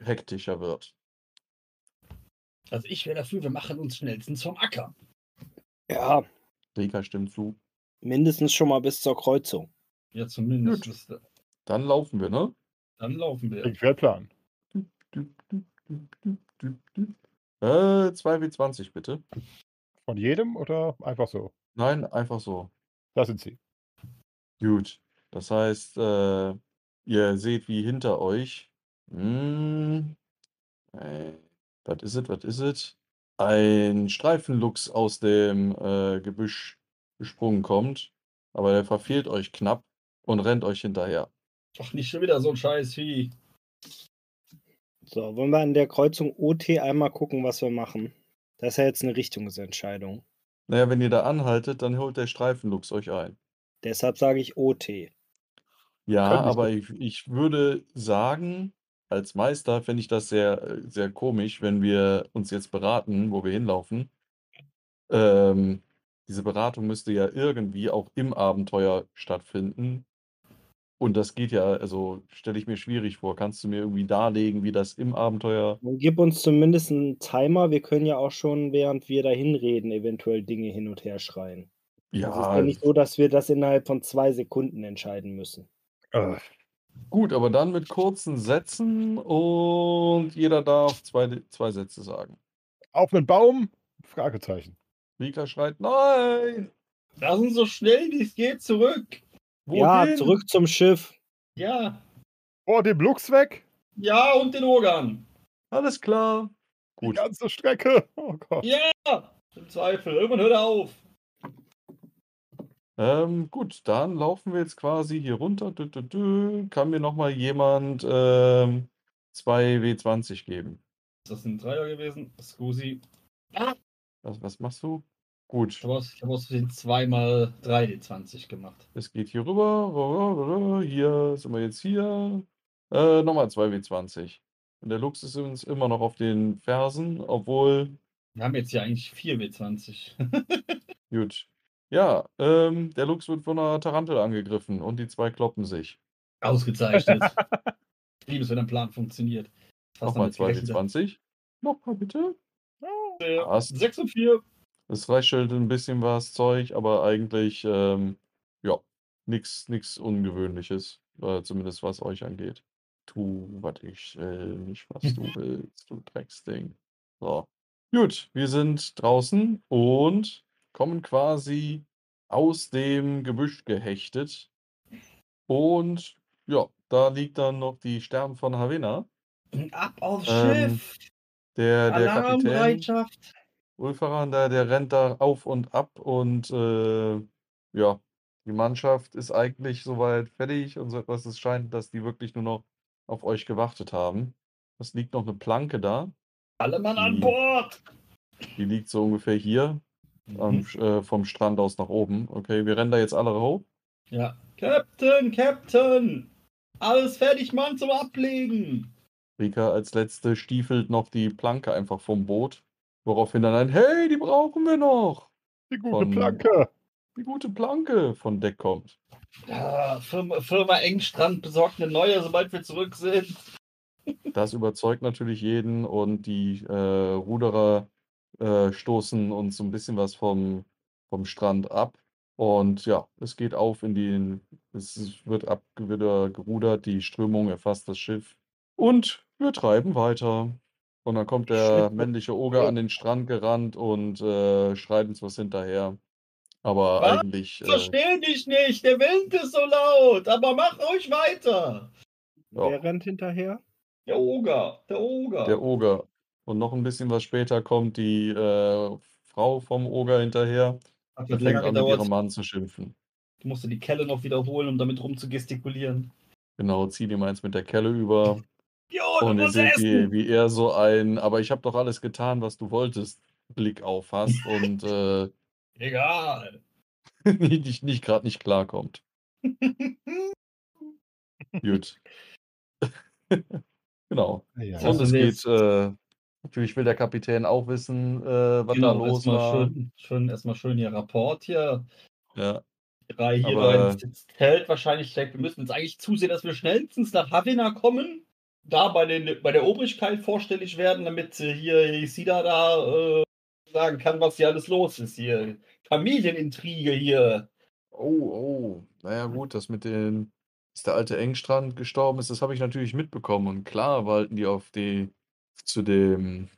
hektischer wird. Also ich wäre dafür, wir machen uns schnellstens vom Acker. Ja, Rika stimmt zu. mindestens schon mal bis zur Kreuzung. Ja, zumindest. Gut. Dann laufen wir, ne? Dann laufen wir. Wie ein Plan. Äh, 2W20 bitte. Von jedem oder einfach so? Nein, einfach so. Da sind sie. Gut. Das heißt, äh, ihr seht, wie hinter euch. Hm, äh, was ist es? Was ist es? Ein Streifenluchs aus dem äh, Gebüsch gesprungen kommt, aber der verfehlt euch knapp und rennt euch hinterher. Ach, nicht schon wieder so ein scheiß Vieh. So, wollen wir an der Kreuzung OT einmal gucken, was wir machen? Das ist ja jetzt eine Richtungsentscheidung. Naja, wenn ihr da anhaltet, dann holt der Streifenluchs euch ein. Deshalb sage ich OT. Ja, aber ich, ich würde sagen, als Meister fände ich das sehr, sehr komisch, wenn wir uns jetzt beraten, wo wir hinlaufen. Ähm, diese Beratung müsste ja irgendwie auch im Abenteuer stattfinden. Und das geht ja, also stelle ich mir schwierig vor. Kannst du mir irgendwie darlegen, wie das im Abenteuer. Gib uns zumindest einen Timer. Wir können ja auch schon, während wir dahin reden, eventuell Dinge hin und her schreien. Es ist Ja, ja nicht so, dass wir das innerhalb von zwei Sekunden entscheiden müssen. Äh, gut, aber dann mit kurzen Sätzen und jeder darf zwei, zwei Sätze sagen. auf einen Baum? Fragezeichen. Rika schreit, nein! Lass uns so schnell wie es geht zurück. Ja, Wohin? zurück zum Schiff. Ja. Oh, dem Lux weg? Ja, und den Ogern. Alles klar. Die Gut. ganze Strecke. Oh Gott. Ja. Im Zweifel. Irgendwann hört er auf. Ähm, gut, dann laufen wir jetzt quasi hier runter. Dü, dü, dü. Kann mir noch mal jemand ähm, 2W20 geben? Ist das ein Dreier gewesen? Scusi. Was, was machst du? Gut, Ich habe aus, ich hab aus Versehen zweimal 3D20 gemacht. es geht hier rüber. Hier sind wir jetzt hier. Äh, nochmal 2W20. Und der Lux ist uns immer noch auf den Fersen, obwohl. Wir haben jetzt ja eigentlich 4W20. Gut. Ja, ähm, der Lux wird von einer Tarantel angegriffen und die zwei kloppen sich. Ausgezeichnet. ich liebe es, wenn ein Plan funktioniert. Nochmal damit gerechnet. 2W20. Nochmal bitte. Äh, Passt. 6 und 4. Es reichelt ein bisschen was Zeug, aber eigentlich, ähm, ja, nichts nix Ungewöhnliches, äh, zumindest was euch angeht. Tu, was ich will, nicht was du willst, du Drecksding. So. Gut, wir sind draußen und kommen quasi aus dem Gebüsch gehechtet. Und ja, da liegt dann noch die Stern von Havena. Ab aufs Ähm, Schiff. Der, der Kapitän. Ulfaran, der, der rennt da auf und ab und äh, ja, die Mannschaft ist eigentlich soweit fertig und so etwas. Es scheint, dass die wirklich nur noch auf euch gewartet haben. Es liegt noch eine Planke da. Alle Mann an Die- Bord. Die liegt so ungefähr hier am, Mhm. äh, vom Strand aus nach oben. Okay, wir rennen da jetzt alle hoch. Ja. Captain, Captain! Alles fertig, Mann, zum Ablegen! Rika als letzte stiefelt noch die Planke einfach vom Boot. Woraufhin dann ein Hey, die brauchen wir noch! Die gute Von- Planke. Die gute Planke von Deck kommt. Ja, Firma, Firma Engstrand besorgt eine neue, sobald wir zurück sind. Das überzeugt natürlich jeden und die äh, Ruderer äh, stoßen uns so ein bisschen was vom, vom Strand ab. Und ja, es geht auf in den, es wird ab, wieder gerudert, die Strömung erfasst das Schiff und wir treiben weiter. Und dann kommt der Shit. männliche Oger an den Strand gerannt und äh, schreit uns was hinterher. Aber Was? eigentlich, äh, Versteh dich nicht, der Wind ist so laut, aber mach ruhig weiter. Ja. Wer rennt hinterher? Der Oger, der Oger. Der Oger. Und noch ein bisschen was später kommt die äh, Frau vom Oger hinterher Hat und fängt an, mit ihrem Mann zu schimpfen. Du musst die Kelle noch wiederholen, um damit rumzugestikulieren. Genau, zieht ihm eins mit der Kelle über. Jo, und musst seht, wie, wie er so ein, aber ich habe doch alles getan, was du wolltest, Blick aufhast und äh, Egal. nicht, nicht gerade nicht klarkommt. Gut. genau. Ja. Und es jetzt- geht, äh, natürlich will der Kapitän auch wissen, äh, was da Genau, los erstmal war. schön, schön, erstmal schön ihr Rapport hier. Ja, Die Reihe hier Aber- rein ins Zelt wahrscheinlich steckt. Wir müssen jetzt eigentlich zusehen, dass wir schnellstens nach Havana kommen, da bei, den, bei der Obrigkeit vorstellig werden, damit sie hier Isida da äh, sagen kann, was hier alles los ist hier. Familienintrige hier. Oh, oh. Naja, gut, das mit den, dass der alte Engstrand gestorben ist, das habe ich natürlich mitbekommen. Und klar wollten die auf die, zu dem,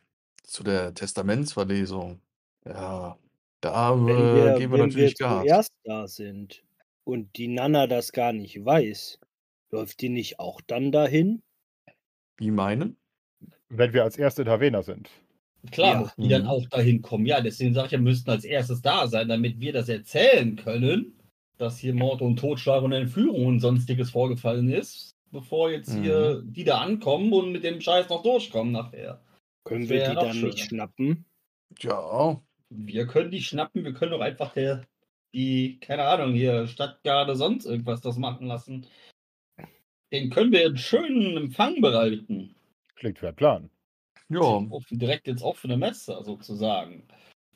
zu der Testamentsverlesung. Ja, da Wenn äh, wir, geben wir wenn natürlich wir Gas. zuerst da sind und die Nana das gar nicht weiß, läuft die nicht auch dann dahin? Wie meinen? Wenn wir als Erste in Havena sind. Klar, Ja. die dann Mhm. auch dahin kommen. Ja, deswegen sage ich, wir müssten als erstes da sein, damit wir das erzählen können, dass hier Mord und Totschlag und Entführung und sonstiges vorgefallen ist, bevor jetzt hier Mhm. die da ankommen und mit dem Scheiß noch durchkommen nachher. Können wir die dann nicht schöner. schnappen? Ja, Wir können die schnappen, wir können doch einfach der, die, keine Ahnung, hier Stadtgarde sonst irgendwas das machen lassen. Den können wir einen schönen Empfang bereiten. Klingt wie ein Plan. ja. Direkt ins offene Messer sozusagen.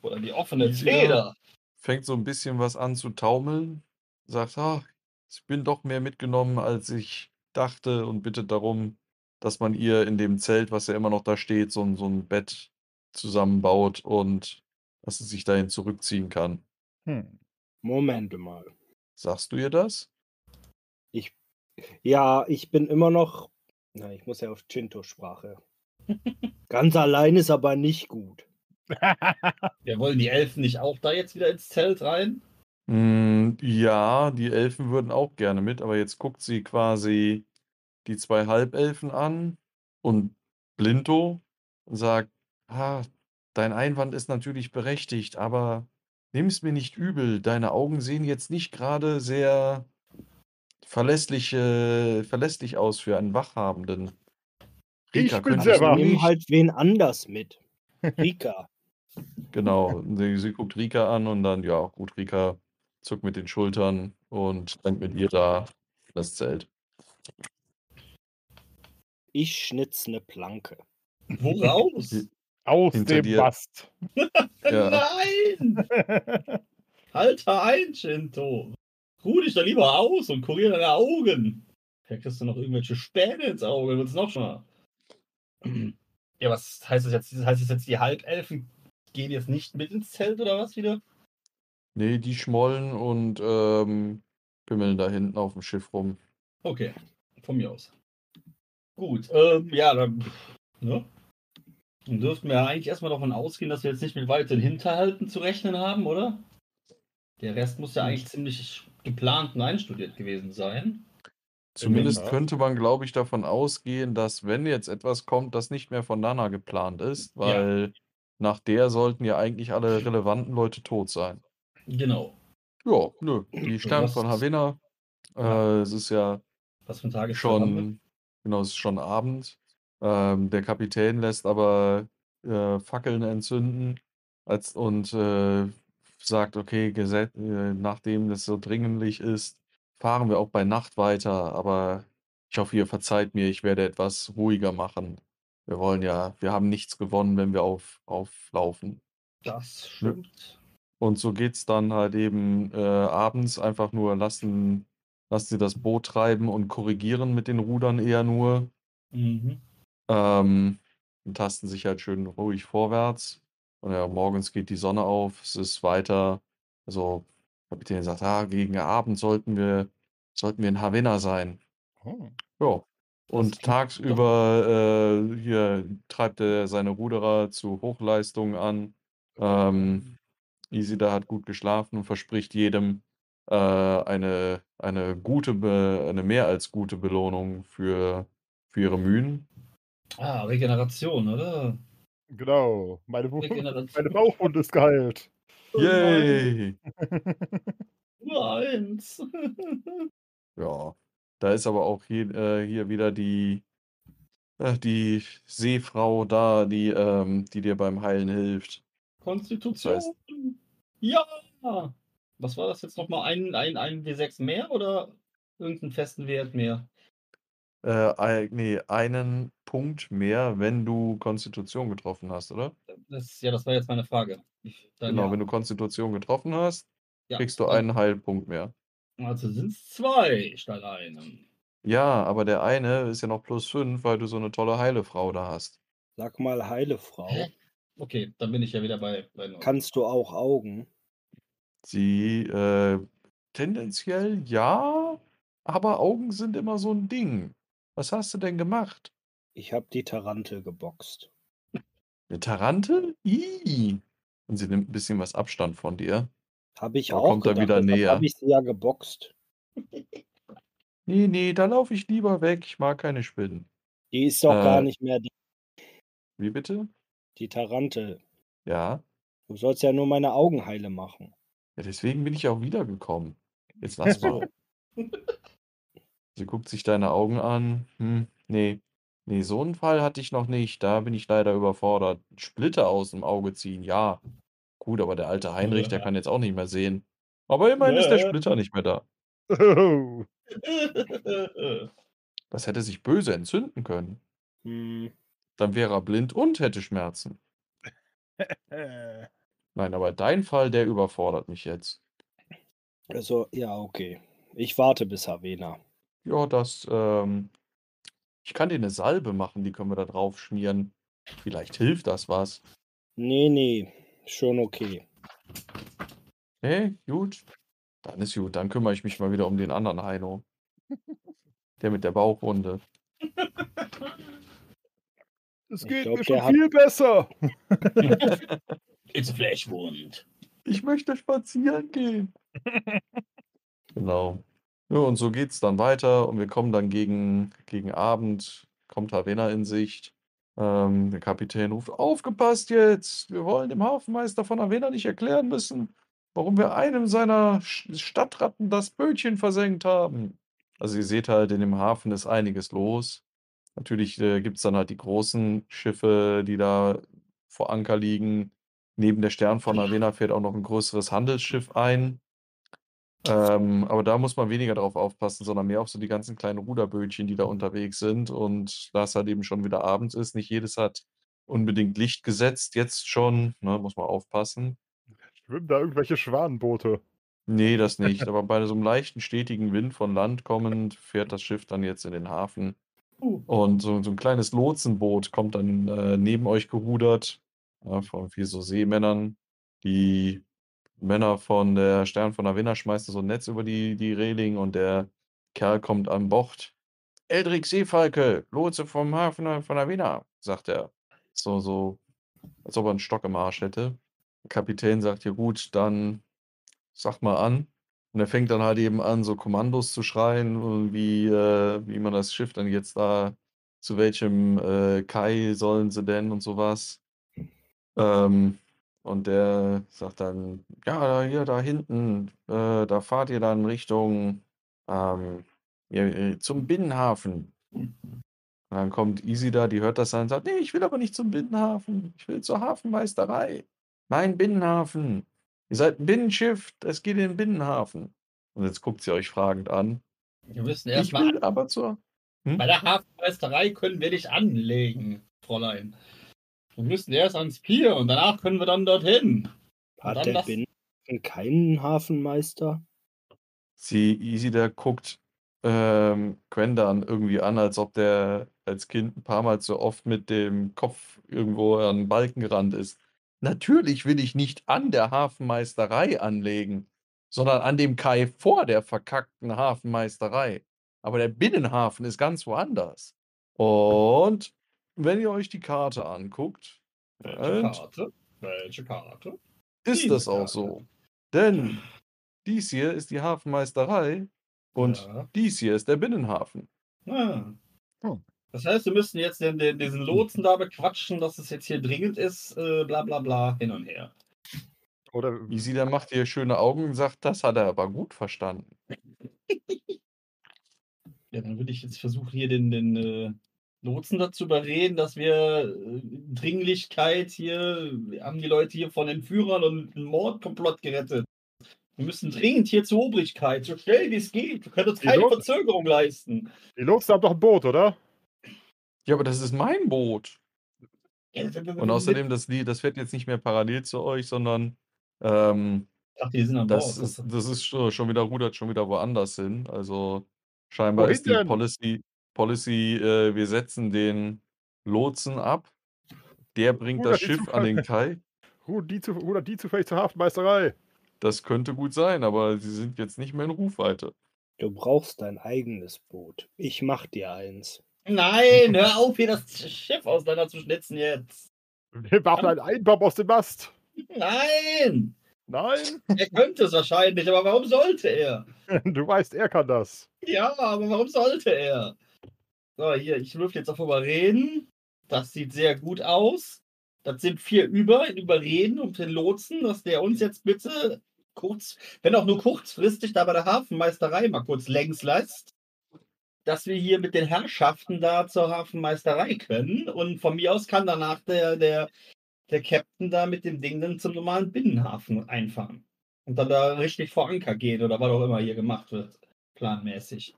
Oder die offene Ja. Zeder. Fängt so ein bisschen was an zu taumeln. Sagt, ah, ich bin doch mehr mitgenommen, als ich dachte und bittet darum, dass man ihr in dem Zelt, was ja immer noch da steht, so ein, so ein Bett zusammenbaut und dass sie sich dahin zurückziehen kann. Hm. Moment mal. Sagst du ihr das? Ja, ich bin immer noch. Na, ich muss ja auf Chinto-Sprache. Ganz allein ist aber nicht gut. Wir wollen die Elfen nicht auch da jetzt wieder ins Zelt rein? Mm, ja, die Elfen würden auch gerne mit, aber jetzt guckt sie quasi die zwei Halbelfen an und Blinto und sagt, ah, dein Einwand ist natürlich berechtigt, aber nimm's mir nicht übel. Deine Augen sehen jetzt nicht gerade sehr verlässlich, äh, verlässlich aus für einen Wachhabenden. Ich bin sehr wach. nehme nicht- halt wen anders mit. Rika. Genau, sie, sie guckt Rika an und dann, ja, gut, Rika zuckt mit den Schultern und rennt mit ihr da das Zelt. Ich schnitz eine Planke. Woraus? Aus Hinter dem dir. Bast. Nein! Halter ein, Shinto! Ruh dich da lieber aus und kurier deine Augen! Da kriegst du noch irgendwelche Späne ins Auge, wird's noch schon. Ja, was heißt das jetzt? Heißt das jetzt, die Halbelfen gehen jetzt nicht mit ins Zelt oder was wieder? Nee, die schmollen und ähm, pimmeln da hinten auf dem Schiff rum. Okay, von mir aus. Gut, ähm, ja, dann, ne? Dann dürften wir ja eigentlich erstmal davon ausgehen, dass wir jetzt nicht mit weiteren Hinterhalten zu rechnen haben, oder? Der Rest muss ja eigentlich ziemlich geplant und einstudiert gewesen sein. Zumindest Tat. könnte man, glaube ich, davon ausgehen, dass wenn jetzt etwas kommt, das nicht mehr von Nana geplant ist, Ja. weil nach der sollten ja eigentlich alle relevanten Leute tot sein. Genau. Ja, nö. Die was- von Havena, Ja. äh, es ist ja Was für ein schon, genau, es ist schon Abend. Ähm, der Kapitän lässt aber äh, Fackeln entzünden als, und äh, sagt, okay, geset, äh, nachdem das so dringlich ist, fahren wir auch bei Nacht weiter. Aber ich hoffe, ihr verzeiht mir, ich werde etwas ruhiger machen. Wir wollen ja, wir haben nichts gewonnen, wenn wir auf, auflaufen. Das stimmt. Und so geht's dann halt eben äh, abends einfach nur lassen, lassen sie das Boot treiben und korrigieren mit den Rudern eher nur. Mhm. Ähm, und tasten sich halt schön ruhig vorwärts. Und ja, morgens geht die Sonne auf, es ist weiter. Also, Kapitän sagt, ah, gegen Abend sollten wir, sollten wir in Havanna sein. Oh. Ja. Und tagsüber äh, hier treibt er seine Ruderer zu Hochleistungen an. Ähm, Isida hat gut geschlafen und verspricht jedem äh, eine, eine gute, Be eine mehr als gute Belohnung für, für ihre Mühen. Ah, Regeneration, oder? Genau. Meine, Wu- Regeneration. meine Bauchwunde ist geheilt. Oh Yay! Nur eins. Ja, da ist aber auch hier, äh, hier wieder die, äh, die Seefrau da, die, ähm, die dir beim Heilen hilft. Konstitution. Das heißt- ja. Was war das jetzt nochmal? Ein, ein, ein W6 mehr oder irgendeinen festen Wert mehr? Äh, nee, einen Punkt mehr, wenn du Konstitution getroffen hast, oder? Das, ja, das war jetzt meine Frage. Ich, dann Genau, ja. wenn du Konstitution getroffen hast, Ja, kriegst du einen Heilpunkt mehr. Also sind es zwei statt einem. Ja, aber der eine ist ja noch plus 5, weil du so eine tolle heile Frau da hast. Sag mal, heile Frau. Hä? Okay, dann bin ich ja wieder bei, bei. Kannst du auch Augen? Sie, äh, tendenziell ja, aber Augen sind immer so ein Ding. Was hast du denn gemacht? Ich habe die Tarantel geboxt. Eine Tarantel? Ih. Und sie nimmt ein bisschen was Abstand von dir. Habe ich Da auch kommt er gedacht, wieder deshalb näher. habe ich sie ja geboxt. Nee, nee, da laufe ich lieber weg. Ich mag keine Spinnen. Die ist doch gar Äh. nicht mehr die, Wie bitte? die Tarantel. Ja. Du sollst ja nur meine Augen heile machen. Ja, deswegen bin ich auch wiedergekommen. Jetzt lass mal. Sie guckt sich deine Augen an. Hm, nee. Nee, so einen Fall hatte ich noch nicht. Da bin ich leider überfordert. Splitter aus dem Auge ziehen, ja. Gut, aber der alte Heinrich, der kann jetzt auch nicht mehr sehen. Aber immerhin ist der. Splitter nicht mehr da. Das hätte sich böse entzünden können. Hm, Dann wäre er blind und hätte Schmerzen. Nein, aber dein Fall, der überfordert mich jetzt. also, ja, okay. Ich warte bis Havena. Ja, das, ähm, ich kann dir eine Salbe machen, die können wir da drauf schmieren. Vielleicht hilft das was. Nee, nee, schon okay. Hey, gut. Dann ist gut. Dann kümmere ich mich mal wieder um den anderen Heino. Der mit der Bauchwunde. Es Ich geht glaub, mir der schon hat- viel besser. It's wound. Ich möchte spazieren gehen. Genau. Ja, und so geht's dann weiter und wir kommen dann gegen, gegen Abend, kommt Havena in Sicht. Ähm, der Kapitän ruft, aufgepasst jetzt! Wir wollen dem Hafenmeister von Havena nicht erklären müssen, warum wir einem seiner Stadtratten das Bötchen versenkt haben. Also ihr seht halt, in dem Hafen ist einiges los. Natürlich äh, gibt es dann halt die großen Schiffe, die da vor Anker liegen. Neben der Stern von Havena fährt auch noch ein größeres Handelsschiff ein. Ähm, aber da muss man weniger drauf aufpassen, sondern mehr auf so die ganzen kleinen Ruderbötchen, die da unterwegs sind. Und da es halt eben schon wieder abends ist, nicht jedes hat unbedingt Licht gesetzt, jetzt schon, ne, muss man aufpassen. Schwimmen da irgendwelche Schwanenboote? Nee, das nicht. Aber bei so einem leichten, stetigen Wind von Land kommend fährt das Schiff dann jetzt in den Hafen. Uh. Und so, so ein kleines Lotsenboot kommt dann äh, neben euch gerudert, ja, von vier so Seemännern. Die Männer von der Stern von Havana schmeißen so ein Netz über die, die Reling und der Kerl kommt an Bord. Eldrik Seefalke, Lotse vom Hafen von Havana, sagt er. So, so, als ob er einen Stock im Arsch hätte. Der Kapitän sagt, ja gut, dann sag mal an. Und er fängt dann halt eben an, so Kommandos zu schreien, wie, äh, wie man das Schiff dann jetzt da, zu welchem äh, Kai sollen sie denn und sowas. Ähm, und der sagt dann, ja, da, hier da hinten, äh, da fahrt ihr dann Richtung ähm, ja, äh, zum Binnenhafen. Und dann kommt Easy da, die hört das dann und sagt, nee, ich will aber nicht zum Binnenhafen, ich will zur Hafenmeisterei. Mein Binnenhafen. Ihr seid ein Binnenschiff, es geht in den Binnenhafen. Und jetzt guckt sie euch fragend an. Wir müssen Ich erstmal will aber zur. Hm? Bei der Hafenmeisterei können wir dich anlegen, Fräulein. Wir müssen erst ans Pier und danach können wir dann dorthin. Hat dann der das- Binnenhafen keinen Hafenmeister? Sie, Easy, der guckt ähm, Quen dann irgendwie an, als ob der als Kind ein paar Mal zu oft mit dem Kopf irgendwo an den Balken gerannt ist. Natürlich will ich nicht an der Hafenmeisterei anlegen, sondern an dem Kai vor der verkackten Hafenmeisterei. Aber der Binnenhafen ist ganz woanders. Und wenn ihr euch die Karte anguckt, Welche Und? Karte? Welche Karte? ist Diese das auch Karte. so. Denn dies hier ist die Hafenmeisterei und Ja. dies hier ist der Binnenhafen. Ah. Hm. Das heißt, wir müssen jetzt den, den, diesen Lotsen da bequatschen, dass es jetzt hier dringend ist, äh, bla bla bla, hin und her. Oder Easy, der macht hier schöne Augen und sagt, das hat er aber gut verstanden. Ja, dann würde ich jetzt versuchen, hier den, den äh, Lotsen dazu überreden, dass wir äh, Dringlichkeit hier, wir haben die Leute hier von Entführern und einem Mordkomplott gerettet. Wir müssen dringend hier zur Obrigkeit, so schnell wie es geht. Wir können uns Die keine Lotsen- Verzögerung leisten. die Lotsen haben doch ein Boot, oder? Ja, aber das ist mein Boot. Und außerdem, das, das fährt jetzt nicht mehr parallel zu euch, sondern ähm, Ach, die sind das, Bord. ist, das ist schon wieder rudert schon wieder woanders hin. Also scheinbar Wohin ist die denn? Policy, Policy äh, wir setzen den Lotsen ab. Der bringt Rudert das Schiff an den Kai. Rudert die, zu, rudert die zufällig zur Hafenmeisterei? Das könnte gut sein, aber sie sind jetzt nicht mehr in Rufweite. Du brauchst dein eigenes Boot. Ich mach dir eins. Nein, hör auf, hier das Schiff auseinanderzuschnitzen jetzt. Wir machen einen Einbaum aus dem Mast. Nein! Nein, Er könnte es wahrscheinlich, aber warum sollte er? du weißt, er kann das. Ja, aber warum sollte er? So, hier, ich würfel jetzt auf Überreden. Das sieht sehr gut aus. Das sind vier über in Überreden um den Lotsen, dass der uns jetzt bitte kurz, wenn auch nur kurzfristig, da bei der Hafenmeisterei mal kurz längs lässt, dass wir hier mit den Herrschaften da zur Hafenmeisterei können. Und von mir aus kann danach der, der, der Captain da mit dem Ding dann zum normalen Binnenhafen einfahren. Und dann da richtig vor Anker gehen oder was auch immer hier gemacht wird, planmäßig.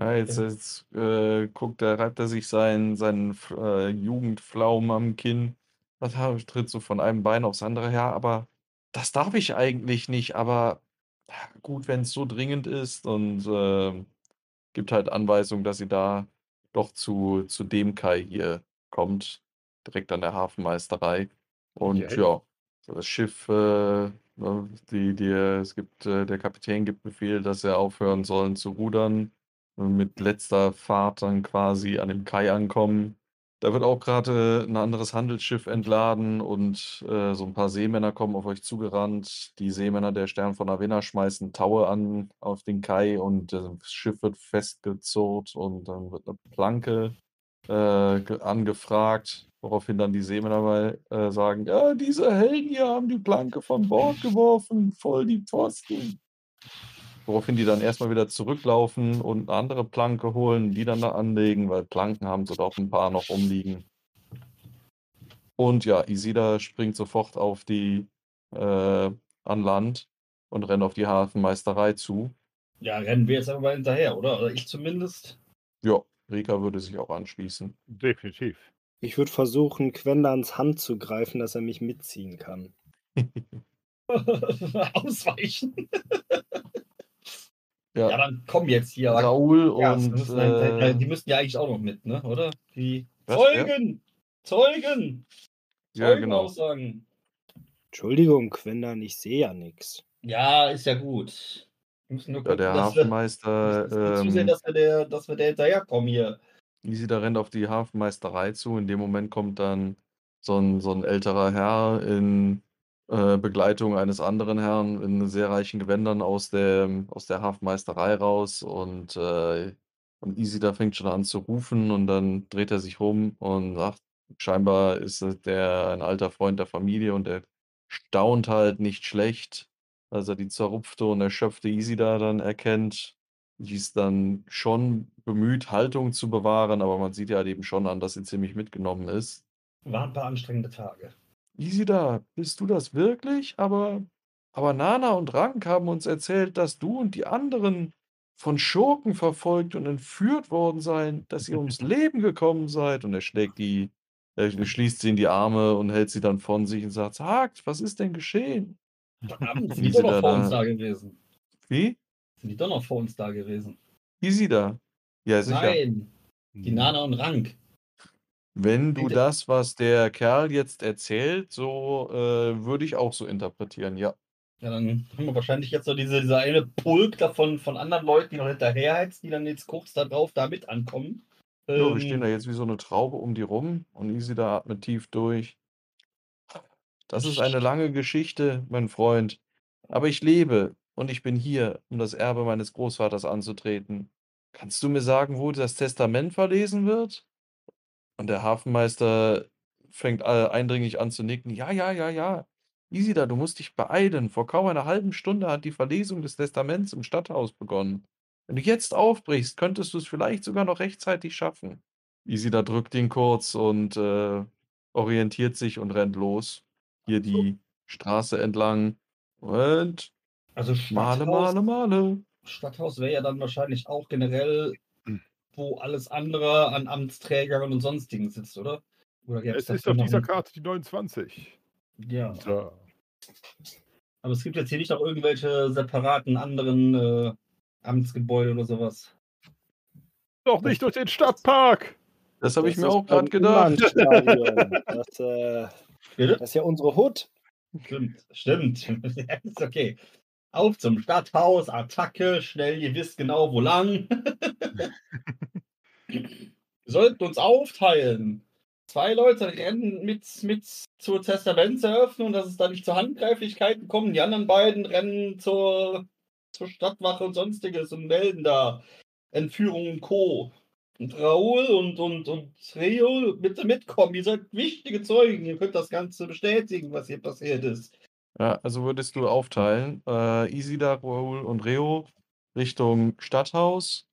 Ja, jetzt, Ja. jetzt äh, guckt er, reibt er sich seinen, seinen äh, Jugendflaum am Kinn. Das Haar tritt so von einem Bein aufs andere her, aber das darf ich eigentlich nicht. Aber ja, gut, wenn es so dringend ist und äh, gibt halt Anweisungen, dass sie da doch zu, zu dem Kai hier kommt, direkt an der Hafenmeisterei. Und ja, so das Schiff, äh, ne, die, die, es gibt, äh, der Kapitän gibt Befehl, dass er aufhören sollen zu rudern mit letzter Fahrt dann quasi an dem Kai ankommen. Da wird auch gerade ein anderes Handelsschiff entladen und äh, so ein paar Seemänner kommen auf euch zugerannt. Die Seemänner der Stern von Ravenna schmeißen Taue an auf den Kai und äh, das Schiff wird festgezurrt und dann wird eine Planke äh, ge- angefragt, woraufhin dann die Seemänner mal äh, sagen, ja, diese Helden hier haben die Planke von Bord geworfen, voll die Pfosten. Woraufhin die dann erstmal wieder zurücklaufen und eine andere Planke holen, die dann da anlegen, weil Planken haben sie doch ein paar noch rumliegen. Und ja, Isida springt sofort auf die äh, an Land und rennt auf die Hafenmeisterei zu. Ja, rennen wir jetzt aber mal hinterher, oder? Oder ich zumindest. Ja, Rika würde sich auch anschließen. Definitiv. Ich würde versuchen, Quenda ans Hand zu greifen, dass er mich mitziehen kann. Ausweichen. Ja, Ja, dann komm jetzt hier. Raoul Ja, und müssen äh, die müssten ja eigentlich auch noch mit, ne? Oder? Die Was, Zeugen! Zeugen! ja, genau. Zeugenaussagen. Entschuldigung, Quenda, ich sehe ja nichts. Ja, ist ja gut. Wir müssen nur Ja, der wir, Hafenmeister, müssen nur zusehen, ähm, dass wir, der, dass wir der hinterherkommen hier. Isida rennt auf die Hafenmeisterei zu. In dem Moment kommt dann so ein, so ein älterer Herr in äh, Begleitung eines anderen Herrn in sehr reichen Gewändern aus dem aus der Hafenmeisterei raus und, äh und Isida fängt schon an zu rufen und dann dreht er sich rum und sagt scheinbar ist, der ein alter Freund der Familie und der staunt halt nicht schlecht, als er die zerrupfte und erschöpfte Isida dann erkennt. Die ist dann schon bemüht, Haltung zu bewahren, aber man sieht ja halt eben schon an, dass sie ziemlich mitgenommen ist. Waren ein paar anstrengende Tage. Isida, bist du das wirklich? Aber aber Nana und Rank haben uns erzählt, dass du und die anderen von Schurken verfolgt und entführt worden seien, dass ihr ums Leben gekommen seid. Und er schlägt die er schließt sie in die Arme und hält sie dann von sich und sagt: „Sagt, was ist denn geschehen?“ Verdammt, sind die sie doch da noch vor uns da da gewesen. Wie? Sind die doch noch vor uns da gewesen? Isida? Ja, sicher. Nein, die Nana und Rank. Wenn du Bitte. das, was der Kerl jetzt erzählt, so, äh, würde ich auch so interpretieren, ja. Ja, dann haben wir wahrscheinlich jetzt so diese, dieser eine Pulk davon von anderen Leuten, die noch hinterherheizt, die dann jetzt kurz darauf da mit ankommen. Ja, wir stehen da Ähm, jetzt wie so 'ne Traube um die rum und Isida atmet tief durch. Das ist eine lange Geschichte, mein Freund, aber ich lebe und ich bin hier, um das Erbe meines Großvaters anzutreten. Kannst du mir sagen, wo das Testament verlesen wird? Und der Hafenmeister fängt, äh, eindringlich an zu nicken. Ja, ja, ja, ja. Isida, du musst dich beeilen. Vor kaum einer halben Stunde hat die Verlesung des Testaments im Stadthaus begonnen. Wenn du jetzt aufbrichst, könntest du es vielleicht sogar noch rechtzeitig schaffen. Isida drückt ihn kurz und, äh, orientiert sich und rennt los. Hier die Straße entlang und Also Male, Stadthaus, Male, Male. Stadthaus wäre ja dann wahrscheinlich auch generell. Wo alles andere an Amtsträgern und sonstigen sitzt, oder? Oder Es ist auf dieser. Karte die 29. Ja, So. aber es gibt jetzt hier nicht noch irgendwelche separaten anderen äh, Amtsgebäude oder sowas. Doch nicht durch den Stadtpark! Das habe ich mir auch grad beim gedacht. Das, äh, das ist ja unsere Hut. Stimmt, stimmt. Ist okay. Auf zum Stadthaus, Attacke, schnell, ihr wisst genau, wo lang. Wir sollten uns aufteilen. Zwei Leute rennen mit, mit zur Testamentseröffnung, dass es da nicht zu Handgreiflichkeiten kommt. Die anderen beiden rennen zur, zur Stadtwache und sonstiges und melden da Entführung und Co. Und Raoul und, und, und Rio, bitte mitkommen. Ihr seid wichtige Zeugen. Ihr könnt das Ganze bestätigen, was hier passiert ist. Ja, also würdest du aufteilen, äh, Isida, Raoul und Reo Richtung Stadthaus.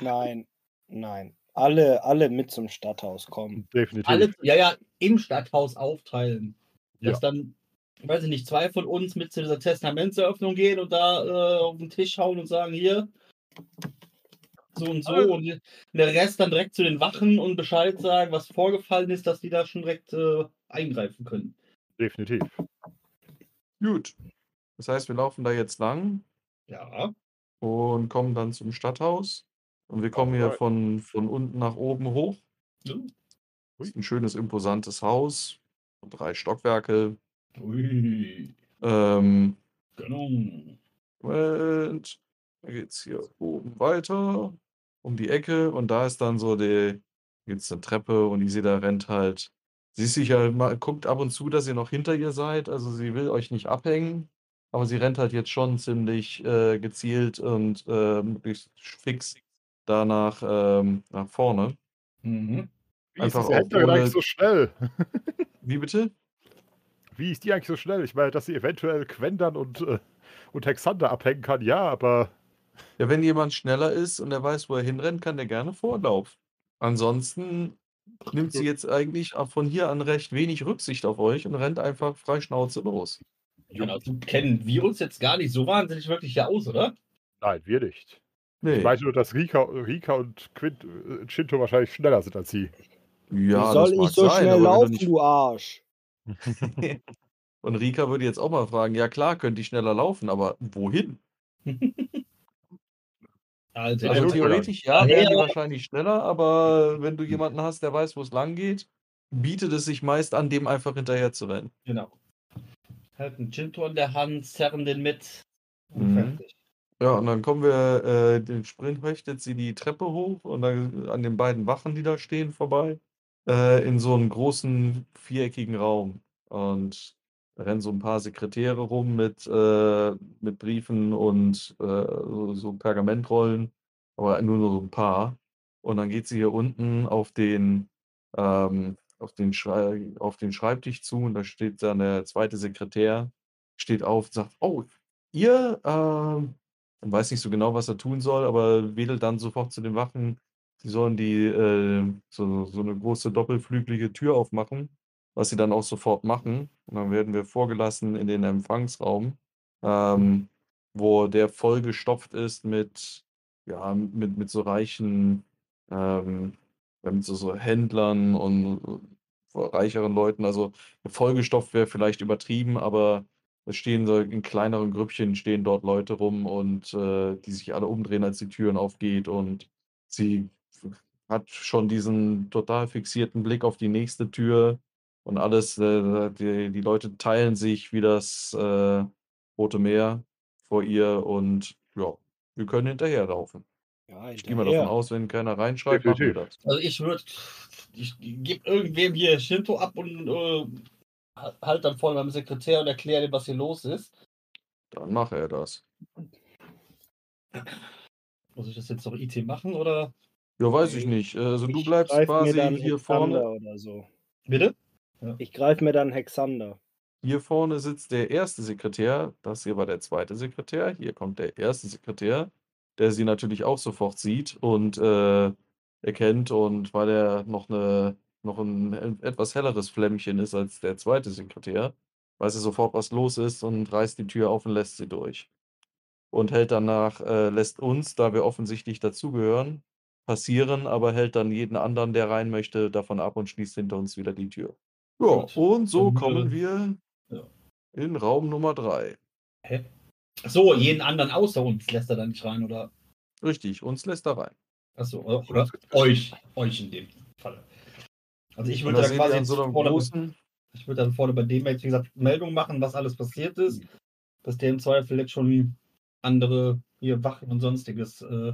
Nein, nein. Alle, alle mit zum Stadthaus kommen. Definitiv. Alle, ja, ja, im Stadthaus aufteilen. Dass Ja. dann, weiß ich nicht, zwei von uns mit zu dieser Testamentseröffnung gehen und da äh, auf den Tisch hauen und sagen, hier, so und so. Alle- Und der Rest dann direkt zu den Wachen und Bescheid sagen, was vorgefallen ist, dass die da schon direkt äh, eingreifen können. Definitiv. Gut. Das heißt, wir laufen da jetzt lang Ja. und kommen dann zum Stadthaus. Und wir kommen hier von, von unten nach oben hoch. Ja. Ein schönes, imposantes Haus. Drei Stockwerke. Ui. Ähm, Genau. Moment. Da geht's hier oben weiter. Um die Ecke. Und da ist dann so die, gibt's eine Treppe und Isida rennt halt. Sie ist sicher, mal, guckt ab und zu, dass ihr noch hinter ihr seid. Also sie will euch nicht abhängen. Aber sie rennt halt jetzt schon ziemlich äh, gezielt und äh, möglichst fix danach ähm, nach vorne. Mhm. Wie Einfach ist ohne- eigentlich so schnell? Wie bitte? Wie ist die eigentlich so schnell? Ich meine, dass sie eventuell Quendern und, äh, und Hexander abhängen kann, ja, aber Ja, wenn jemand schneller ist und er weiß, wo er hinrennt, kann der gerne Vorlauf. Ansonsten nimmt sie jetzt eigentlich auch von hier an recht wenig Rücksicht auf euch und rennt einfach frei Schnauze los. Genau, so kennen wir uns jetzt gar nicht so wahnsinnig wirklich hier aus, oder? nein, wir nicht. Nee. Ich weiß nur, dass Rika, Rika und Quint, äh, Shinto wahrscheinlich schneller sind als sie. ja, Wie soll das mag ich so sein, schnell laufen, nicht- du Arsch? Und Rika würde jetzt auch mal fragen, ja klar, könnte ich schneller laufen, aber wohin? Also, Also theoretisch ja, Daher- wären die wahrscheinlich schneller, aber wenn du jemanden hast, der weiß, wo es lang geht, bietet es sich meist an, dem einfach hinterher zu rennen. genau. Halt einen Chinto in der Hand, zerren den mit. Mhm. Ja, und dann kommen wir, äh, den Sprint möchtet sie die Treppe hoch und dann an den beiden Wachen, die da stehen, vorbei, äh, in so einen großen viereckigen Raum. Und Da rennen so ein paar Sekretäre rum mit, äh, mit Briefen und äh, so, Pergamentrollen, aber nur so ein paar. Und dann geht sie hier unten auf den, ähm, auf den, Schrei auf den Schreibtisch zu und da steht dann der zweite Sekretär, steht auf und sagt, oh, ihr, und weiß nicht so genau, was er tun soll, aber wedelt dann sofort zu den Wachen, sie sollen die, äh, so, so eine große doppelflügelige Tür aufmachen, was sie dann auch sofort machen. Und dann werden wir vorgelassen in den Empfangsraum, ähm, wo der vollgestopft ist mit, ja, mit, mit so reichen, ähm, mit so, so Händlern und äh, reicheren Leuten. Also vollgestopft wäre vielleicht übertrieben, aber es stehen so in kleineren Grüppchen stehen dort Leute rum und äh, die sich alle umdrehen, als die Türen aufgeht. Und sie hat schon diesen total fixierten Blick auf die nächste Tür und alles. Äh, die, die Leute teilen sich wie das äh, Rote Meer vor ihr und ja, wir können hinterherlaufen. Ja, Ich gehe mal davon aus, wenn keiner reinschreibt, machen wir das. Also ich würde, ich gebe irgendwem hier Shinto ab und äh, halt dann vorne beim Sekretär und erkläre ihm, was hier los ist. Dann mache er das. Muss ich das jetzt noch IT machen oder? Ja, weiß ich nicht. Also du bleibst quasi hier vorne. Oder so. Bitte? Ich greife mir dann Hexander. Hier vorne sitzt der erste Sekretär. Das hier war der zweite Sekretär. Hier kommt der erste Sekretär, der sie natürlich auch sofort sieht und äh, erkennt. Und weil er noch, eine, noch ein etwas helleres Flämmchen ist als der zweite Sekretär, weiß er sofort, was los ist und reißt die Tür auf und lässt sie durch. Und hält danach, äh, lässt uns, da wir offensichtlich dazugehören, passieren, aber hält dann jeden anderen, der rein möchte, davon ab und schließt hinter uns wieder die Tür. Ja, Gut. und so Dann, kommen äh, wir ja. in Raum Nummer 3. Hä? So, jeden anderen außer uns lässt er da nicht rein, oder? Richtig, uns lässt er rein. Achso, oder, oder euch. Euch in dem Fall. Also ich Und würde da quasi so vorne, großen, ich würde dann vorne bei dem jetzt, wie gesagt, Meldung machen, was alles passiert ist. Dass der im Zweifel jetzt schon andere hier Wachen und sonstiges äh,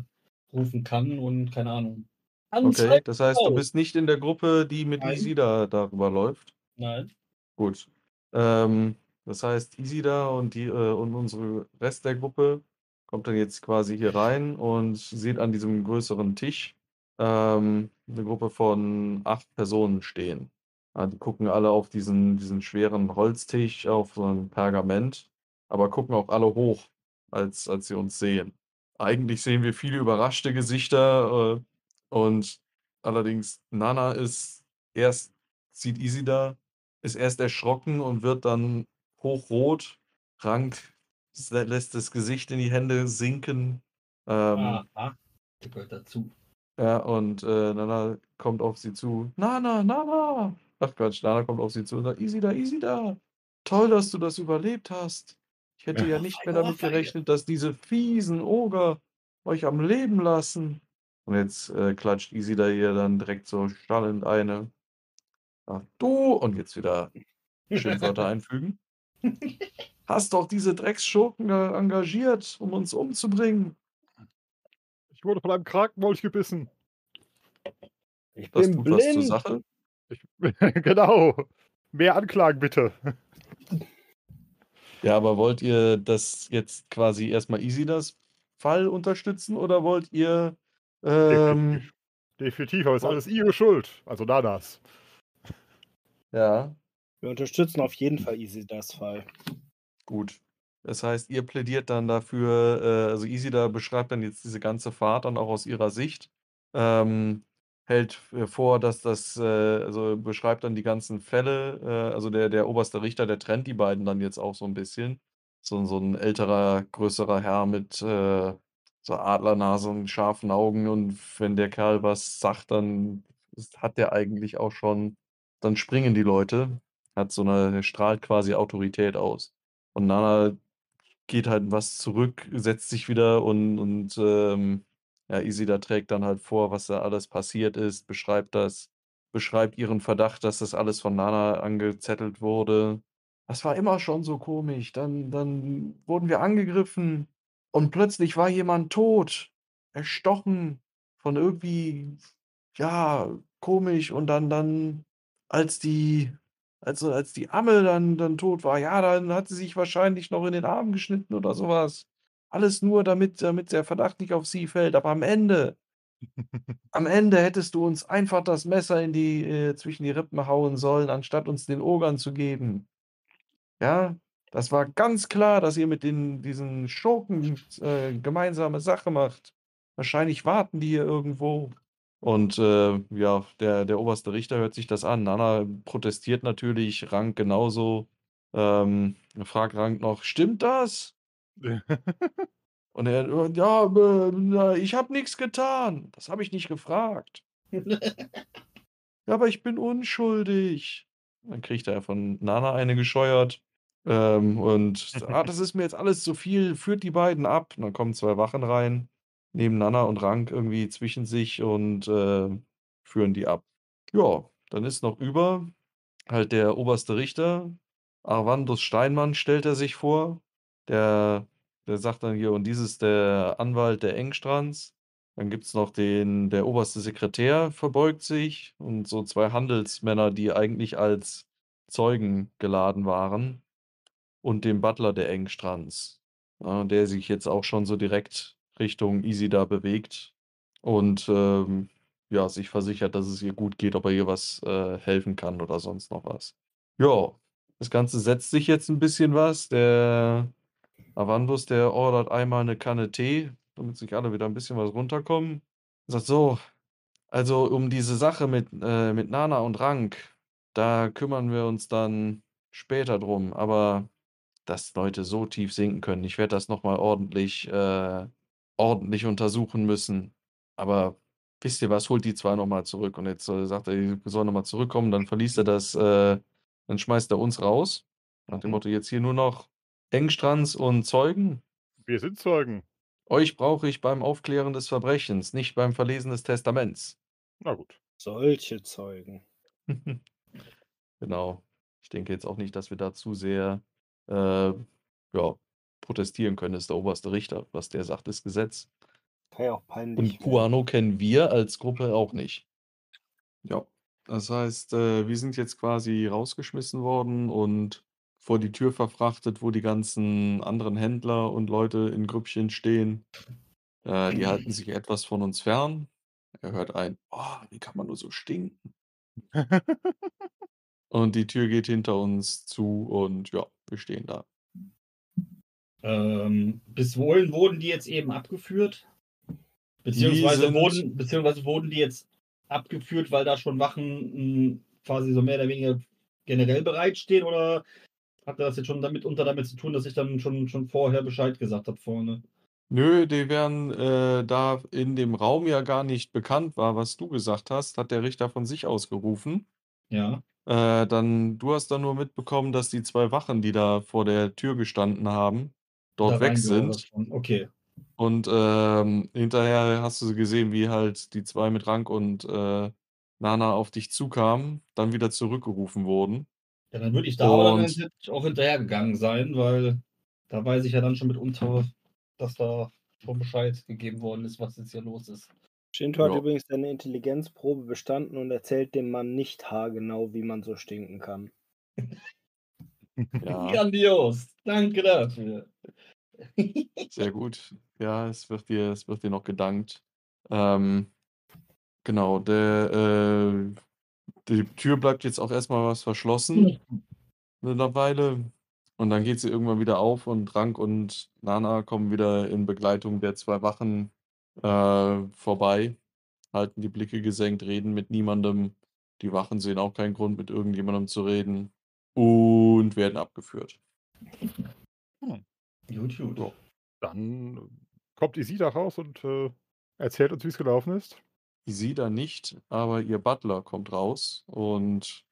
rufen kann und keine Ahnung. Okay, das heißt, du bist nicht in der Gruppe, die mit Nein. Isida darüber läuft. Nein. Gut. Ähm, das heißt, Isida und, die, äh, und unsere Rest der Gruppe kommt dann jetzt quasi hier rein und sieht an diesem größeren Tisch ähm, eine Gruppe von acht Personen stehen. Ja, die gucken alle auf diesen, diesen schweren Holztisch, auf so ein Pergament, aber gucken auch alle hoch, als, als sie uns sehen. Eigentlich sehen wir viele überraschte Gesichter äh, und allerdings Nana ist erst, sieht Isida, ist erst erschrocken und wird dann hochrot. Rank lässt das Gesicht in die Hände sinken. Ähm, Aha. Gehört dazu. ja, und äh, Nana kommt auf sie zu. Nana, Nana! Ach Quatsch, Nana kommt auf sie zu und sagt, Isida, Isida! Toll, dass du das überlebt hast. Ich hätte ja Ja, nicht mehr damit gerechnet, dass diese fiesen Oger euch am Leben lassen. Und jetzt äh, klatscht Isida ihr dann direkt so schallend eine. Ach, du! Und jetzt wieder Schimpfwörter einfügen. Hast doch diese Drecksschurken engagiert, um uns umzubringen. Ich wurde von einem Krakenmolch gebissen. Ich Das bin tut was zur blind. Sache. Ich, genau. Mehr Anklagen bitte. Ja, aber wollt ihr das jetzt quasi erstmal Isidas Fall unterstützen oder wollt ihr ähm, Definitiv. Definitiv, aber es ist alles ihre Schuld. Also Nanas. ja, Wir unterstützen auf jeden Fall Easy das Fall. gut. Das heißt, ihr plädiert dann dafür, äh, also Isida beschreibt dann jetzt diese ganze Fahrt dann auch aus ihrer Sicht, ähm, hält äh, vor, dass das, äh, also beschreibt dann die ganzen Fälle, äh, also der, der oberste Richter, der trennt die beiden dann jetzt auch so ein bisschen. So, so ein älterer, größerer Herr mit äh, so Adlernase und scharfen Augen und wenn der Kerl was sagt, dann hat der eigentlich auch schon, dann springen die Leute, hat so eine, strahlt quasi Autorität aus. Und Nana geht halt was zurück, setzt sich wieder und, und ähm, ja, Isida trägt dann halt vor, was da alles passiert ist, beschreibt das, beschreibt ihren Verdacht, dass das alles von Nana angezettelt wurde. Das war immer schon so komisch. Dann, dann wurden wir angegriffen und plötzlich war jemand tot, erstochen von irgendwie, ja, komisch. Und dann, dann, als die als, als die Amme dann, dann tot war, ja, dann hat sie sich wahrscheinlich noch in den Arm geschnitten oder sowas. Alles nur, damit, damit der Verdacht nicht auf sie fällt. Aber am Ende, am Ende hättest du uns einfach das Messer in die, äh, zwischen die Rippen hauen sollen, anstatt uns den Ogern zu geben. Ja, das war ganz klar, dass ihr mit den, diesen Schurken äh, gemeinsame Sache macht. Wahrscheinlich warten die hier irgendwo. Und äh, ja, der, der oberste Richter hört sich das an. Nana protestiert natürlich, Rank genauso. Ähm, fragt Rank noch, stimmt das? Und er, äh, ja, äh, ich habe nichts getan. Das habe ich nicht gefragt. ja, aber ich bin unschuldig. Dann kriegt er von Nana eine gescheuert. Ähm, und ah, das ist mir jetzt alles zu viel, führt die beiden ab. Und dann kommen zwei Wachen rein, nehmen Nana und Rank irgendwie zwischen sich und äh, führen die ab. Ja, dann ist noch über halt der oberste Richter, Arvandus Steinmann stellt er sich vor. Der, der sagt dann hier, und dies ist der Anwalt der Engstrands. Dann gibt es noch den, der oberste Sekretär verbeugt sich und so zwei Handelsmänner, die eigentlich als Zeugen geladen waren und dem Butler der Engstrands, ja, der sich jetzt auch schon so direkt Richtung Isida bewegt und ähm, ja, sich versichert, dass es ihr gut geht, ob er ihr was äh, helfen kann oder sonst noch was. Ja, das Ganze setzt sich jetzt ein bisschen was. Der Avandus, der ordert einmal eine Kanne Tee, damit sich alle wieder ein bisschen was runterkommen. Er sagt so, also um diese Sache mit, äh, mit Nana und Rank, da kümmern wir uns dann später drum. Aber dass Leute so tief sinken können. Ich werde das nochmal ordentlich, äh, ordentlich untersuchen müssen. Aber wisst ihr was, holt die zwei nochmal zurück. Und jetzt äh, sagt er, die sollen nochmal zurückkommen. Dann verliest er das, äh, dann schmeißt er uns raus. Nach dem Motto, jetzt hier nur noch Engstrands und Zeugen. Wir sind Zeugen. Euch brauche ich beim Aufklären des Verbrechens, nicht beim Verlesen des Testaments. Na gut. Solche Zeugen. genau. Ich denke jetzt auch nicht, dass wir da zu sehr äh, ja, protestieren können, ist der oberste Richter. Was der sagt, ist Gesetz. Kann ja auch peinlich Und werden. Puano kennen wir als Gruppe auch nicht. Ja, das heißt, äh, wir sind jetzt quasi rausgeschmissen worden und vor die Tür verfrachtet, wo die ganzen anderen Händler und Leute in Grüppchen stehen. Äh, die halten sich etwas von uns fern. Er hört ein, oh, wie kann man nur so stinken? Und die Tür geht hinter uns zu und ja, wir stehen da. Ähm, bis wohin wurden die jetzt eben abgeführt? Beziehungsweise sind- wurden, beziehungsweise wurden die jetzt abgeführt, weil da schon Wachen mh, quasi so mehr oder weniger generell bereitstehen oder hat das jetzt schon damit unter damit zu tun, dass ich dann schon, schon vorher Bescheid gesagt habe vorne? Nö, die wären äh, da in dem Raum ja gar nicht bekannt war, was du gesagt hast, hat der Richter von sich aus gerufen. Ja. Äh, dann, du hast dann nur mitbekommen, dass die zwei Wachen, die da vor der Tür gestanden haben, dort da weg reingehört sind. schon. Okay. Und ähm, hinterher hast du gesehen, wie halt die zwei mit Rank und äh, Nana auf dich zukamen, dann wieder zurückgerufen wurden. Ja, dann würde ich da aber dann Und- auch hinterhergegangen sein, weil da weiß ich ja dann schon mitunter, dass da schon Bescheid gegeben worden ist, was jetzt hier los ist. Shinto hat Ja. übrigens seine Intelligenzprobe bestanden und erzählt dem Mann nicht haargenau, wie man so stinken kann. Ja, Grandios. Danke dafür. sehr gut. Ja, es wird dir, es wird dir noch gedankt. Ähm, genau, der, äh, die Tür bleibt jetzt auch erstmal was verschlossen. Eine Weile. Und dann geht sie irgendwann wieder auf und Rank und Nana kommen wieder in Begleitung der zwei Wachen äh, vorbei, halten die Blicke gesenkt, reden mit niemandem. Die Wachen sehen auch keinen Grund, mit irgendjemandem zu reden und werden abgeführt. Gut, gut. Ja. Dann kommt Isida raus und äh, erzählt uns, wie es gelaufen ist. Isida nicht, aber ihr Butler kommt raus und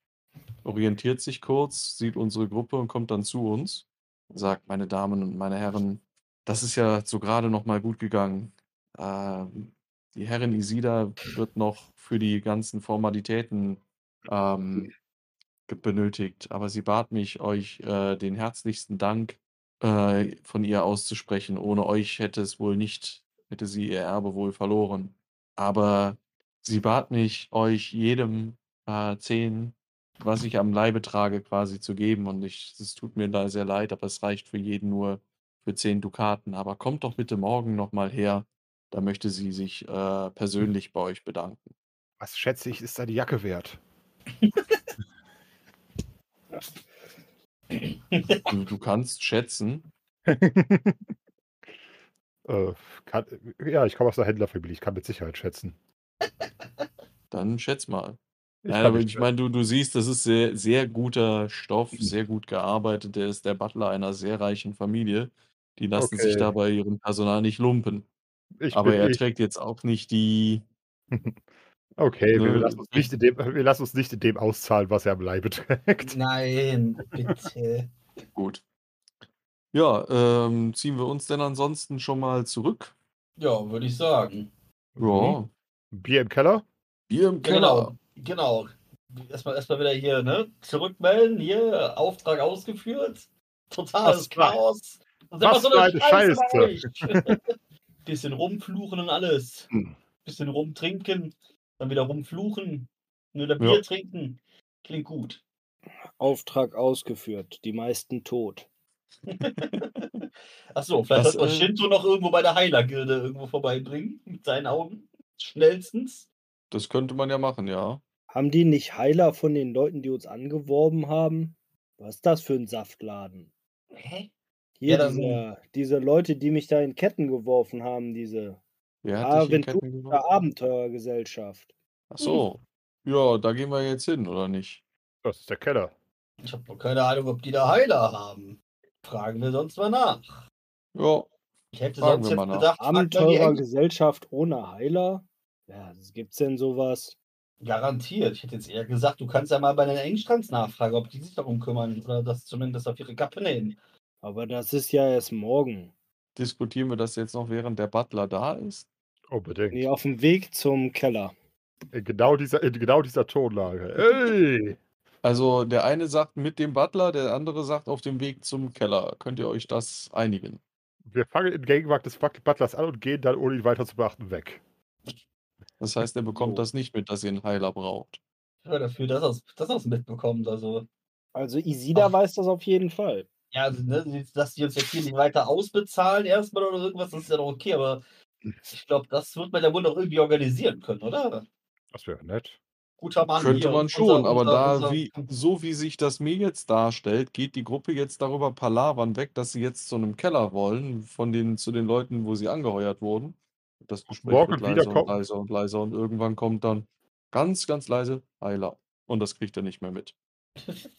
orientiert sich kurz, sieht unsere Gruppe und kommt dann zu uns. Sagt, meine Damen und meine Herren, das ist ja so gerade noch mal gut gegangen. Ähm, die Herrin Isida wird noch für die ganzen Formalitäten ähm, benötigt, aber sie bat mich, euch äh, den herzlichsten Dank äh, von ihr auszusprechen. Ohne euch hätte es wohl nicht, hätte sie ihr Erbe wohl verloren. Aber sie bat mich, euch jedem äh, zehn was ich am Leibe trage, quasi zu geben. Und ich, es tut mir da sehr leid, aber es reicht für jeden nur für 10 Dukaten. Aber kommt doch bitte morgen nochmal her. Da möchte sie sich äh, persönlich bei euch bedanken. Was schätze ich, ist da die Jacke wert? Du, du kannst schätzen, Äh, kann, ja, ich komme aus der Händlerfamilie, ich kann mit Sicherheit schätzen. dann schätz mal. Ich Nein, aber ich meine, du, du siehst, das ist sehr, sehr guter Stoff, sehr gut gearbeitet. Der ist der Butler einer sehr reichen Familie. Die lassen sich Okay. da bei ihrem Personal nicht lumpen. Ich Aber bin er ich. trägt jetzt auch nicht die. Okay, wir Ne, lassen, uns nicht in dem, wir lassen uns nicht in dem auszahlen, was er am Leibe trägt. Nein, bitte. Gut. Ja, ähm, ziehen wir uns denn ansonsten schon mal zurück? Ja, würde ich sagen. Ja, Bier im Keller? Bier im Ja, Keller. genau, genau. Erstmal, erstmal wieder hier, ne? Zurückmelden, hier, Auftrag ausgeführt. Totales Was Chaos. Das ist was immer so eine für eine Scheiße Scheiße. Bisschen rumfluchen und alles. Hm. Bisschen rumtrinken, dann wieder rumfluchen. Nur der Ja. Bier trinken. Klingt gut. Auftrag ausgeführt, die meisten tot. Achso, vielleicht Das, sollte man äh, Shinto noch irgendwo bei der Heilergilde irgendwo vorbeibringen. Mit seinen Augen. Schnellstens. Das könnte man ja machen, ja. Haben die nicht Heiler von den Leuten, die uns angeworben haben? Was ist das für ein Saftladen? Hä? Hier, Ja, dann- diese, diese Leute, die mich da in Ketten geworfen haben, diese Wer Abenteuergesellschaft. Ach so. Ja, da gehen wir jetzt hin, oder nicht? Das ist der Keller. Ich habe noch keine Ahnung, ob die da Heiler haben. Fragen wir sonst mal nach. Ja, Ich hätte Fragen sonst jetzt nach. gedacht. Abenteurergesellschaft ohne Heiler? Ja, gibt's denn sowas? Garantiert. Ich hätte jetzt eher gesagt, du kannst ja mal bei den Engstrands nachfragen, ob die sich darum kümmern oder das zumindest auf ihre Kappe nehmen. Aber das ist ja erst morgen. diskutieren wir das jetzt noch, während der Butler da ist? Unbedingt. Nee, auf dem Weg zum Keller. In, genau dieser, in genau dieser Tonlage. Ey! Also der eine sagt mit dem Butler, der andere sagt auf dem Weg zum Keller. Könnt ihr euch das einigen? Wir fangen in Gegenwart des Fuck- Butlers an und gehen dann, ohne ihn weiter zu beachten, weg. Das heißt, er bekommt So. das nicht mit, dass ihr einen Heiler braucht. Ich höre dafür, dass er es mitbekommt. Also, Also Isida Ach. weiß das auf jeden Fall. Ja, also, ne, dass die uns jetzt hier nicht weiter ausbezahlen erstmal oder irgendwas, das ist ja doch okay, aber ich glaube, das wird man ja wohl noch irgendwie organisieren können, oder? Das wäre nett. Guter Mann. Könnte hier, man unser- schon, aber unser- da, unser- wie, so wie sich das mir jetzt darstellt, geht die Gruppe jetzt darüber palavern weg, dass sie jetzt zu einem Keller wollen, von den, zu den Leuten, wo sie angeheuert wurden. Das Gespräch Morgen wird leiser und leiser und leiser und irgendwann kommt dann ganz, ganz leise Heiler. Und das kriegt er nicht mehr mit.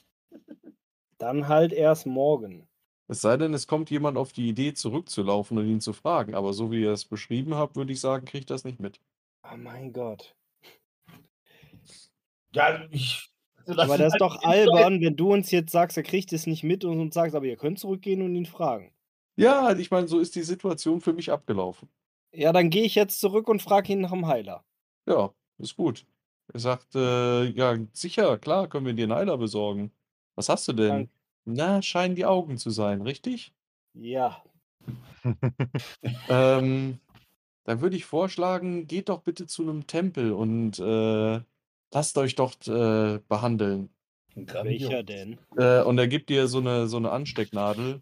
Dann halt erst morgen. Es sei denn, es kommt jemand auf die Idee, zurückzulaufen und ihn zu fragen. Aber so wie ihr es beschrieben habt, würde ich sagen, kriegt das nicht mit. Oh mein Gott. Ja, ich. also Aber das ist halt doch die Leute- albern, wenn du uns jetzt sagst, er kriegt es nicht mit und uns sagst, aber ihr könnt zurückgehen und ihn fragen. Ja, ich meine, so ist die Situation für mich abgelaufen. Ja, dann gehe ich jetzt zurück und frage ihn nach dem Heiler. Ja, ist gut. Er sagt, äh, ja, sicher, klar, können wir dir einen Heiler besorgen. Was hast du denn? Danke. Na, scheinen die Augen zu sein, richtig? Ja. Ähm, dann würde ich vorschlagen, geht doch bitte zu einem Tempel und äh, lasst euch dort äh, behandeln. Welcher denn? Äh, und er gibt dir so eine, so eine Anstecknadel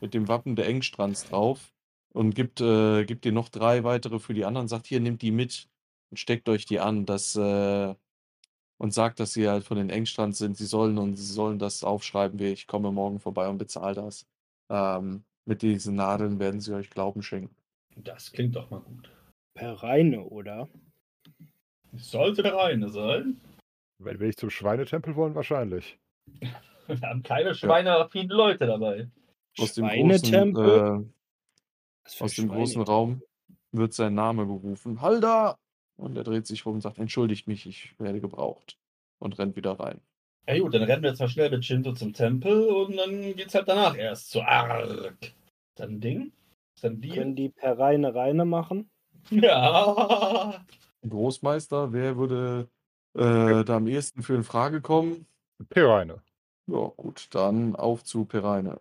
mit dem Wappen der Engstrands drauf und gibt, äh, gibt dir noch drei weitere für die anderen. Sagt, hier, nehmt die mit und steckt euch die an. Das, äh, und sagt, dass sie halt von den Engstrands sind. Sie sollen und sie sollen das aufschreiben, wie ich komme morgen vorbei und bezahle das. Ähm, mit diesen Nadeln werden sie euch Glauben schenken. Das klingt doch mal gut. Per Reine, oder? Sollte der eine sein. Wenn wir nicht zum Schweinetempel wollen, wahrscheinlich. Wir haben keine schweineaffinen Leute dabei. Aus dem großen, Schweinetempel? äh, aus dem großen Raum wird sein Name gerufen. Halda! Und er dreht sich rum und sagt, entschuldigt mich, ich werde gebraucht. Und rennt wieder rein. Ja gut, dann rennen wir jetzt mal schnell mit Shinto zum Tempel und dann geht's halt danach erst zu Ark. Dann Ding? Dann Bier? Können die per Reine Reine machen? Ja. Großmeister, wer würde äh, da am ehesten für in Frage kommen? Pereine. Ja, gut, dann auf zu Pereine.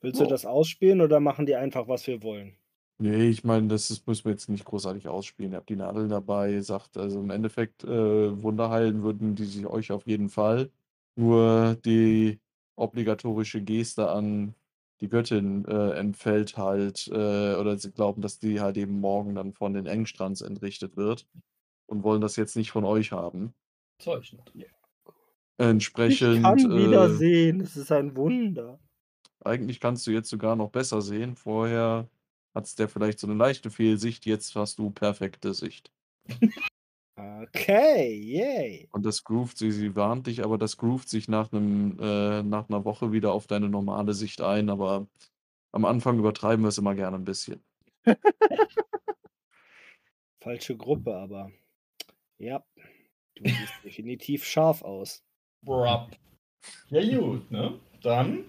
Willst Ja. du das ausspielen oder machen die einfach, was wir wollen? Nee, ich meine, das ist, müssen wir jetzt nicht großartig ausspielen. Ihr habt die Nadel dabei, sagt, also im Endeffekt, äh, Wunder heilen würden die sich euch auf jeden Fall. Nur die obligatorische Geste an die Göttin äh, entfällt halt, äh, oder sie glauben, dass die halt eben morgen dann von den Engstrands entrichtet wird und wollen das jetzt nicht von euch haben. Täuschend. Entsprechend. ich kann wieder äh, sehen. Es ist ein Wunder. Eigentlich kannst du jetzt sogar noch besser sehen. Vorher hattest der vielleicht so eine leichte Fehlsicht, jetzt hast du perfekte Sicht. Okay, yay. Und das groovt sie, sie warnt dich, aber das groovt sich nach einem, äh, nach einer Woche wieder auf deine normale Sicht ein, aber am Anfang übertreiben wir es immer gerne ein bisschen. Falsche Gruppe, aber. Ja. Du siehst definitiv scharf aus. Bruh. Ja, gut, ne? Dann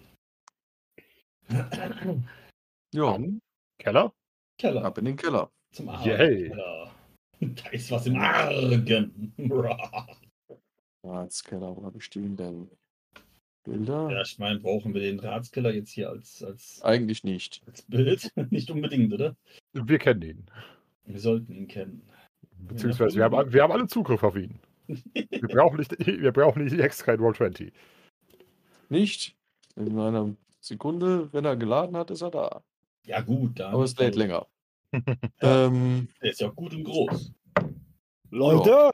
Ja, Dann Keller? Keller. ab in den Keller. Zum Argen. Yay. Keller. Da ist was im Argen. Ratskeller, wo habe ich stehen denn? Bilder? Ja, ich meine, brauchen wir den Ratskeller jetzt hier als, als, Eigentlich nicht. als Bild? Nicht unbedingt, oder? Wir kennen ihn. Wir sollten ihn kennen. Beziehungsweise wir haben, wir haben alle Zugriff auf ihn. Wir brauchen nicht, wir brauchen nicht die extra Roll 20. Nicht? In einer Sekunde, wenn er geladen hat, ist er da. Ja, gut, dann. Aber es lädt länger. ähm, Der ist ja auch gut und groß. Leute!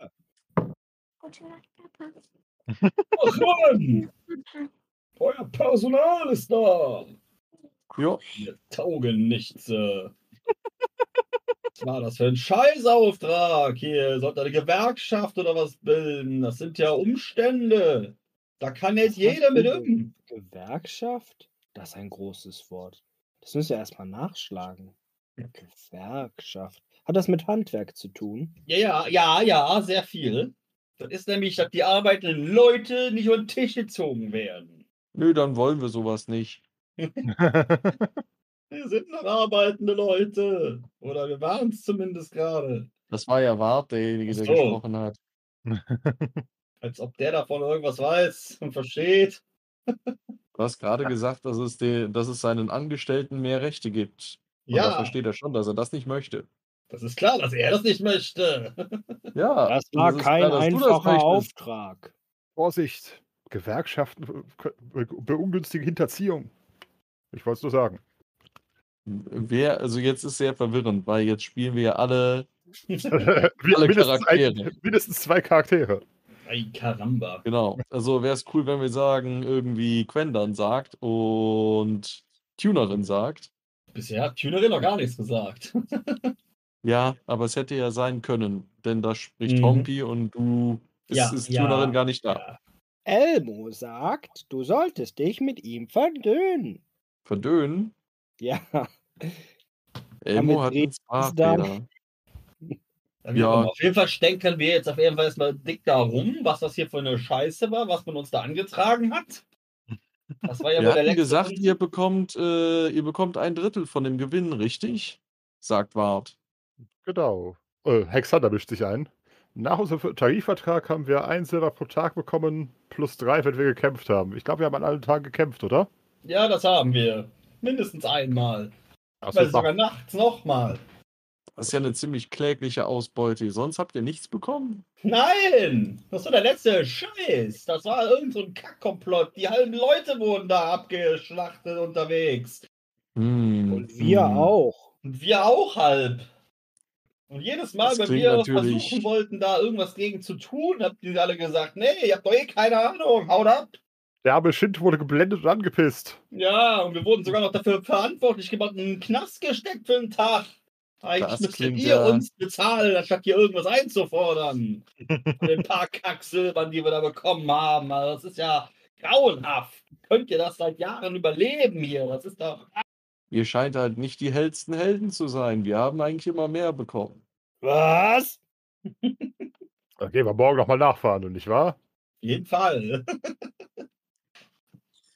Ach Mann! Euer Personal ist da! ja, Ihr taugen nichts. äh. Was war das für ein Scheißauftrag hier? Sollt ihr eine Gewerkschaft oder was bilden? Das sind ja Umstände. Da kann jetzt Was jeder mit um. Gewerkschaft? Das ist ein großes Wort. Das müssen wir erstmal nachschlagen. Gewerkschaft. Hat das mit Handwerk zu tun? Ja, ja, ja, ja, sehr viel. Das ist nämlich, dass die arbeitenden Leute nicht unter den Tisch gezogen werden. nö, dann wollen wir sowas nicht. Wir sind noch arbeitende Leute. Oder wir waren es zumindest gerade. Das war ja Wart, derjenige, der so. gesprochen hat. Als ob der davon irgendwas weiß und versteht. Du hast gerade gesagt, dass es, de, dass es seinen Angestellten mehr Rechte gibt. Und da Ja, versteht er schon, dass er das nicht möchte. das ist klar, dass er das nicht möchte. Ja, Das war ist kein klar, das einfacher Auftrag. Vorsicht! Gewerkschaften be- be- beungünstigen Hinterziehung. Ich wollte es nur sagen. Wer, also jetzt ist sehr verwirrend, weil jetzt spielen wir ja alle. Alle mindestens, ein, Charaktere. mindestens zwei Charaktere. Ay, Karamba. Genau. Also wäre es cool, wenn wir sagen, irgendwie Quendern sagt und Tunerin sagt. Bisher hat Tunerin noch gar nichts gesagt. Ja, aber es hätte ja sein können, denn da spricht Mhm. Hompi und du ist, Ja, ist ja, Tunerin gar nicht da. Ja. Elmo sagt, du solltest dich mit ihm verdönen. Verdönen. Ja, Elmo hat drehen einen Sprachfehler. Ja. Auf jeden Fall stenken wir jetzt auf jeden Fall erstmal dick da rum, was das hier für eine Scheiße war, was man uns da angetragen hat. Das war ja Wir der gesagt, Punkt. ihr bekommt, äh, ihr bekommt ein Drittel von dem Gewinn, richtig? Sagt Wart. Genau. Äh, Hexander mischt sich ein. Nach unserem Tarifvertrag haben wir ein Silber pro Tag bekommen, plus drei, wenn wir gekämpft haben. Ich glaube, wir haben an allen Tagen gekämpft, oder? Ja, das haben wir. Mindestens einmal. Ach Weil so, sogar nachts nochmal. Das ist ja eine ziemlich klägliche Ausbeute. Sonst habt ihr nichts bekommen. Nein! Das war der letzte Scheiß. Das war irgend so ein Kackkomplott. Die halben Leute wurden da abgeschlachtet unterwegs. Hm, und wir hm. auch. Und wir auch halb. Und jedes Mal, Das wenn wir natürlich- versuchen wollten, da irgendwas gegen zu tun, habt ihr alle gesagt, nee, ihr habt doch eh keine Ahnung, haut ab. Der arme Schind wurde geblendet und angepisst. Ja, und wir wurden sogar noch dafür verantwortlich gemacht und in den Knast gesteckt für einen Tag. Eigentlich Das müsstet ihr ja- uns bezahlen, anstatt hier irgendwas einzufordern. Den paar Kacksilbern, die wir da bekommen haben. Also das ist ja grauenhaft. Könnt ihr das seit Jahren überleben hier? Das ist doch. Ihr scheint halt nicht die hellsten Helden zu sein. Wir haben eigentlich immer mehr bekommen. Was? Da gehen wir morgen nochmal nachfahren, nicht wahr? Auf jeden Fall.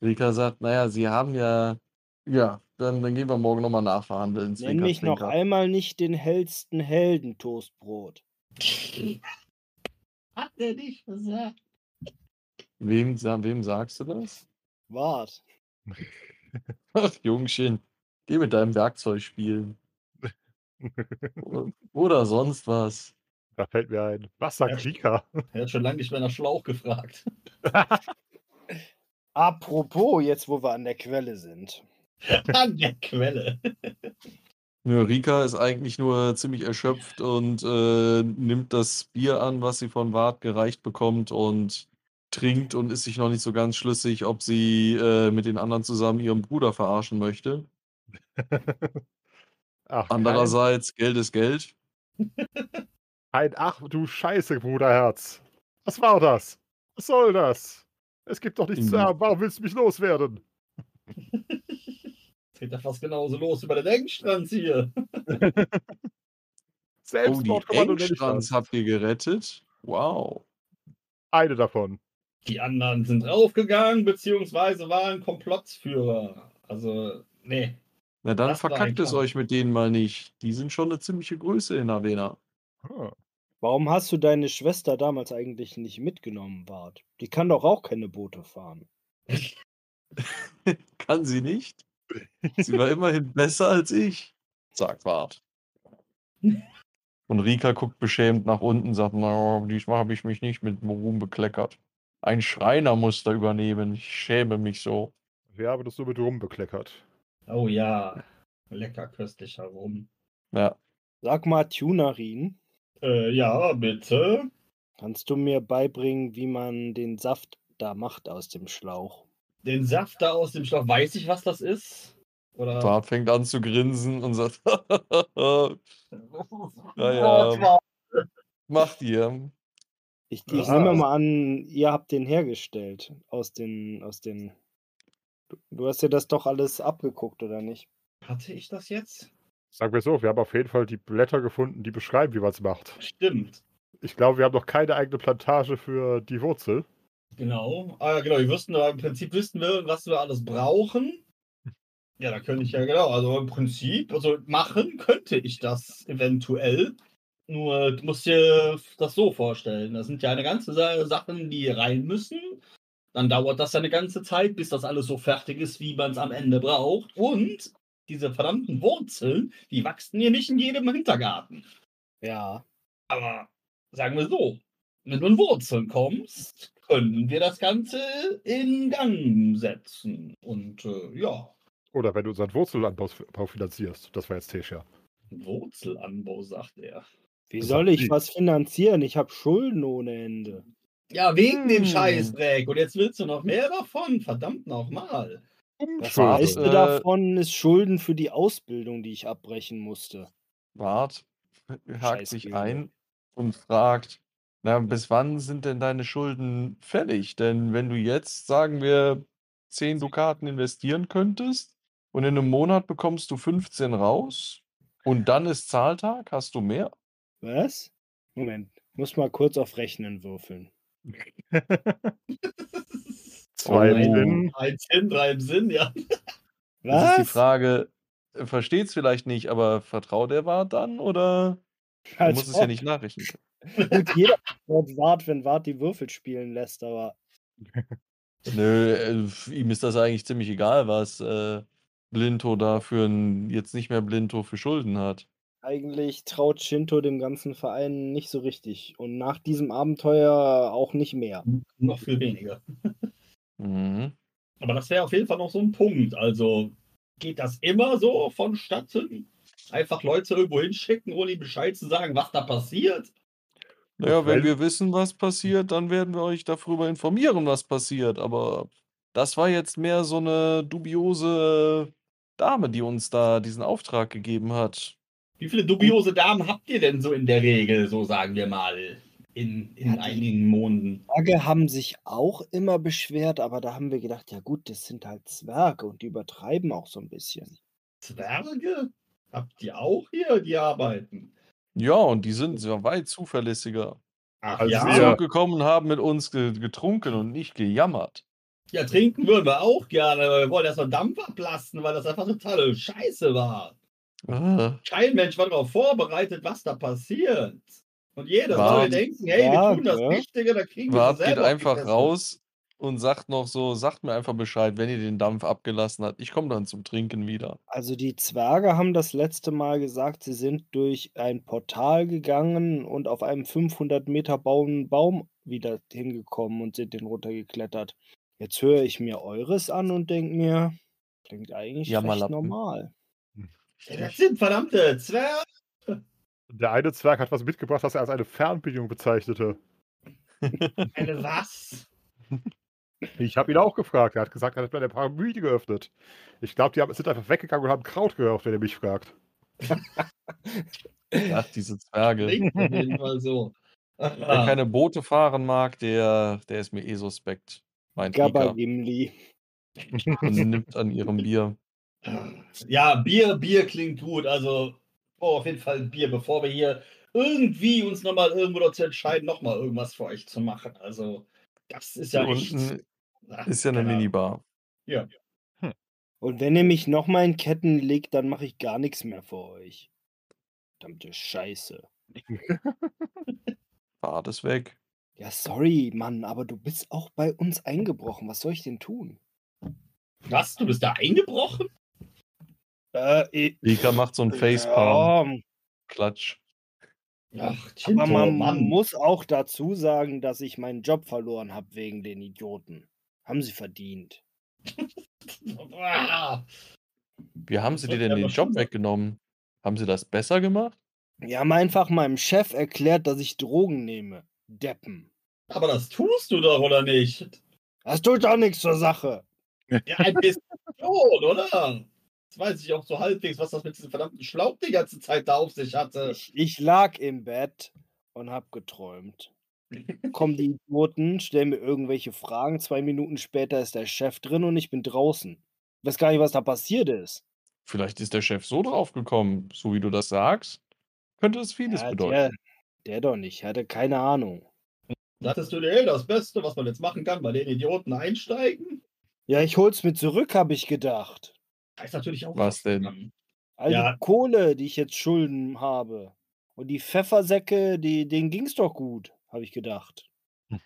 Rika sagt, naja, sie haben ja. Ja, dann, dann gehen wir morgen nochmal nachverhandeln. Nenn Zwinker, mich noch zwinker. einmal nicht den hellsten Heldentoastbrot. Hat er nicht gesagt? Wem, wem sagst du das? Wart. Ach, Jungchen, geh mit deinem Werkzeug spielen. Oder sonst was. Da fällt mir ein. Was sagt Ja. Rika? Er hat schon lange nicht mehr nach Schlauch gefragt. Apropos, jetzt wo wir an der Quelle sind. An der Quelle. Nö, Rika ist eigentlich nur ziemlich erschöpft und äh, nimmt das Bier an, was sie von Wart gereicht bekommt und trinkt und ist sich noch nicht so ganz schlüssig, ob sie äh, mit den anderen zusammen ihren Bruder verarschen möchte. Ach, Andererseits, Geld ist Geld. Kein Ach du Scheiße, Bruderherz. Was war das? Was soll das? Es gibt doch nichts zu haben. Warum willst du mich loswerden? Geht ja fast genauso los über den Engstrand hier. Oh, die das. habt ihr gerettet? Wow. Eine davon. Die anderen sind draufgegangen, beziehungsweise waren Komplottsführer. Also, nee. Na dann Das verkackt es euch mit denen mal nicht. Die sind schon eine ziemliche Größe in Arena. Ah, Warum hast du deine Schwester damals eigentlich nicht mitgenommen, Bart? Die kann doch auch keine Boote fahren. Kann sie nicht? Sie war immerhin besser als ich, sagt Wart. Und Rika guckt beschämt nach unten, sagt, na, diesmal habe ich mich nicht mit Ruhm bekleckert. Ein Schreiner muss da übernehmen. Ich schäme mich so. Wir haben das nur mit rumbekleckert. Oh ja. Lecker köstlich herum. Ja. Sag mal, Tunerin, Äh, ja, bitte. kannst du mir beibringen, wie man den Saft da macht aus dem Schlauch? Den Saft da aus dem Schlauch, weiß ich, was das ist? Oder? Bart fängt an zu grinsen und sagt, ja. Gott, war- macht ihr. Ich, ich nehme mal an, ihr habt den hergestellt aus den, aus den. Du, du hast ja das doch alles abgeguckt, oder nicht? Hatte ich das jetzt? Sagen wir so, wir haben auf jeden Fall die Blätter gefunden, die beschreiben, wie man es macht. Stimmt. Ich glaube, wir haben noch keine eigene Plantage für die Wurzel. Genau. Ah, genau, wir wüssten, aber im Prinzip wüssten wir, was wir alles brauchen. Ja, da könnte ich ja, genau. Also im Prinzip, also machen könnte ich das eventuell. Nur du musst dir das so vorstellen. Das sind ja eine ganze Sa- Sachen, die rein müssen. Dann dauert das ja eine ganze Zeit, bis das alles so fertig ist, wie man es am Ende braucht. Und diese verdammten Wurzeln, die wachsen hier nicht in jedem Hintergarten. Ja. Aber sagen wir so, wenn du in Wurzeln kommst, können wir das Ganze in Gang setzen. Und äh, ja, Oder wenn du unseren Wurzelanbau Bau finanzierst. Das war jetzt Tesha. Wurzelanbau, sagt er. Wie Das soll ich sie. was finanzieren? Ich habe Schulden ohne Ende. Ja, wegen dem Hm. Scheißdreck. Und jetzt willst du noch mehr davon? Verdammt nochmal. Das meiste äh, davon ist Schulden für die Ausbildung, die ich abbrechen musste. Bart hakt sich ein und fragt, na, bis wann sind denn deine Schulden fällig? Denn wenn du jetzt, sagen wir, 10 Dukaten investieren könntest und in einem Monat bekommst du 15 raus und dann ist Zahltag, hast du mehr? Was? Moment, muss mal kurz auf Rechnen würfeln. Zwei Oh. Sinn. Eins hin, drei im Sinn, ja. Das ist die Was? Frage, versteht es vielleicht nicht, aber vertraut er Wart dann oder er Als muss es ja nicht nachrechnen? Gut, jeder vertraut Wart, wenn Wart die Würfel spielen lässt, aber Nö, äh, ihm ist das eigentlich ziemlich egal, was äh, Blinto da für ein, jetzt nicht mehr Blinto für Schulden hat. eigentlich traut Shinto dem ganzen Verein nicht so richtig. Und nach diesem Abenteuer auch nicht mehr. Noch viel weniger. Mhm. Aber das wäre auf jeden Fall noch so ein Punkt. Also geht das immer so vonstatten? Einfach Leute irgendwo hinschicken, ohne ihnen Bescheid zu sagen, was da passiert? Naja, wenn wir wissen, was passiert, dann werden wir euch darüber informieren, was passiert. Aber das war jetzt mehr so eine dubiose Dame, die uns da diesen Auftrag gegeben hat. Wie viele dubiose Damen habt ihr denn so in der Regel, so sagen wir mal, in, in Ja, einigen Monden? Zwerge haben sich auch immer beschwert, aber da haben wir gedacht, ja gut, das sind halt Zwerge und die übertreiben auch so ein bisschen. Zwerge? Habt ihr auch hier, die arbeiten? Ja, und die sind sehr weit zuverlässiger. Ach sind ja, wir- zurückgekommen und haben mit uns ge getrunken und nicht gejammert. ja, trinken würden wir auch gerne, aber wir wollen erstmal Dampf ablassen, weil das einfach totale Scheiße war. Ah, Kein Mensch war darauf vorbereitet, was da passiert. Und jeder soll denken, hey, wir tun das Zwerge? Richtige, da kriegen wir Wart sie geht selber einfach gegessen. raus und sagt noch so: „Sagt mir einfach Bescheid, wenn ihr den Dampf abgelassen habt. Ich komme dann zum Trinken wieder.“ Also, die Zwerge haben das letzte Mal gesagt, sie sind durch ein Portal gegangen und auf einem 500 Meter bauen Baum wieder hingekommen und sind den runtergeklettert. Jetzt höre ich mir eures an und denke mir, klingt eigentlich recht Jammerlappen. normal. Ja, das sind verdammte Zwerge. Der eine Zwerg hat was mitgebracht, das er als eine Fernbedienung bezeichnete. Eine was? Ich habe ihn auch gefragt. Er hat gesagt, er hat mir eine Paranoide geöffnet. Ich glaube, die haben, sind einfach weggegangen und haben Kraut geraucht, wenn er mich fragt. Ach, diese Zwerge. Klingt auf jeden Fall so. Wer keine Boote fahren mag, der der ist mir eh suspekt, meint Gabba-Gimli. und nimmt an ihrem Bier. Ja, Bier, Bier klingt gut. Also oh, auf jeden Fall ein Bier, bevor wir hier irgendwie uns nochmal irgendwo dazu entscheiden, nochmal irgendwas für euch zu machen. Also, das ist ja Hier echt. Ach, ist ja 'ne Ahnung. Minibar. Ja. Und wenn ihr mich noch mal in Ketten legt, dann mache ich gar nichts mehr für euch. Verdammte Scheiße. Bart ist weg. Ja, sorry, Mann, aber du bist auch bei uns eingebrochen. Was soll ich denn tun? Was? Du bist da eingebrochen? Äh, i Rika macht so 'n Facepalm. ja, Klatsch. Ach, aber Chinto, man Mann. muss auch dazu sagen, dass ich meinen Job verloren habe wegen den Idioten. Haben sie verdient. Wie haben sie dir denn den Job weggenommen? Haben sie das besser gemacht? Die haben einfach meinem Chef erklärt, dass ich Drogen nehme. Deppen. Aber das tust du doch, oder nicht? Das tut doch nichts zur Sache. Ja, ein bisschen schon, oder? Jetzt weiß ich auch so halbwegs, was das mit diesem verdammten Schlauch die ganze Zeit da auf sich hatte. Ich, ich lag im Bett und hab geträumt. Kommen die Idioten, stellen mir irgendwelche Fragen. Zwei Minuten später ist der Chef drin und ich bin draußen. Ich weiß gar nicht, was da passiert ist. Vielleicht ist der Chef so drauf gekommen, so wie du das sagst, könnte es vieles Ja, bedeuten. der, der doch nicht. Ich hatte keine Ahnung. Dachtest du dir, das Beste, was man jetzt machen kann, bei den Idioten einsteigen? Ja, ich hol's mir zurück, habe ich gedacht. Da ist natürlich auch Was denn? All Ja. die Kohle, die ich jetzt Schulden habe. Und die Pfeffersäcke, die, denen ging's doch gut, habe ich gedacht.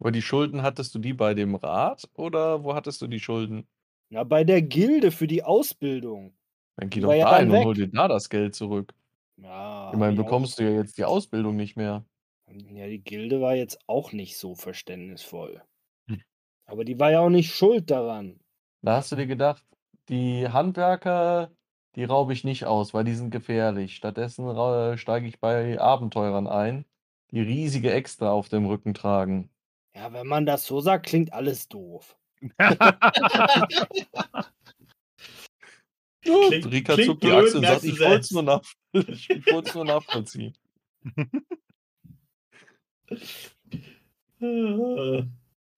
Aber die Schulden hattest du die bei dem Rat oder wo hattest du die Schulden? Na, bei der Gilde für die Ausbildung. Dann geh Die doch war ja dann und hol dir da das Geld zurück. Ja, ich auch- bekommst du ja jetzt die Ausbildung nicht mehr. Ja, die Gilde war jetzt auch nicht so verständnisvoll. Hm. Aber die war ja auch nicht schuld daran. Da hast du dir gedacht, die Handwerker, die raube ich nicht aus, weil die sind gefährlich. Stattdessen ra- steige ich bei Abenteurern ein, die riesige Extra auf dem Rücken tragen. Ja, wenn man das so sagt, klingt alles doof. Klingt- Rika klingt zuckt die blöd, Achsel und sagt, ich wollte es nur, nach nur nachvollziehen.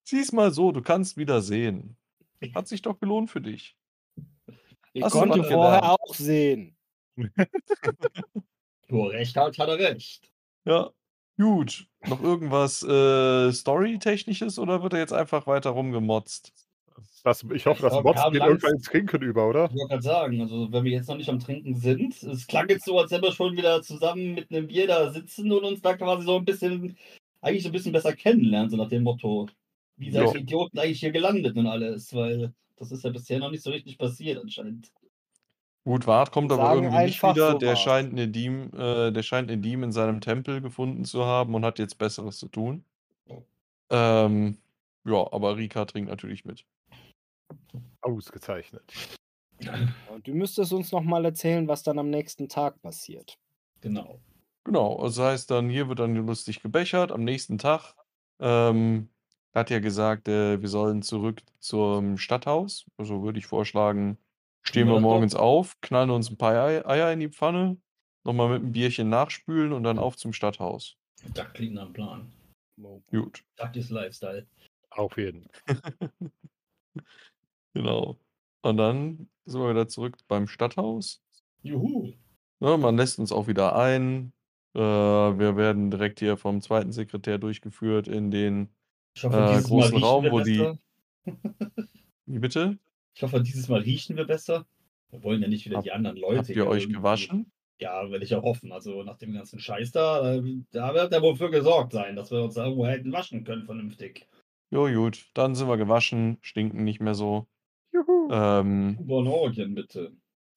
Sieh's mal so, du kannst wieder sehen. Hat sich doch gelohnt für dich. Ich Hast konnte vorher gelernt? auch sehen. Wo recht hat, hat er recht. Ja, gut. Noch irgendwas äh, Story-Technisches oder wird er jetzt einfach weiter rumgemotzt? Das, ich hoffe, das Mods geht irgendwann ins Trinken über, oder? Ich wollte gerade sagen, also wenn wir jetzt noch nicht am Trinken sind, es klang jetzt so, als wenn wir schon wieder zusammen mit einem Bier da sitzen und uns da quasi so ein bisschen, eigentlich so ein bisschen besser kennenlernen, so nach dem Motto, wie seid ihr Idioten eigentlich hier gelandet und alles, weil das ist ja bisher noch nicht so richtig passiert anscheinend. Gut, Wart kommt aber irgendwie nicht wieder. so der, scheint Nedim, äh, der scheint Nedim in seinem Tempel gefunden zu haben und hat jetzt Besseres zu tun. Ähm, ja, aber Rika trinkt natürlich mit. Ausgezeichnet. Und du müsstest uns noch mal erzählen, was dann am nächsten Tag passiert. Genau. Genau, das heißt dann, hier wird dann lustig gebechert. Am nächsten Tag ähm, hat ja gesagt, äh, wir sollen zurück zum Stadthaus. Also würde ich vorschlagen, stehen Ja, wir morgens auf, knallen uns ein paar Ei- Eier in die Pfanne, nochmal mit einem Bierchen nachspülen und dann auf zum Stadthaus. Das klingt nach einem Plan. Wow. Gut, Das ist Lifestyle. Auf jeden. genau. Und dann sind wir wieder zurück beim Stadthaus. Juhu. Ne, man lässt uns auch wieder ein. Äh, wir werden direkt hier vom zweiten Sekretär durchgeführt in den. Hoffe, Äh, großen Raum, wo die-. Wie bitte? Ich hoffe, dieses Mal riechen wir besser. Wir wollen ja nicht wieder Hab- die anderen Leute. Habt ihr euch gewaschen? Ja, will ich auch hoffen. Also nach dem ganzen Scheiß da, da, da wird ja wohl für gesorgt sein, dass wir uns da irgendwo hätten waschen können, vernünftig. Jo, gut, dann sind wir gewaschen, stinken nicht mehr so. Juhu. Ähm, Von Orgien, bitte.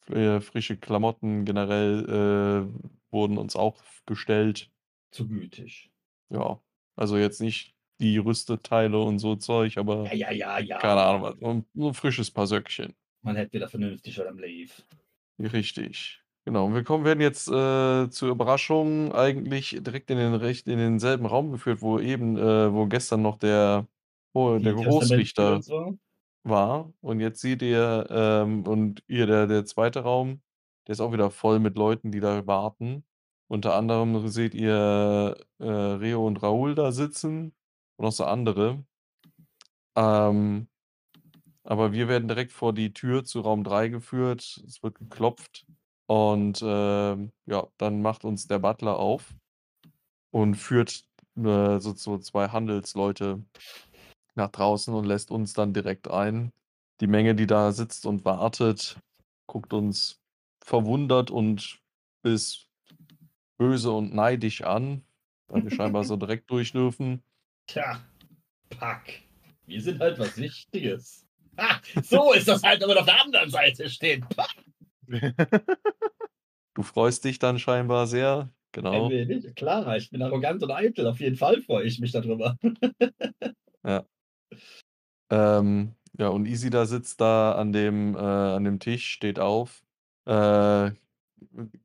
äh, frische Klamotten generell äh, wurden uns auch gestellt. Zu gütig. Ja, also jetzt nicht die Rüsteteile und so Zeug, aber Ja, ja, ja, ja. keine Ahnung, was. So 'n so 'n frisches Paar Söckchen. Man hätte wieder vernünftig am Leaf. Richtig. Genau. Und wir kommen werden jetzt, äh, zur Überraschung eigentlich direkt in den recht in denselben Raum geführt, wo eben äh, wo gestern noch der oh, der Großrichter so. war. Und jetzt seht ihr, ähm und hier der der 2. Raum, der ist auch wieder voll mit Leuten, die da warten. Unter anderem seht ihr, äh, Reo und Raoul da sitzen und noch so andere. Ähm, aber wir werden direkt vor die Tür zu Raum 3 geführt. Es wird geklopft und, ähm, ja, dann macht uns der Butler auf und führt, äh, so so 2 Handelsleute nach draußen und lässt uns dann direkt ein. Die Menge, die da sitzt und wartet, guckt uns verwundert und bis böse und neidisch an, weil wir scheinbar so direkt durch dürfen. Tja, Pack. Wir sind halt was Wichtiges. Ah, so ist das halt, wenn man auf der anderen Seite steht. Pack. Du freust dich dann scheinbar sehr, Ein genau. wenig. Klar, ich bin arrogant und eitel. Auf jeden Fall freue ich mich darüber. Ja. Ähm, ja, und Isida sitzt da an dem, äh, an dem Tisch, steht auf, äh,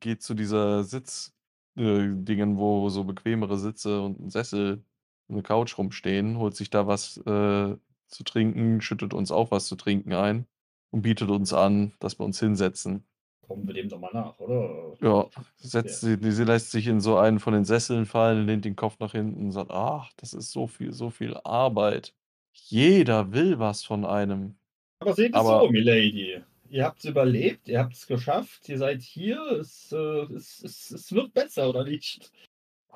geht zu dieser Sitz äh, Dingen, wo so bequemere Sitze und 'n Sessel und 'ne Couch rumstehen, holt sich da was, äh, zu trinken, schüttet uns auch was zu trinken ein und bietet uns an, dass wir uns hinsetzen. Kommen wir dem doch mal nach, oder? Ja, setzt sie sie lässt sich in so einen von den Sesseln fallen, lehnt den Kopf nach hinten und sagt: „Ach, das ist so viel so viel Arbeit. Jeder will was von einem.“ Aber seht es so, Milady. Ihr habt's überlebt, ihr habt's geschafft, ihr seid hier, es, äh, es es es wird besser, oder nicht?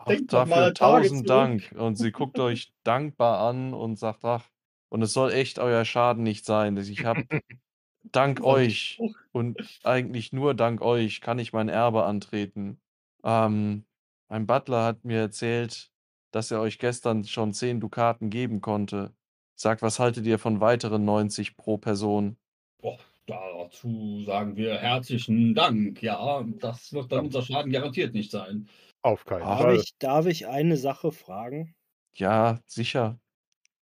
Denkt dafür mal tausend. Dank. Und sie guckt euch dankbar an und sagt: „Ach, und es soll echt euer Schaden nicht sein. dass Ich habe dank euch und eigentlich nur dank euch kann ich mein Erbe antreten. Ähm, mein Butler hat mir erzählt, dass er euch gestern schon 10 Dukaten geben konnte. Sagt, was haltet ihr von weiteren 90 pro Person?“ Boah, dazu sagen wir herzlichen Dank. Ja, das wird dann unser Schaden garantiert nicht sein. Auf keinen. Darf Fall. ich, darf ich eine Sache fragen? Ja, sicher.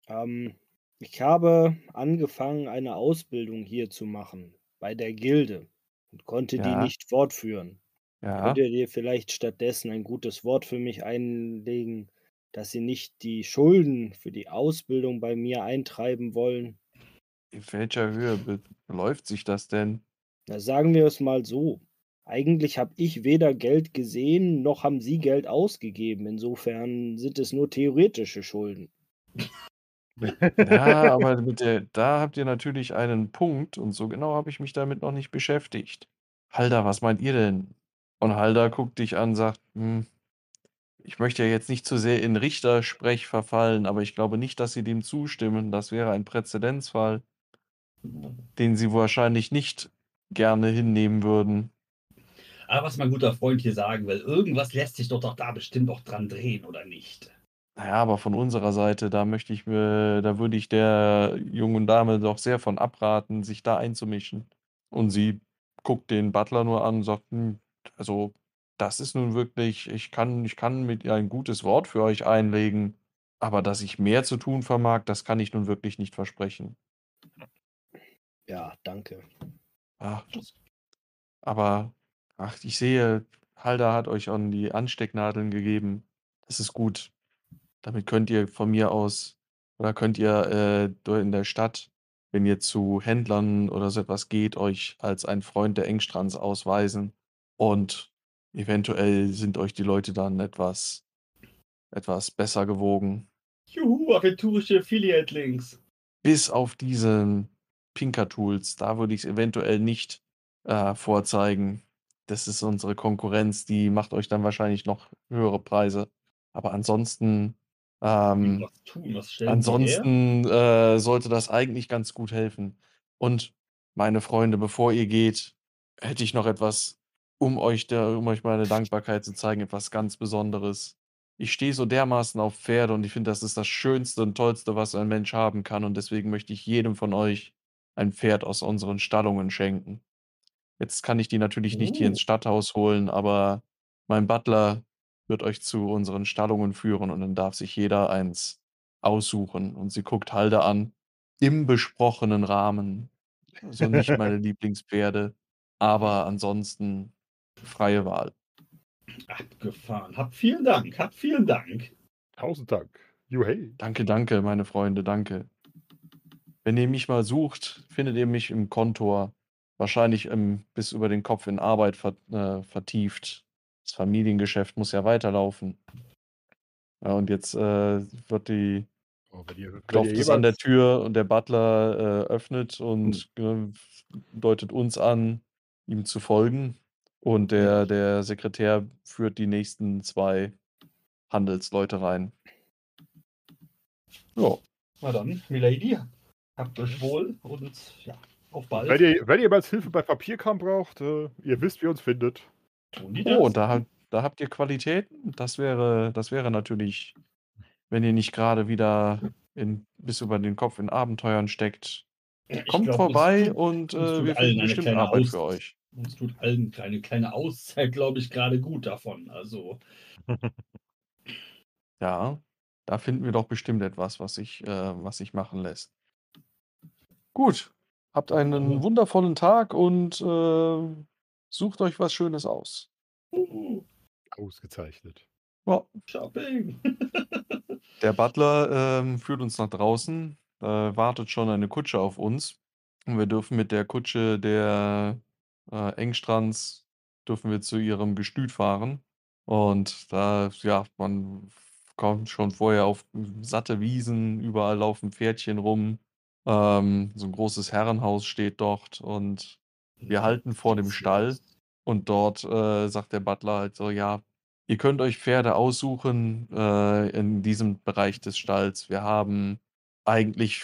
Ähm, ich habe angefangen, eine Ausbildung hier zu machen bei der Gilde und konnte die Ja. nicht fortführen. Ja. Könnt ihr dir vielleicht stattdessen ein gutes Wort für mich einlegen, dass sie nicht die Schulden für die Ausbildung bei mir eintreiben wollen? In welcher Höhe be beläuft sich das denn? Na, sagen wir es mal so. Eigentlich habe ich weder Geld gesehen, noch haben sie Geld ausgegeben. Insofern sind es nur theoretische Schulden. Ja, aber der da habt ihr natürlich einen Punkt und so genau habe ich mich damit noch nicht beschäftigt. Halder, was meint ihr denn? Und Halder guckt dich an, sagt: „Hm, ich möchte ja jetzt nicht zu sehr in Richtersprech verfallen, aber ich glaube nicht, dass Sie dem zustimmen. Das wäre ein Präzedenzfall, den Sie wahrscheinlich nicht gerne hinnehmen würden.“ Aber was mein guter Freund hier sagen will, irgendwas lässt sich doch doch da bestimmt auch dran drehen, oder nicht? Na ja, aber von unserer Seite, da möchte ich mir da würde ich der jungen Dame doch sehr von abraten, sich da einzumischen. Und sie guckt den Butler nur an und sagt: „Hm, also, das ist nun wirklich ich kann ich kann mit ihr ein gutes Wort für euch einlegen, aber dass ich mehr zu tun vermag, das kann ich nun wirklich nicht versprechen.“ Ja, danke. Ach, aber ach, ich sehe, Halder hat euch an die Anstecknadeln gegeben. Das ist gut. Damit könnt ihr von mir aus oder könnt ihr, äh, in der Stadt, wenn ihr zu Händlern oder so etwas geht, euch als ein Freund der Engstrands ausweisen und eventuell sind euch die Leute dann etwas etwas besser gewogen. Juhu, aventurische Affiliate-Links. Bis auf diesen Pinker-Tools, da würde ich's eventuell nicht, äh, vorzeigen. Das ist unsere Konkurrenz, die macht euch dann wahrscheinlich noch höhere Preise. Aber ansonsten, ähm Was tun, was ansonsten, äh, sollte das eigentlich ganz gut helfen. Und meine Freunde, bevor ihr geht, hätte ich noch etwas, um euch da um euch meine Dankbarkeit zu zeigen, etwas ganz Besonderes. ich stehe so dermaßen auf Pferde und ich finde, das ist das Schönste und Tollste, was ein Mensch haben kann. Und deswegen möchte ich jedem von euch ein Pferd aus unseren Stallungen schenken. Jetzt kann ich die natürlich nicht hier Uh. ins Stadthaus holen, aber mein Butler wird euch zu unseren Stallungen führen und dann darf sich jeder eins aussuchen. Und sie guckt Halde an, im besprochenen Rahmen. Also nicht meine Lieblingspferde, aber ansonsten freie Wahl. Abgefahren. Hab vielen Dank. Hab vielen Dank. Tausend Dank. Juhey. Danke, danke, meine Freunde, danke. Wenn ihr mich mal sucht, findet ihr mich im Kontor. Wahrscheinlich ähm, bis über den Kopf in Arbeit ver äh, vertieft. Das Familiengeschäft muss ja weiterlaufen. Ja, und jetzt äh, wird die Oh, ihr, klopft es an der Tür und der Butler äh, öffnet und äh, deutet uns an, ihm zu folgen. Und der, der Sekretär führt die nächsten zwei Handelsleute rein. Ja, Na dann, Milady, habt euch wohl und ja, auf bald. wenn ihr, wenn ihr jemals Hilfe bei Papierkram braucht, äh, ihr wisst, wie ihr uns findet. Oh, da, habt- da habt ihr Qualitäten. Das wäre, das wäre natürlich, wenn ihr nicht gerade wieder in, bis über den Kopf in Abenteuern steckt. Ja, Kommt glaub, vorbei uns tut, und uns äh, wir finden eine bestimmt kleine Arbeit Aus für euch. uns tut allen eine kleine Auszeit, glaube ich, gerade gut davon. Also, Ja, da finden wir doch bestimmt etwas, was sich, äh, was sich machen lässt. Gut, habt einen wundervollen Tag und äh, sucht euch was Schönes aus. Ausgezeichnet. Ja, Shopping. Der Butler ähm, führt uns nach draußen. Da wartet schon eine Kutsche auf uns. Und wir dürfen mit der Kutsche der äh, Engstrands dürfen wir zu ihrem Gestüt fahren. Und da, ja, man kommt schon vorher auf satte Wiesen, überall laufen Pferdchen rum. Ähm, so ein großes Herrenhaus steht dort und wir halten vor dem Stall. Und dort äh, sagt der Butler halt so, ja, ihr könnt euch Pferde aussuchen äh, in diesem Bereich des Stalls. Wir haben eigentlich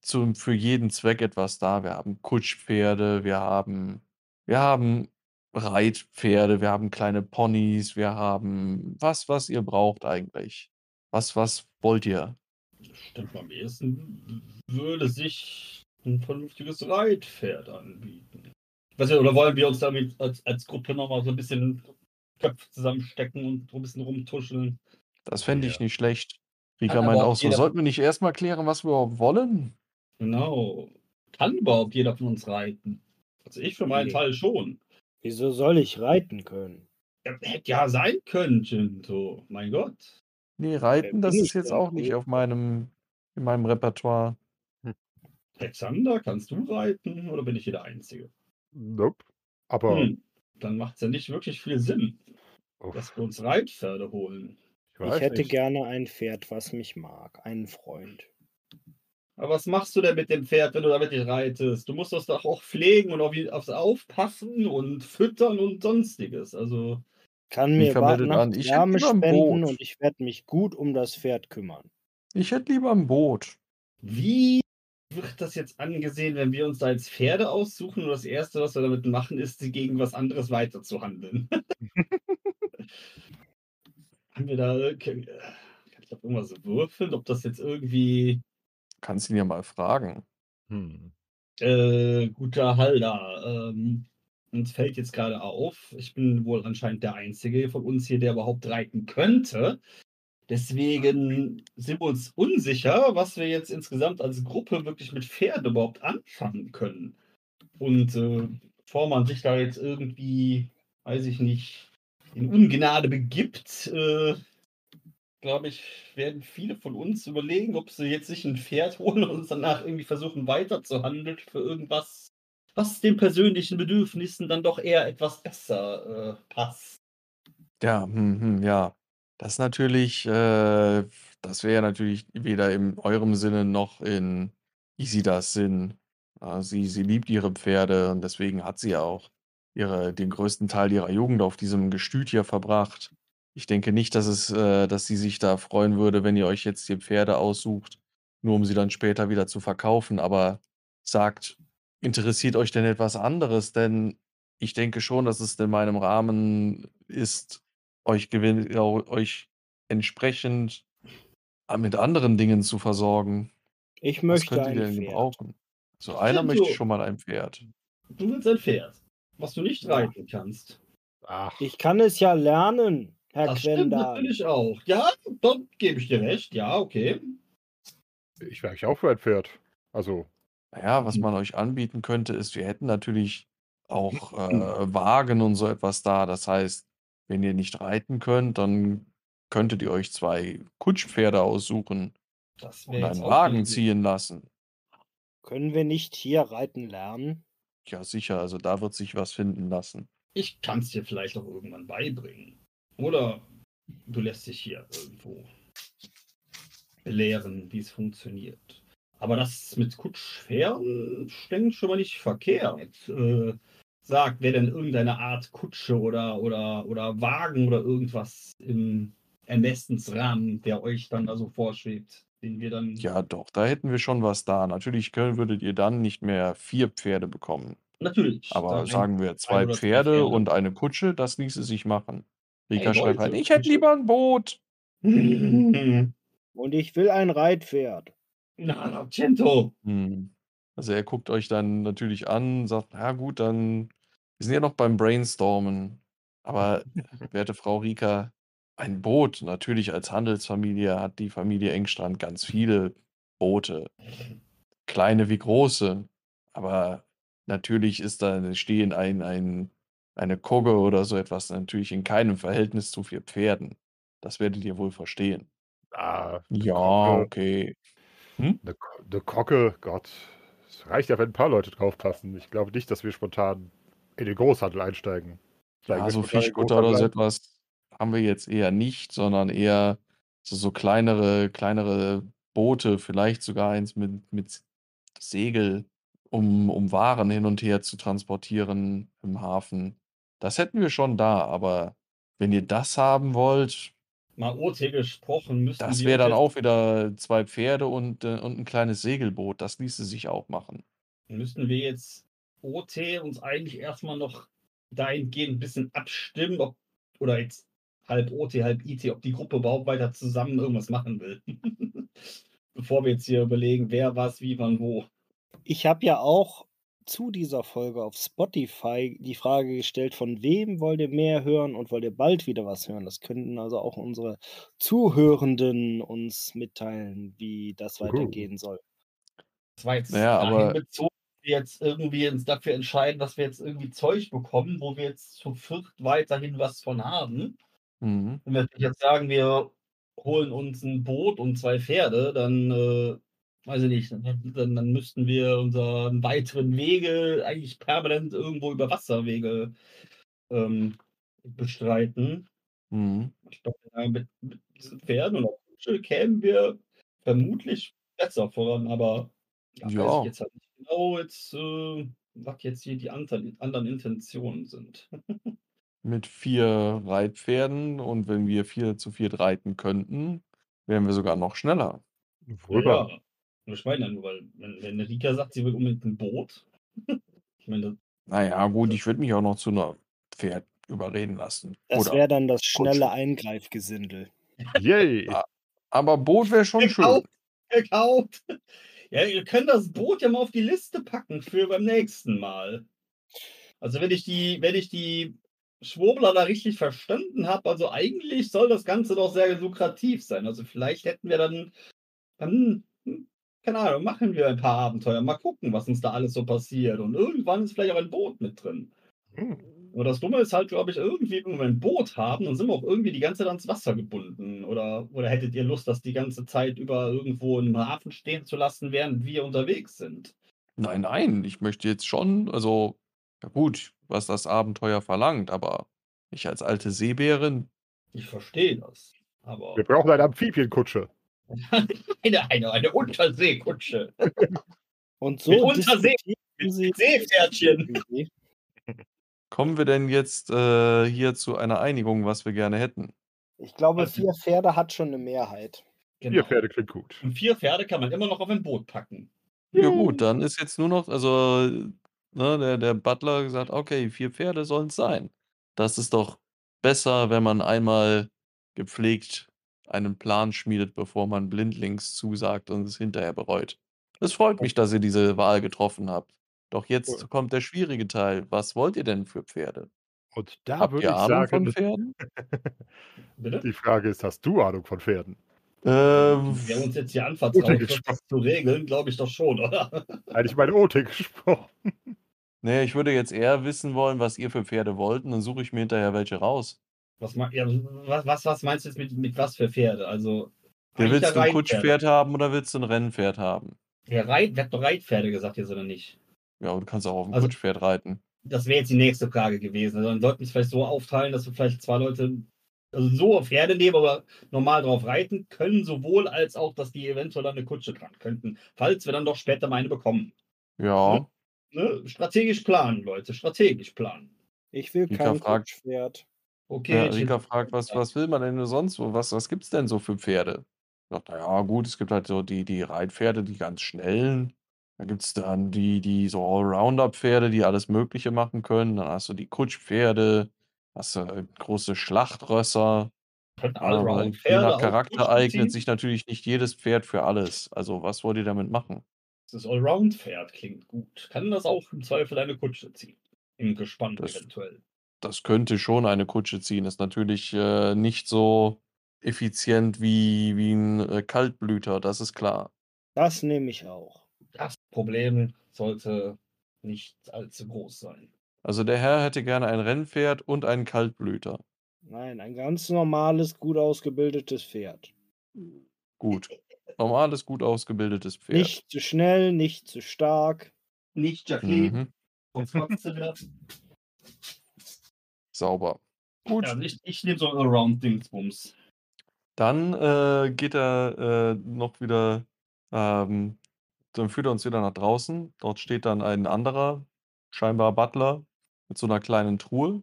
zum, für jeden Zweck etwas da. Wir haben Kutschpferde, wir haben, wir haben Reitpferde, wir haben kleine Ponys, wir haben was, was ihr braucht eigentlich. Was, was wollt ihr? Ich denke, am ehesten würde sich ein vernünftiges Reitpferd anbieten. Weiß nicht, oder wollen wir uns damit als, als Gruppe nochmal so ein bisschen Köpfe zusammenstecken und so ein bisschen rumtuscheln? Das fände ich Ja. nicht schlecht. Rika meint auch so, sollten wir nicht erstmal klären, was wir überhaupt wollen? Genau. Kann überhaupt jeder von uns reiten? Also ich für meinen Nee. Teil schon. Wieso soll ich reiten können? Ja, hätte ja sein können, Jinto. Mein Gott. Nee, Reiten, das ist jetzt auch nicht auf meinem, in meinem Repertoire. Alexander, kannst du reiten oder bin ich hier der Einzige? Nope. Aber Hm. Dann macht es ja nicht wirklich viel Sinn, uff, dass wir uns Reitpferde holen. ich Ich hätte nicht. gerne ein Pferd, was mich mag. Einen Freund. Aber was machst du denn mit dem Pferd, wenn du damit nicht reitest? Du musst das doch auch pflegen und auf, aufs Aufpassen und füttern und sonstiges. Also, Kann mir ein spenden Boot. und ich werde mich gut um das Pferd kümmern. Ich hätte lieber ein Boot. wie wird das jetzt angesehen, wenn wir uns da jetzt Pferde aussuchen und das Erste, was wir damit machen, ist, sie gegen was anderes weiterzuhandeln? Haben wir da äh, kann ich da irgendwas würfeln, ob das jetzt irgendwie Kannst ihn ja mal fragen. Hm. Äh, guter Halder. Ähm, uns fällt jetzt gerade auf, ich bin wohl anscheinend der Einzige von uns hier, der überhaupt reiten könnte. Deswegen sind wir uns unsicher, was wir jetzt insgesamt als Gruppe wirklich mit Pferden überhaupt anfangen können. Und äh, bevor man sich da jetzt irgendwie, weiß ich nicht, in Ungnade begibt, äh, glaube ich, werden viele von uns überlegen, ob sie jetzt sich ein Pferd holen und uns danach irgendwie versuchen weiterzuhandeln für irgendwas, was den persönlichen Bedürfnissen dann doch eher etwas besser äh, passt. Ja, hm, hm, ja. Das natürlich, äh, das wäre natürlich weder in eurem Sinne noch in Isidas Sinn. Äh, sie, sie liebt ihre Pferde und deswegen hat sie auch ihre, den größten Teil ihrer Jugend auf diesem Gestüt hier verbracht. Ich denke nicht, dass es, äh, dass sie sich da freuen würde, wenn ihr euch jetzt die Pferde aussucht, nur um sie dann später wieder zu verkaufen. Aber sagt, interessiert euch denn etwas anderes? Denn ich denke schon, dass es in meinem Rahmen ist, euch, gewinn, euch entsprechend mit anderen Dingen zu versorgen. Ich Was möchte könnt ihr ein denn Pferd. gebrauchen? So einer möchte Shinto. schon mal ein Pferd. Du willst ein Pferd, was du nicht Ja. reiten kannst. Ach, Ich kann es ja lernen, Herr Das stimmt Quendal. natürlich auch. Ja, dort gebe ich dir recht. Ja, okay. ich wäre eigentlich auch für ein Pferd. Also, Na ja, was Mhm. man euch anbieten könnte, ist, wir hätten natürlich auch, äh, Wagen und so etwas da. Das heißt, wenn ihr nicht reiten könnt, dann könntet ihr euch 2 Kutschpferde aussuchen und einen Wagen ziehen lassen. Können wir nicht hier reiten lernen? Ja, sicher, also da wird sich was finden lassen. Ich kann es dir vielleicht auch irgendwann beibringen. Oder du lässt dich hier irgendwo belehren, wie es funktioniert. Aber das mit Kutschpferden klingt schon mal nicht verkehrt. Äh, sagt, wer denn irgendeine Art Kutsche oder, oder, oder Wagen oder irgendwas im Ermessensrahmen, der euch dann da so vorschwebt, den wir dann. Ja, doch, da hätten wir schon was da. Natürlich können würdet ihr dann nicht mehr 4 Pferde bekommen. Natürlich. Aber ein- sagen wir ein 2 oder zwei Pferde Pferde. und eine Kutsche, das ließe sich machen. Rika Hey, schreibt rein: „Ich hätte lieber 'n Boot.“ Und ich will ein Reitpferd. Na, Argento. Mhm. Also, er guckt euch dann natürlich an, sagt: „Ja gut, dann wir sind ja noch beim Brainstormen. Aber, werte Frau Rika, ein Boot natürlich als Handelsfamilie hat die Familie Engstrand ganz viele Boote. Kleine wie große. Aber natürlich ist da stehen ein ein eine Kogge oder so etwas natürlich in keinem Verhältnis zu 4 Pferden. Das werdet ihr wohl verstehen.“ ah, Ja, okay. Hm? 'ne Ko 'ne Kogge, Gott. Es reicht ja, wenn 'n paar Leute draufpassen. Ich glaube nicht, dass wir spontan in den Großhandel einsteigen. Steigen Ja, so Fischkutter oder so ein? etwas haben wir jetzt eher nicht, sondern eher so so kleinere kleinere Boote, vielleicht sogar eins mit mit Segel, um um Waren hin und her zu transportieren im Hafen. Das hätten wir schon da, aber wenn ihr das haben wollt Mal OT gesprochen, müssten das wäre dann auch wieder 2 Pferde und äh, und 'n kleines Segelboot. Das ließe sich auch machen. müssten wir jetzt OT uns eigentlich erst mal noch dahingehend 'n bisschen abstimmen, ob oder jetzt halb OT, halb IT, ob die Gruppe überhaupt weiter zusammen irgendwas machen will. Bevor wir jetzt hier überlegen, wer was, wie, wann, wo. Ich habe ja auch zu dieser Folge auf Spotify die Frage gestellt, von wem wollt ihr mehr hören und wollt ihr bald wieder was hören? Das könnten also auch unsere Zuhörenden uns mitteilen, wie das weitergehen soll. Das war jetzt Na ja, dahin aber bezogen, dass wir jetzt irgendwie uns dafür entscheiden, dass wir jetzt irgendwie Zeug bekommen, wo wir jetzt zu viert weiterhin was von haben. Mhm. Wenn wir jetzt sagen, wir holen uns 'n Boot und 2 Pferde, dann, äh, weiß ich nicht, dann dann dann müssten wir unseren weiteren Wege eigentlich permanent irgendwo über Wasserwege, ähm, bestreiten. Mhm. Ich glaube, ja, mit mit diesen Pferden und der Kutsche kämen wir vermutlich besser voran, aber da weiß ich Ja. jetzt halt nicht genau jetzt, äh, was jetzt hier die anderen Intentionen sind. Mit 4 Reitpferden und wenn wir 4 zu viert reiten könnten, wären wir sogar noch schneller. Ja, ja. Ich meine ja nur, weil wenn wenn Rika sagt, sie will unbedingt 'n Boot, ich meine, das Na ja, gut, ich würde mich auch noch zu 'ner Pferd überreden lassen. Das wäre dann das schnelle. Eingreifgesindel. Yay. Aber Boot wäre schon schön. Gekauft, gekauft. Ja, ihr könnt das Boot ja mal auf die Liste packen für beim nächsten Mal. Also, wenn ich die wenn ich die Schwurbler da richtig verstanden habe, also, eigentlich soll das Ganze doch sehr lukrativ sein. Also, vielleicht hätten wir dann dann, keine Ahnung, machen wir ein paar Abenteuer. Mal gucken, was uns da alles so passiert. Und irgendwann ist vielleicht auch ein Boot mit drin. Hm. Nur das Dumme ist halt, glaube ich, irgendwie, wenn wir ein Boot haben, dann sind wir auch irgendwie die ganze Zeit ans Wasser gebunden. Oder oder hättet ihr Lust, das die ganze Zeit über irgendwo im Hafen stehen zu lassen, während wir unterwegs sind? Nein, nein, ich möchte jetzt schon also, ja gut, was das Abenteuer verlangt, aber ich als alte Seebärin Ich verstehe das, aber Wir brauchen eine Amphibienkutsche. eine eine eine Unterseekutsche. Und so Untersee mit sie mit Seepferdchen. Kommen wir denn jetzt, äh, hier zu einer Einigung, was wir gerne hätten? Ich glaube, Also 4 Pferde hat schon 'ne Mehrheit. 4 Genau. Pferde klingt gut. Und 4 Pferde kann man immer noch auf ein Boot packen. Ja gut, dann ist jetzt nur noch also, ne, der der Butler gesagt: „Okay, 4 Pferde sollen's sein.“ Das ist doch besser, wenn man einmal gepflegt einen Plan schmiedet, bevor man blindlings zusagt und es hinterher bereut. Es freut mich, dass ihr diese Wahl getroffen habt. Doch jetzt Cool. kommt der schwierige Teil. Was wollt ihr denn für Pferde? Und da Habt würde ihr ich Ahnung von sagen, Pferden? Bitte? die Frage ist, hast du Ahnung von Pferden? Ähm, Wer uns jetzt hier das zu regeln, glaube ich doch schon, oder? Eigentlich meine Ote gesprochen. nee, ich würde jetzt eher wissen wollen, was ihr für Pferde wollt, und dann suche ich mir hinterher welche raus. Was, ja, was, was, was meinst du jetzt mit, mit was für Pferde? Also. Ja, willst du ein. Kutschpferd haben oder willst du ein Rennpferd haben? Ja, Reit, wer hat doch Reitpferde gesagt jetzt oder nicht? Ja, aber du kannst auch auf dem Also- Kutschpferd reiten. Das wäre jetzt die nächste Frage gewesen. Also dann sollten wir es vielleicht so aufteilen, dass wir vielleicht zwei Leute also so Pferde nehmen, aber normal drauf reiten können, sowohl als auch, dass die eventuell an eine Kutsche dran könnten, falls wir dann doch später mal eine bekommen. Ja, Ne? Strategisch planen, Leute, strategisch planen. Ich will Mika kein fragt- Kutschpferd. Okay, ja jetzt- Rika fragt, was, was will man denn sonst so? Was, was gibt's denn so für Pferde? Ich dachte, naja, gut, es gibt halt so die, die Reitpferde, die ganz schnellen. Dann gibt es dann die, die so Allrounder-Pferde, die alles Mögliche machen können. Dann hast du die Kutschpferde, hast du äh, große Schlachtrösser. Aber je nach Charakter eignet sich natürlich nicht jedes Pferd für alles. Also, was wollt ihr damit machen? Das Allround-Pferd klingt gut. Kann das auch im Zweifel eine Kutsche ziehen? Im Gespann Das- eventuell. Das könnte schon eine Kutsche ziehen. Ist natürlich äh, nicht so effizient wie, wie ein äh, Kaltblüter, das ist klar. Das nehme ich auch. Das Problem sollte nicht allzu groß sein. Also der Herr hätte gerne ein Rennpferd und einen Kaltblüter. Nein, ein ganz normales, gut ausgebildetes Pferd. Gut. Normales, gut ausgebildetes Pferd. Nicht zu schnell, nicht zu stark. Nicht Jacqueline, Mhm. sie wieder. Sauber. Gut. Ja, ich, ich nehme so ein Allround-Dingsbums. Dann äh, geht er äh, noch wieder, ähm, dann führt er uns wieder nach draußen. Dort steht dann ein anderer, scheinbar Butler, mit so einer kleinen Truhe.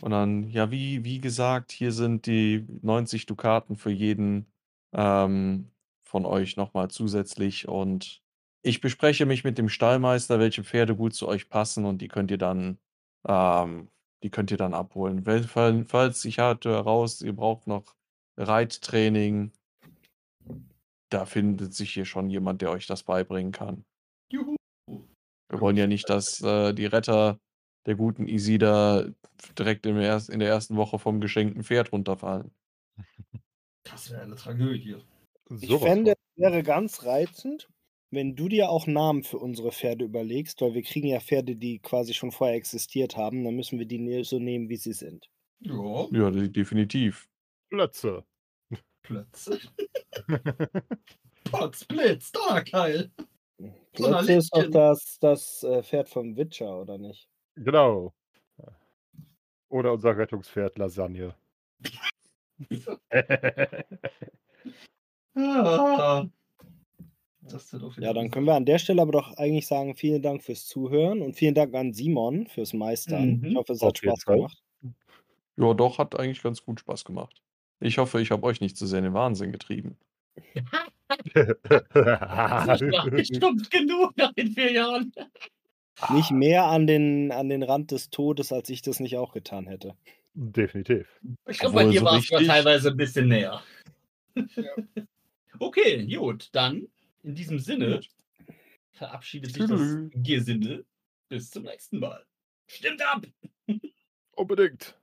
Und dann, ja, wie, wie gesagt, hier sind die 90 Dukaten für jeden ähm, von euch nochmal zusätzlich. Und ich bespreche mich mit dem Stallmeister, welche Pferde gut zu euch passen und die könnt ihr dann, ähm, die könnt ihr dann abholen. Falls ich hatte heraus, ihr braucht noch Reittraining, da findet sich hier schon jemand, der euch das beibringen kann. Juhu. Wir wollen ja nicht, dass äh, die Retter der guten Isida direkt im erst, in der ersten Woche vom geschenkten Pferd runterfallen. Das wäre eine Tragödie. Ich fände, es wäre ganz reizend, wenn du dir auch Namen für unsere Pferde überlegst, weil wir kriegen ja Pferde, die quasi schon vorher existiert haben. Dann müssen wir die ne- so nehmen, wie sie sind. Ja, Ja, de- definitiv. Plötze. Plötze. Potzblitz, Donnerkeil. Plötze ist doch das, das äh, Pferd vom Witcher, oder nicht? Genau. Oder unser Rettungspferd Lasagne. Ah. Das wieder Ja, dann können wir an der Stelle aber doch eigentlich sagen, vielen Dank fürs Zuhören und vielen Dank an Simon fürs Meistern. Mhm. Ich hoffe, es hat jeden Spaß gemacht. Ja, doch, hat eigentlich ganz gut Spaß gemacht. Ich hoffe, ich habe euch nicht zu sehr in den Wahnsinn getrieben. Ich war nicht stumpf genug nach den vier Jahren. Nicht mehr an den, an den Rand des Todes, als ich das nicht auch getan hätte. Definitiv. Ich glaube, bei dir war es teilweise ein bisschen näher. Okay, gut, dann in diesem Sinne verabschiedet sich das. Gesinde. Bis zum nächsten Mal. Stimmt ab! Unbedingt.